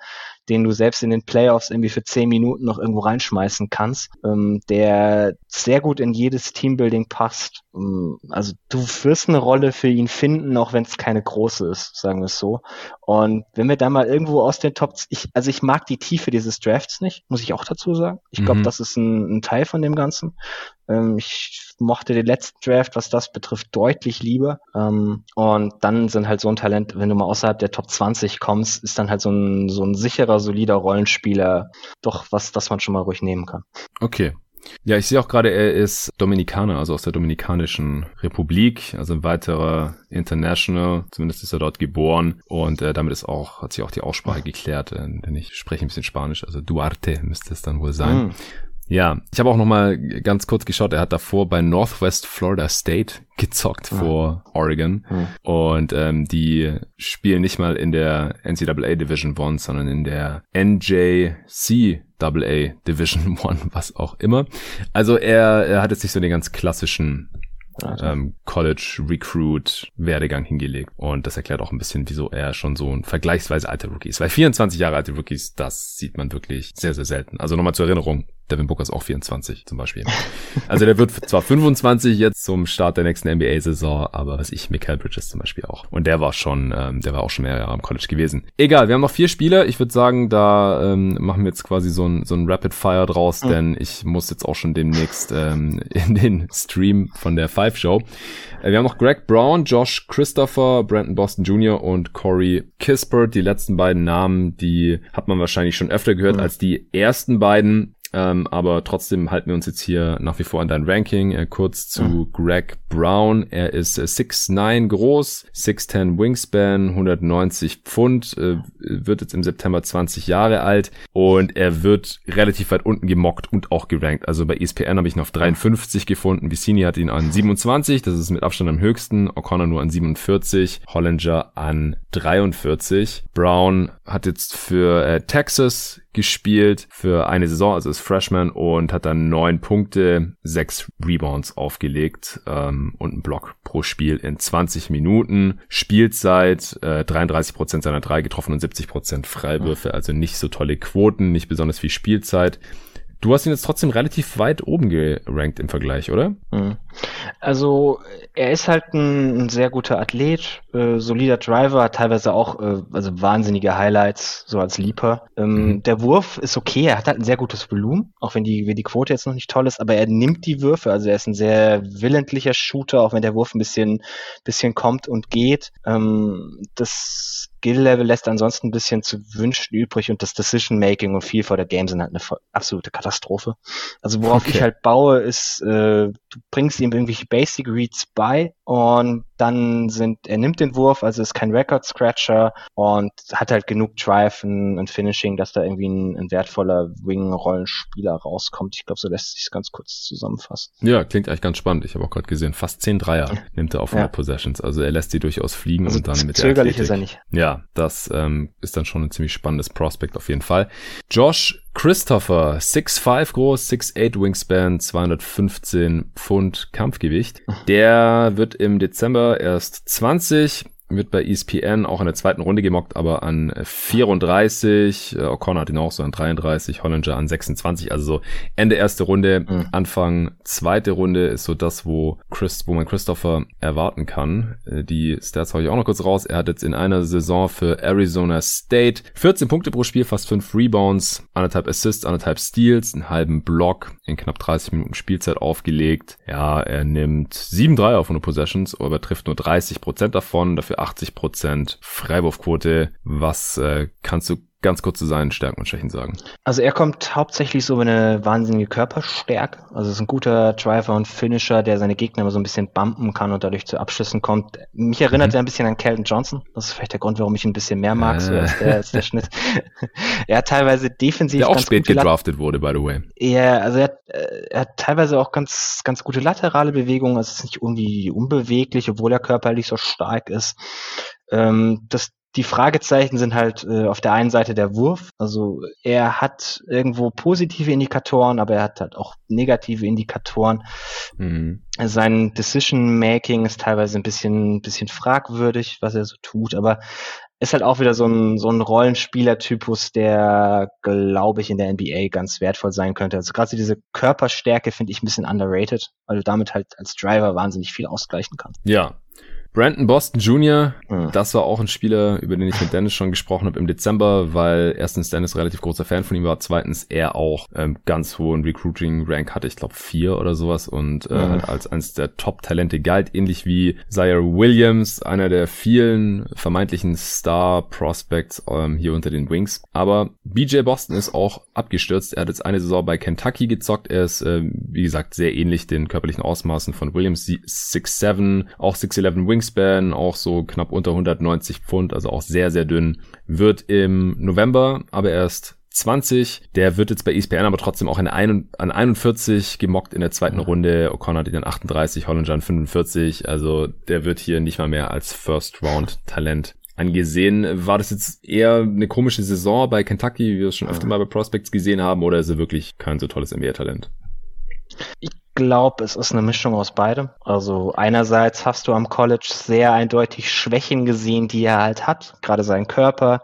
den du selbst in den Playoffs irgendwie für zehn Minuten noch irgendwo reinschmeißen kannst, ähm, der sehr gut in jedes Teambuilding passt. Ähm, also du wirst eine Rolle für ihn finden, auch wenn es keine große ist, sagen wir es so. Und wenn wir da mal irgendwo aus den Top, ich, also ich mag die Tiefe dieses Drafts nicht, muss ich auch dazu sagen. Ich glaube, mhm. das ist ein, ein Teil von dem Ganzen. Ähm, ich mochte den letzten Draft, was das betrifft, deutlich lieber. Ähm, und dann sind halt so ein Talent, wenn du mal außerhalb der Top 20 kommst, ist dann halt so ein, so ein sicherer, solider Rollenspieler doch was, das man schon mal ruhig nehmen kann. Okay, ja, ich sehe auch gerade, er ist Dominikaner, also aus der Dominikanischen Republik, also ein weiterer International, zumindest ist er dort geboren und äh, damit ist auch, hat sich auch die Aussprache geklärt, äh, denn ich spreche ein bisschen Spanisch, also Duarte müsste es dann wohl sein. Mm. Ja, ich habe auch noch mal ganz kurz geschaut. Er hat davor bei Northwest Florida State gezockt ah. vor Oregon ah. und ähm, die spielen nicht mal in der NCAA Division One, sondern in der NJC AA Division <laughs> One, was auch immer. Also er, er hat jetzt nicht so den ganz klassischen ähm, College Recruit Werdegang hingelegt. Und das erklärt auch ein bisschen, wieso er schon so ein vergleichsweise alter Rookie ist. Weil 24 Jahre alte Rookies, das sieht man wirklich sehr, sehr selten. Also nochmal zur Erinnerung, Devin Booker ist auch 24 zum Beispiel. Also der wird zwar 25 jetzt zum Start der nächsten NBA-Saison, aber was ich, Mikael Bridges zum Beispiel auch. Und der war schon, ähm, der war auch schon mehr Jahre am College gewesen. Egal, wir haben noch vier Spieler. Ich würde sagen, da ähm, machen wir jetzt quasi so ein, so ein Rapid Fire draus, mhm. denn ich muss jetzt auch schon demnächst ähm, in den Stream von der Five Show. Äh, wir haben noch Greg Brown, Josh Christopher, Brandon Boston Jr. und Corey Kispert. Die letzten beiden Namen, die hat man wahrscheinlich schon öfter gehört mhm. als die ersten beiden. Ähm, aber trotzdem halten wir uns jetzt hier nach wie vor an dein Ranking. Äh, kurz zu mhm. Greg Brown. Er ist äh, 6'9 groß, 6'10 Wingspan, 190 Pfund, äh, wird jetzt im September 20 Jahre alt und er wird relativ weit unten gemockt und auch gerankt. Also bei ESPN habe ich ihn auf 53 gefunden, Vicini hat ihn an 27, das ist mit Abstand am höchsten, O'Connor nur an 47, Hollinger an 43. Brown hat jetzt für äh, Texas gespielt für eine Saison, also ist Freshman und hat dann neun Punkte, sechs Rebounds aufgelegt ähm, und einen Block pro Spiel in 20 Minuten. Spielzeit äh, 33% seiner drei getroffen und 70% Freiwürfe, also nicht so tolle Quoten, nicht besonders viel Spielzeit. Du hast ihn jetzt trotzdem relativ weit oben gerankt im Vergleich, oder? Mhm. Also er ist halt ein, ein sehr guter Athlet, äh, solider Driver, hat teilweise auch äh, also wahnsinnige Highlights, so als Leaper. Ähm, mhm. Der Wurf ist okay, er hat halt ein sehr gutes Volumen, auch wenn die, wenn die Quote jetzt noch nicht toll ist, aber er nimmt die Würfe, also er ist ein sehr willentlicher Shooter, auch wenn der Wurf ein bisschen, bisschen kommt und geht. Ähm, das Skill-Level lässt ansonsten ein bisschen zu wünschen übrig und das Decision-Making und viel vor der Game sind halt eine absolute Katastrophe. Also worauf okay. ich halt baue, ist, äh, du bringst ihm irgendwelche Basic Reads bei und dann sind, er nimmt den Wurf, also ist kein Record Scratcher und hat halt genug Drive und, Finishing, dass da irgendwie ein, ein wertvoller Wing-Rollenspieler rauskommt. Ich glaube, so lässt sich ganz kurz zusammenfassen. Ja, klingt eigentlich ganz spannend. Ich habe auch gerade gesehen, fast 10 Dreier nimmt er auf 100 ja. Possessions. Also er lässt die durchaus fliegen also und dann mit zögerlich ist er nicht. Ja, das ähm, ist dann schon ein ziemlich spannendes Prospect auf jeden Fall. Josh Christopher, 6'5 groß, 6'8 Wingspan, 215 Pfund Kampfgewicht. <laughs> Der wird im Dezember erst 20 wird bei ESPN auch in der zweiten Runde gemockt, aber an 34. Äh, O'Connor hat ihn auch so an 33, Hollinger an 26. Also so Ende erste Runde, mhm. Anfang zweite Runde ist so das, wo Chris, wo man Christopher erwarten kann. Äh, die Stats hau ich auch noch kurz raus. Er hat jetzt in einer Saison für Arizona State 14 Punkte pro Spiel, fast 5 Rebounds, anderthalb Assists, anderthalb Steals, einen halben Block in knapp 30 Minuten Spielzeit aufgelegt. Ja, er nimmt 7 3 auf 100 Possessions, aber trifft nur 30 Prozent davon, dafür 80 Prozent Freiwurfquote. Was äh, kannst du ganz kurz zu seinen Stärken und Schwächen sagen? Also er kommt hauptsächlich so mit einer wahnsinnige Körperstärke. Also ist ein guter Driver und Finisher, der seine Gegner immer so ein bisschen bumpen kann und dadurch zu Abschlüssen kommt. Mich erinnert mhm. er ein bisschen an Kelton Johnson. Das ist vielleicht der Grund, warum ich ihn ein bisschen mehr mag, äh. so als der, als der <laughs> Schnitt. <laughs> er hat teilweise defensiv. Der auch spät gedraftet wurde, by the way. Ja, also er hat, äh, er hat teilweise auch ganz, ganz gute laterale Bewegungen. Also es ist nicht irgendwie unbeweglich, obwohl er körperlich so stark ist. Ähm, das die Fragezeichen sind halt äh, auf der einen Seite der Wurf. Also er hat irgendwo positive Indikatoren, aber er hat halt auch negative Indikatoren. Mhm. Sein Decision Making ist teilweise ein bisschen, ein bisschen fragwürdig, was er so tut, aber ist halt auch wieder so ein, so ein Rollenspielertypus, der, glaube ich, in der NBA ganz wertvoll sein könnte. Also gerade diese Körperstärke finde ich ein bisschen underrated, weil du damit halt als Driver wahnsinnig viel ausgleichen kannst. Ja, Brandon Boston Jr., mhm. das war auch ein Spieler, über den ich mit Dennis schon gesprochen habe im Dezember, weil erstens Dennis relativ großer Fan von ihm war, zweitens er auch ähm, ganz hohen Recruiting-Rank hatte, ich glaube vier oder sowas und äh, mhm. als eines der Top-Talente galt, ähnlich wie Zaire Williams, einer der vielen vermeintlichen Star-Prospects ähm, hier unter den Wings. Aber BJ Boston ist auch abgestürzt. Er hat jetzt eine Saison bei Kentucky gezockt. Er ist, äh, wie gesagt, sehr ähnlich den körperlichen Ausmaßen von Williams, 6'7, auch 6'11 Wings Wingspan, auch so knapp unter 190 Pfund, also auch sehr, sehr dünn. Wird im November aber erst 20. Der wird jetzt bei ESPN aber trotzdem auch an 41 gemockt in der zweiten Runde. O'Connor hat ihn dann 38, Hollinger an 45. Also der wird hier nicht mal mehr als First Round Talent angesehen. War das jetzt eher eine komische Saison bei Kentucky, wie wir es schon öfter mal bei Prospects gesehen haben, oder ist er wirklich kein so tolles NBA-Talent? Ich glaube, es ist eine Mischung aus beidem. Also einerseits hast du am College sehr eindeutig Schwächen gesehen, die er halt hat, gerade sein Körper,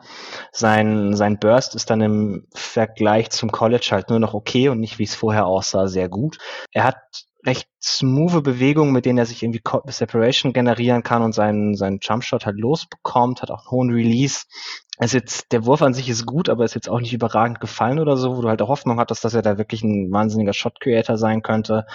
sein sein Burst ist dann im Vergleich zum College halt nur noch okay und nicht wie es vorher aussah sehr gut. Er hat recht smooth Bewegungen, mit denen er sich irgendwie Separation generieren kann und seinen, seinen Jumpshot halt losbekommt, hat auch einen hohen Release. Also jetzt, der Wurf an sich ist gut, aber ist jetzt auch nicht überragend gefallen oder so, wo du halt auch Hoffnung hattest, dass er da wirklich ein wahnsinniger Shot Creator sein könnte.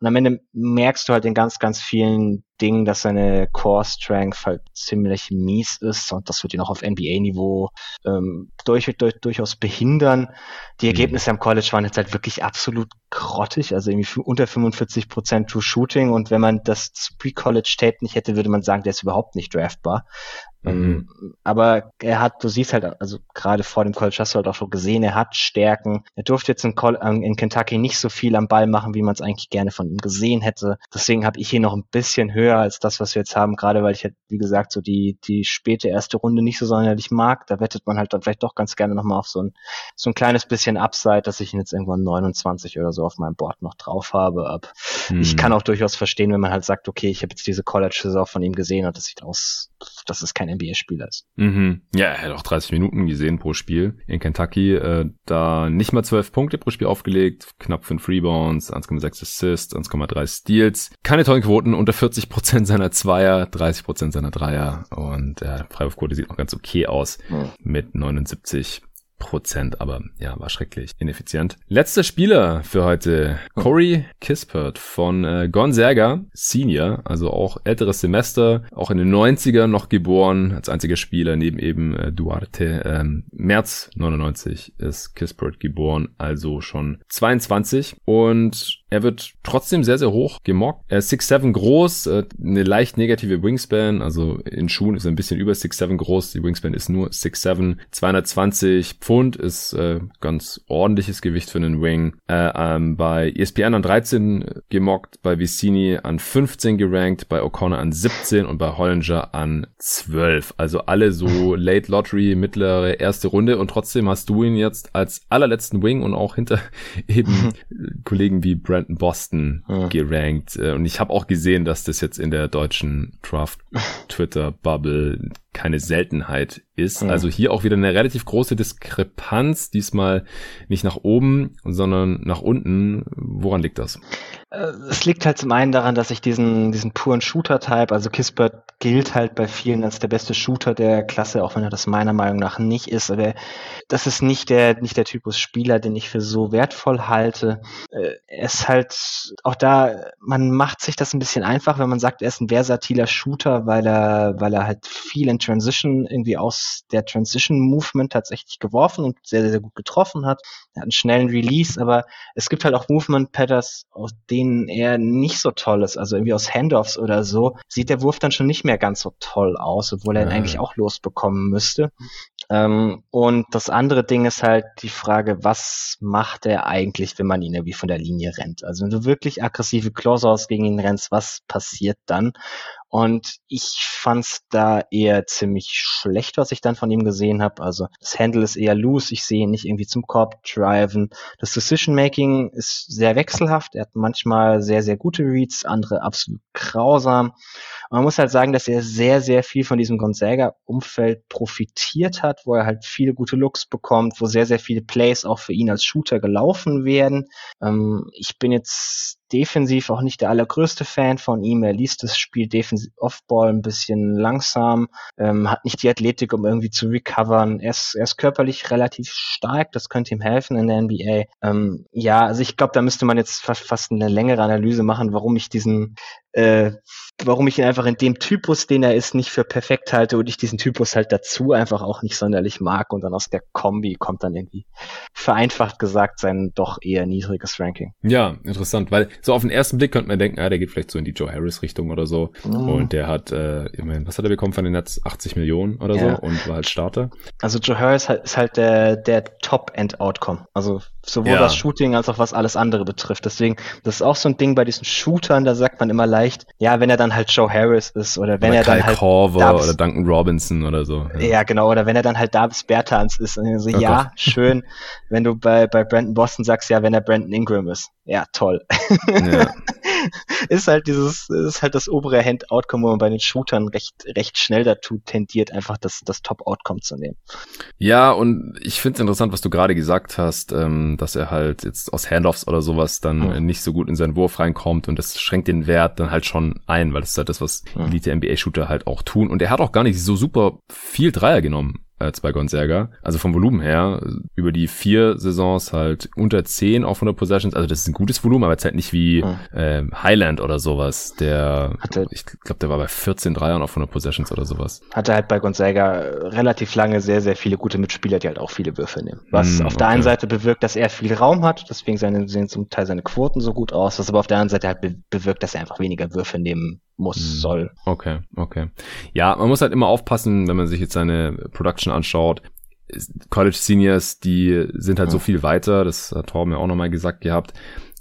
Und am Ende merkst du halt in ganz, ganz vielen Dingen, dass seine Core Strength halt ziemlich mies ist und das wird ihn auch auf NBA-Niveau ähm, durch, durch, durchaus behindern. Die mhm. Ergebnisse mhm. am College waren jetzt halt wirklich absolut grottig, also irgendwie unter 45 Prozent True Shooting und wenn man das Pre-College Tape nicht hätte, würde man sagen, der ist überhaupt nicht draftbar. Mhm. Ähm, aber er hat, du siehst halt, also gerade vor dem College hast du halt auch schon gesehen, er hat Stärken. Er durfte jetzt in, ähm, in Kentucky nicht so viel am Ball machen, wie man es eigentlich gerne von ihm gesehen hätte. Deswegen habe ich ihn noch ein bisschen höher als das, was wir jetzt haben, gerade weil ich halt, wie gesagt, so die, die späte erste Runde nicht so sonderlich mag. Da wettet man halt dann vielleicht doch ganz gerne nochmal auf so ein, so ein kleines bisschen Upside, dass ich ihn jetzt irgendwann 29 oder so auf meinem Board noch drauf habe. Aber mhm. ich kann auch durchaus verstehen, wenn man halt sagt, okay, ich habe jetzt diese College-Saison von ihm gesehen und das sieht aus, das ist kein NBA-Spieler ist. Mhm. Ja, er hat auch 30 Minuten gesehen pro Spiel in Kentucky. Äh, da nicht mal 12 Punkte pro Spiel aufgelegt, knapp 5 Rebounds, 1,6 Assists, 1,3 Steals. Keine tollen Quoten, unter 40 Prozent seiner Zweier, 30 Prozent seiner Dreier. Und äh, Freiwurfquote sieht noch ganz okay aus mit 79 Prozent, aber ja, war schrecklich. Ineffizient. Letzter Spieler für heute, Corey Kispert von äh, Gonzaga, Senior, also auch älteres Semester, auch in den 90er noch geboren, als einziger Spieler neben eben äh, Duarte. Ähm, März 99 ist Kispert geboren, also schon 22 und er wird trotzdem sehr, sehr hoch gemockt. Er ist 6'7 groß, äh, eine leicht negative Wingspan, also in Schuhen ist er ein bisschen über 6'7 groß, die Wingspan ist nur 6'7, 220 Pfund ist äh, ganz ordentliches Gewicht für einen Wing. Äh, ähm, bei ESPN an 13 gemockt, bei Vicini an 15 gerankt, bei O'Connor an 17 und bei Hollinger an 12. Also alle so Late Lottery, mittlere erste Runde und trotzdem hast du ihn jetzt als allerletzten Wing und auch hinter <laughs> eben Kollegen wie Brandon Boston ja. gerankt. Äh, und ich habe auch gesehen, dass das jetzt in der deutschen Draft-Twitter-Bubble keine Seltenheit ist. Ja. Also hier auch wieder eine relativ große Diskrepanz, diesmal nicht nach oben, sondern nach unten. Woran liegt das? Äh, es liegt halt zum einen daran, dass ich diesen, diesen puren Shooter-Type, also Kispert gilt halt bei vielen als der beste Shooter der Klasse, auch wenn er das meiner Meinung nach nicht ist. Aber das ist nicht der, nicht der Typus Spieler, den ich für so wertvoll halte. Äh, er ist halt auch da, man macht sich das ein bisschen einfach, wenn man sagt, er ist ein versatiler Shooter, weil er, weil er halt viel in Transition irgendwie aus der Transition Movement tatsächlich geworfen und sehr, sehr gut getroffen hat. Er hat einen schnellen Release, aber es gibt halt auch Movement Patterns, aus denen er nicht so toll ist. Also irgendwie aus Handoffs oder so sieht der Wurf dann schon nicht mehr ganz so toll aus, obwohl er ihn eigentlich auch losbekommen müsste. Ähm, und das andere Ding ist halt die Frage, was macht er eigentlich, wenn man ihn irgendwie von der Linie rennt? Also wenn du wirklich aggressive Closeouts gegen ihn rennst, was passiert dann? Und ich fand's da eher ziemlich schlecht, was ich dann von ihm gesehen habe. Also das Handle ist eher loose, ich sehe ihn nicht irgendwie zum Korb driven. Das Decision Making ist sehr wechselhaft. Er hat manchmal sehr, sehr gute Reads, andere absolut grausam. Und man muss halt sagen, dass er sehr, sehr viel von diesem Gonzaga-Umfeld profitiert hat, wo er halt viele gute Looks bekommt, wo sehr, sehr viele Plays auch für ihn als Shooter gelaufen werden. Ähm, ich bin jetzt defensiv auch nicht der allergrößte Fan von ihm. Er liest das Spiel defensiv Offball ein bisschen langsam, ähm, hat nicht die Athletik, um irgendwie zu recovern. Er ist, er ist körperlich relativ stark, das könnte ihm helfen in der NBA. Ähm, ja, also ich glaube, da müsste man jetzt fast, fast eine längere Analyse machen, warum ich diesen äh, warum ich ihn einfach in dem Typus, den er ist, nicht für perfekt halte und ich diesen Typus halt dazu einfach auch nicht sonderlich mag und dann aus der Kombi kommt dann irgendwie vereinfacht gesagt sein doch eher niedriges Ranking. Ja, interessant, weil so auf den ersten Blick könnte man denken, ah, der geht vielleicht so in die Joe Harris Richtung oder so mhm. und der hat, äh, ich meine, was hat er bekommen von den Netz? 80 Millionen oder ja. so und war halt Starter. Also Joe Harris ist halt der, der Top-End-Outcome, also sowohl ja. das Shooting als auch was alles andere betrifft. Deswegen, das ist auch so ein Ding bei diesen Shootern, da sagt man immer leicht, ja, wenn er dann halt Joe Harris ist oder wenn oder er Kyle dann halt Korver Davis, oder Duncan Robinson oder so. Ja. ja. genau, oder wenn er dann halt Davis Bertans ist und so, oh ja, Gott. <laughs> schön, wenn du bei, bei Brandon Boston sagst, ja, wenn er Brandon Ingram ist. Ja, toll. Ja. <laughs> ist halt dieses, ist halt das obere Hand-Outcome, wo man bei den Shootern recht, recht schnell dazu tendiert, einfach das, das Top-Outcome zu nehmen. Ja, und ich finde es interessant, was du gerade gesagt hast, ähm, dass er halt jetzt aus Handoffs oder sowas dann mhm. nicht so gut in seinen Wurf reinkommt und das schränkt den Wert dann halt schon ein, weil das ist halt das, was mhm. Elite-NBA-Shooter halt auch tun. Und er hat auch gar nicht so super viel Dreier genommen als bei Gonzaga. Also vom Volumen her, über die vier Saisons halt unter 10 auf 100 Possessions. Also das ist ein gutes Volumen, aber jetzt halt nicht wie hm. äh, Highland oder sowas. Der, Hatte, ich glaube, der war bei 14 Dreiern auf 100 Possessions oder sowas. Hatte halt bei Gonzaga relativ lange sehr, sehr viele gute Mitspieler, die halt auch viele Würfe nehmen. Was hm, auf der einen Seite bewirkt, dass er viel Raum hat, deswegen seine, sehen zum Teil seine Quoten so gut aus, was aber auf der anderen Seite halt be bewirkt, dass er einfach weniger Würfe nehmen muss, hm. soll. Okay, okay. Ja, man muss halt immer aufpassen, wenn man sich jetzt seine Production anschaut. College Seniors, die sind halt ja. so viel weiter, das hat Torben ja auch nochmal gesagt gehabt,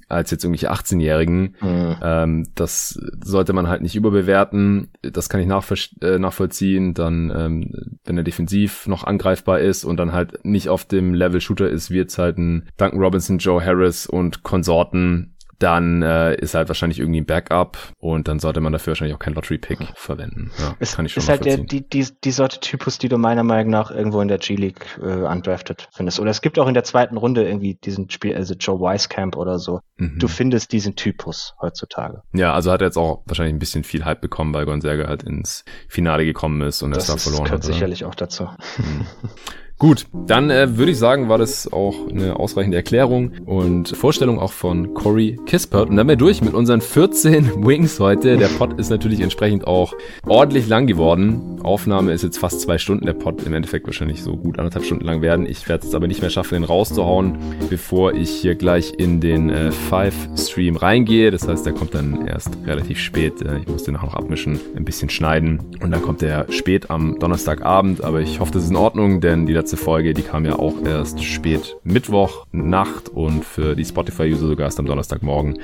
als jetzt irgendwelche 18-Jährigen. Mhm. Ähm, das sollte man halt nicht überbewerten. Das kann ich äh, nachvollziehen. Dann, ähm, wenn er defensiv noch angreifbar ist und dann halt nicht auf dem Level Shooter ist, wie jetzt halt ein Duncan Robinson, Joe Harris und Konsorten, dann äh, ist halt wahrscheinlich irgendwie ein Backup und dann sollte man dafür wahrscheinlich auch kein Lottery-Pick verwenden. Ja, es, kann ich schon ist halt der, die, die, die Sorte Typus, die du meiner Meinung nach irgendwo in der G-League äh, undrafted findest. Oder es gibt auch in der zweiten Runde irgendwie diesen Spiel, also Joe Weiskamp oder so. Mhm. Du findest diesen Typus heutzutage. Ja, also hat er jetzt auch wahrscheinlich ein bisschen viel Hype bekommen, weil Gonzaga halt ins Finale gekommen ist und das es da verloren hat. Das gehört sicherlich auch dazu. Mhm. <laughs> Gut, dann äh, würde ich sagen, war das auch eine ausreichende Erklärung und Vorstellung auch von Corey Kispert. Und dann wären wir durch mit unseren 14 <laughs> Wings heute. Der Pod ist natürlich entsprechend auch ordentlich lang geworden. Aufnahme ist jetzt fast zwei Stunden. Der Pod im Endeffekt wahrscheinlich so gut anderthalb Stunden lang werden. Ich werde es aber nicht mehr schaffen, den rauszuhauen, bevor ich hier gleich in den äh, Five-Stream reingehe. Das heißt, der kommt dann erst relativ spät. Äh, ich muss den noch abmischen, ein bisschen schneiden. Und dann kommt der spät am Donnerstagabend. Aber ich hoffe, das ist in Ordnung, denn die letzte letzte Folge, die kam ja auch erst spät Mittwoch Nacht und für die Spotify-User sogar erst am Donnerstagmorgen.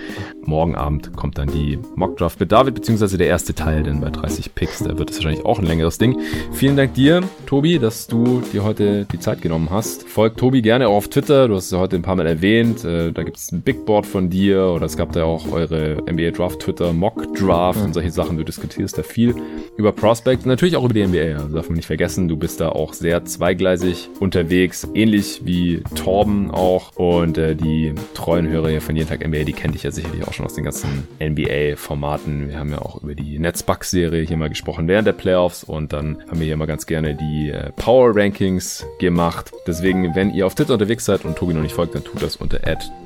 Morgen Abend kommt dann die Mockdraft mit David, beziehungsweise der erste Teil, denn bei 30 Picks, da wird es wahrscheinlich auch ein längeres Ding. Vielen Dank dir, Tobi, dass du dir heute die Zeit genommen hast. Folgt Tobi gerne auch auf Twitter, du hast es ja heute ein paar Mal erwähnt. Äh, da gibt es ein Big Board von dir oder es gab da auch eure NBA Draft Twitter, Mock Draft und solche Sachen. Du diskutierst da viel über Prospects natürlich auch über die NBA. Also darf man nicht vergessen, du bist da auch sehr zweigleisig unterwegs, ähnlich wie Torben auch. Und äh, die treuen Hörer hier von jeden Tag NBA, die kennt ich ja sicherlich auch schon aus den ganzen NBA-Formaten. Wir haben ja auch über die Netzbugs-Serie hier mal gesprochen während der Playoffs und dann haben wir hier mal ganz gerne die äh, Power Rankings gemacht. Deswegen, wenn ihr auf Twitter unterwegs seid und Tobi noch nicht folgt, dann tut das unter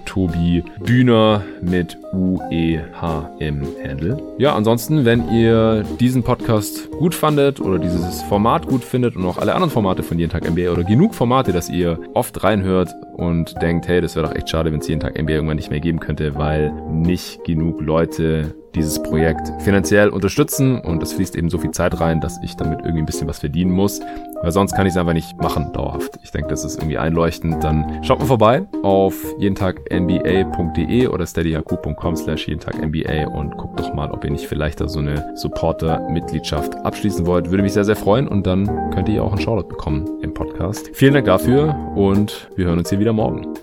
Tobi Bühner mit U-E-H im Handle. Ja, ansonsten, wenn ihr diesen Podcast gut fandet oder dieses Format gut findet und auch alle anderen Formate von jeden Tag NBA oder genug Formate, dass ihr oft reinhört und denkt, hey, das wäre doch echt schade, wenn es jeden Tag NBA irgendwann nicht mehr geben könnte, weil nicht genug Leute dieses Projekt finanziell unterstützen und es fließt eben so viel Zeit rein, dass ich damit irgendwie ein bisschen was verdienen muss, weil sonst kann ich es einfach nicht machen dauerhaft. Ich denke, das ist irgendwie einleuchtend. Dann schaut mal vorbei auf jedentagmba.de oder steadyhq.com slash jedentagmba und guckt doch mal, ob ihr nicht vielleicht da so eine Supporter-Mitgliedschaft abschließen wollt. Würde mich sehr, sehr freuen und dann könnt ihr auch einen Shoutout bekommen im Podcast. Vielen Dank dafür und wir hören uns hier wieder morgen.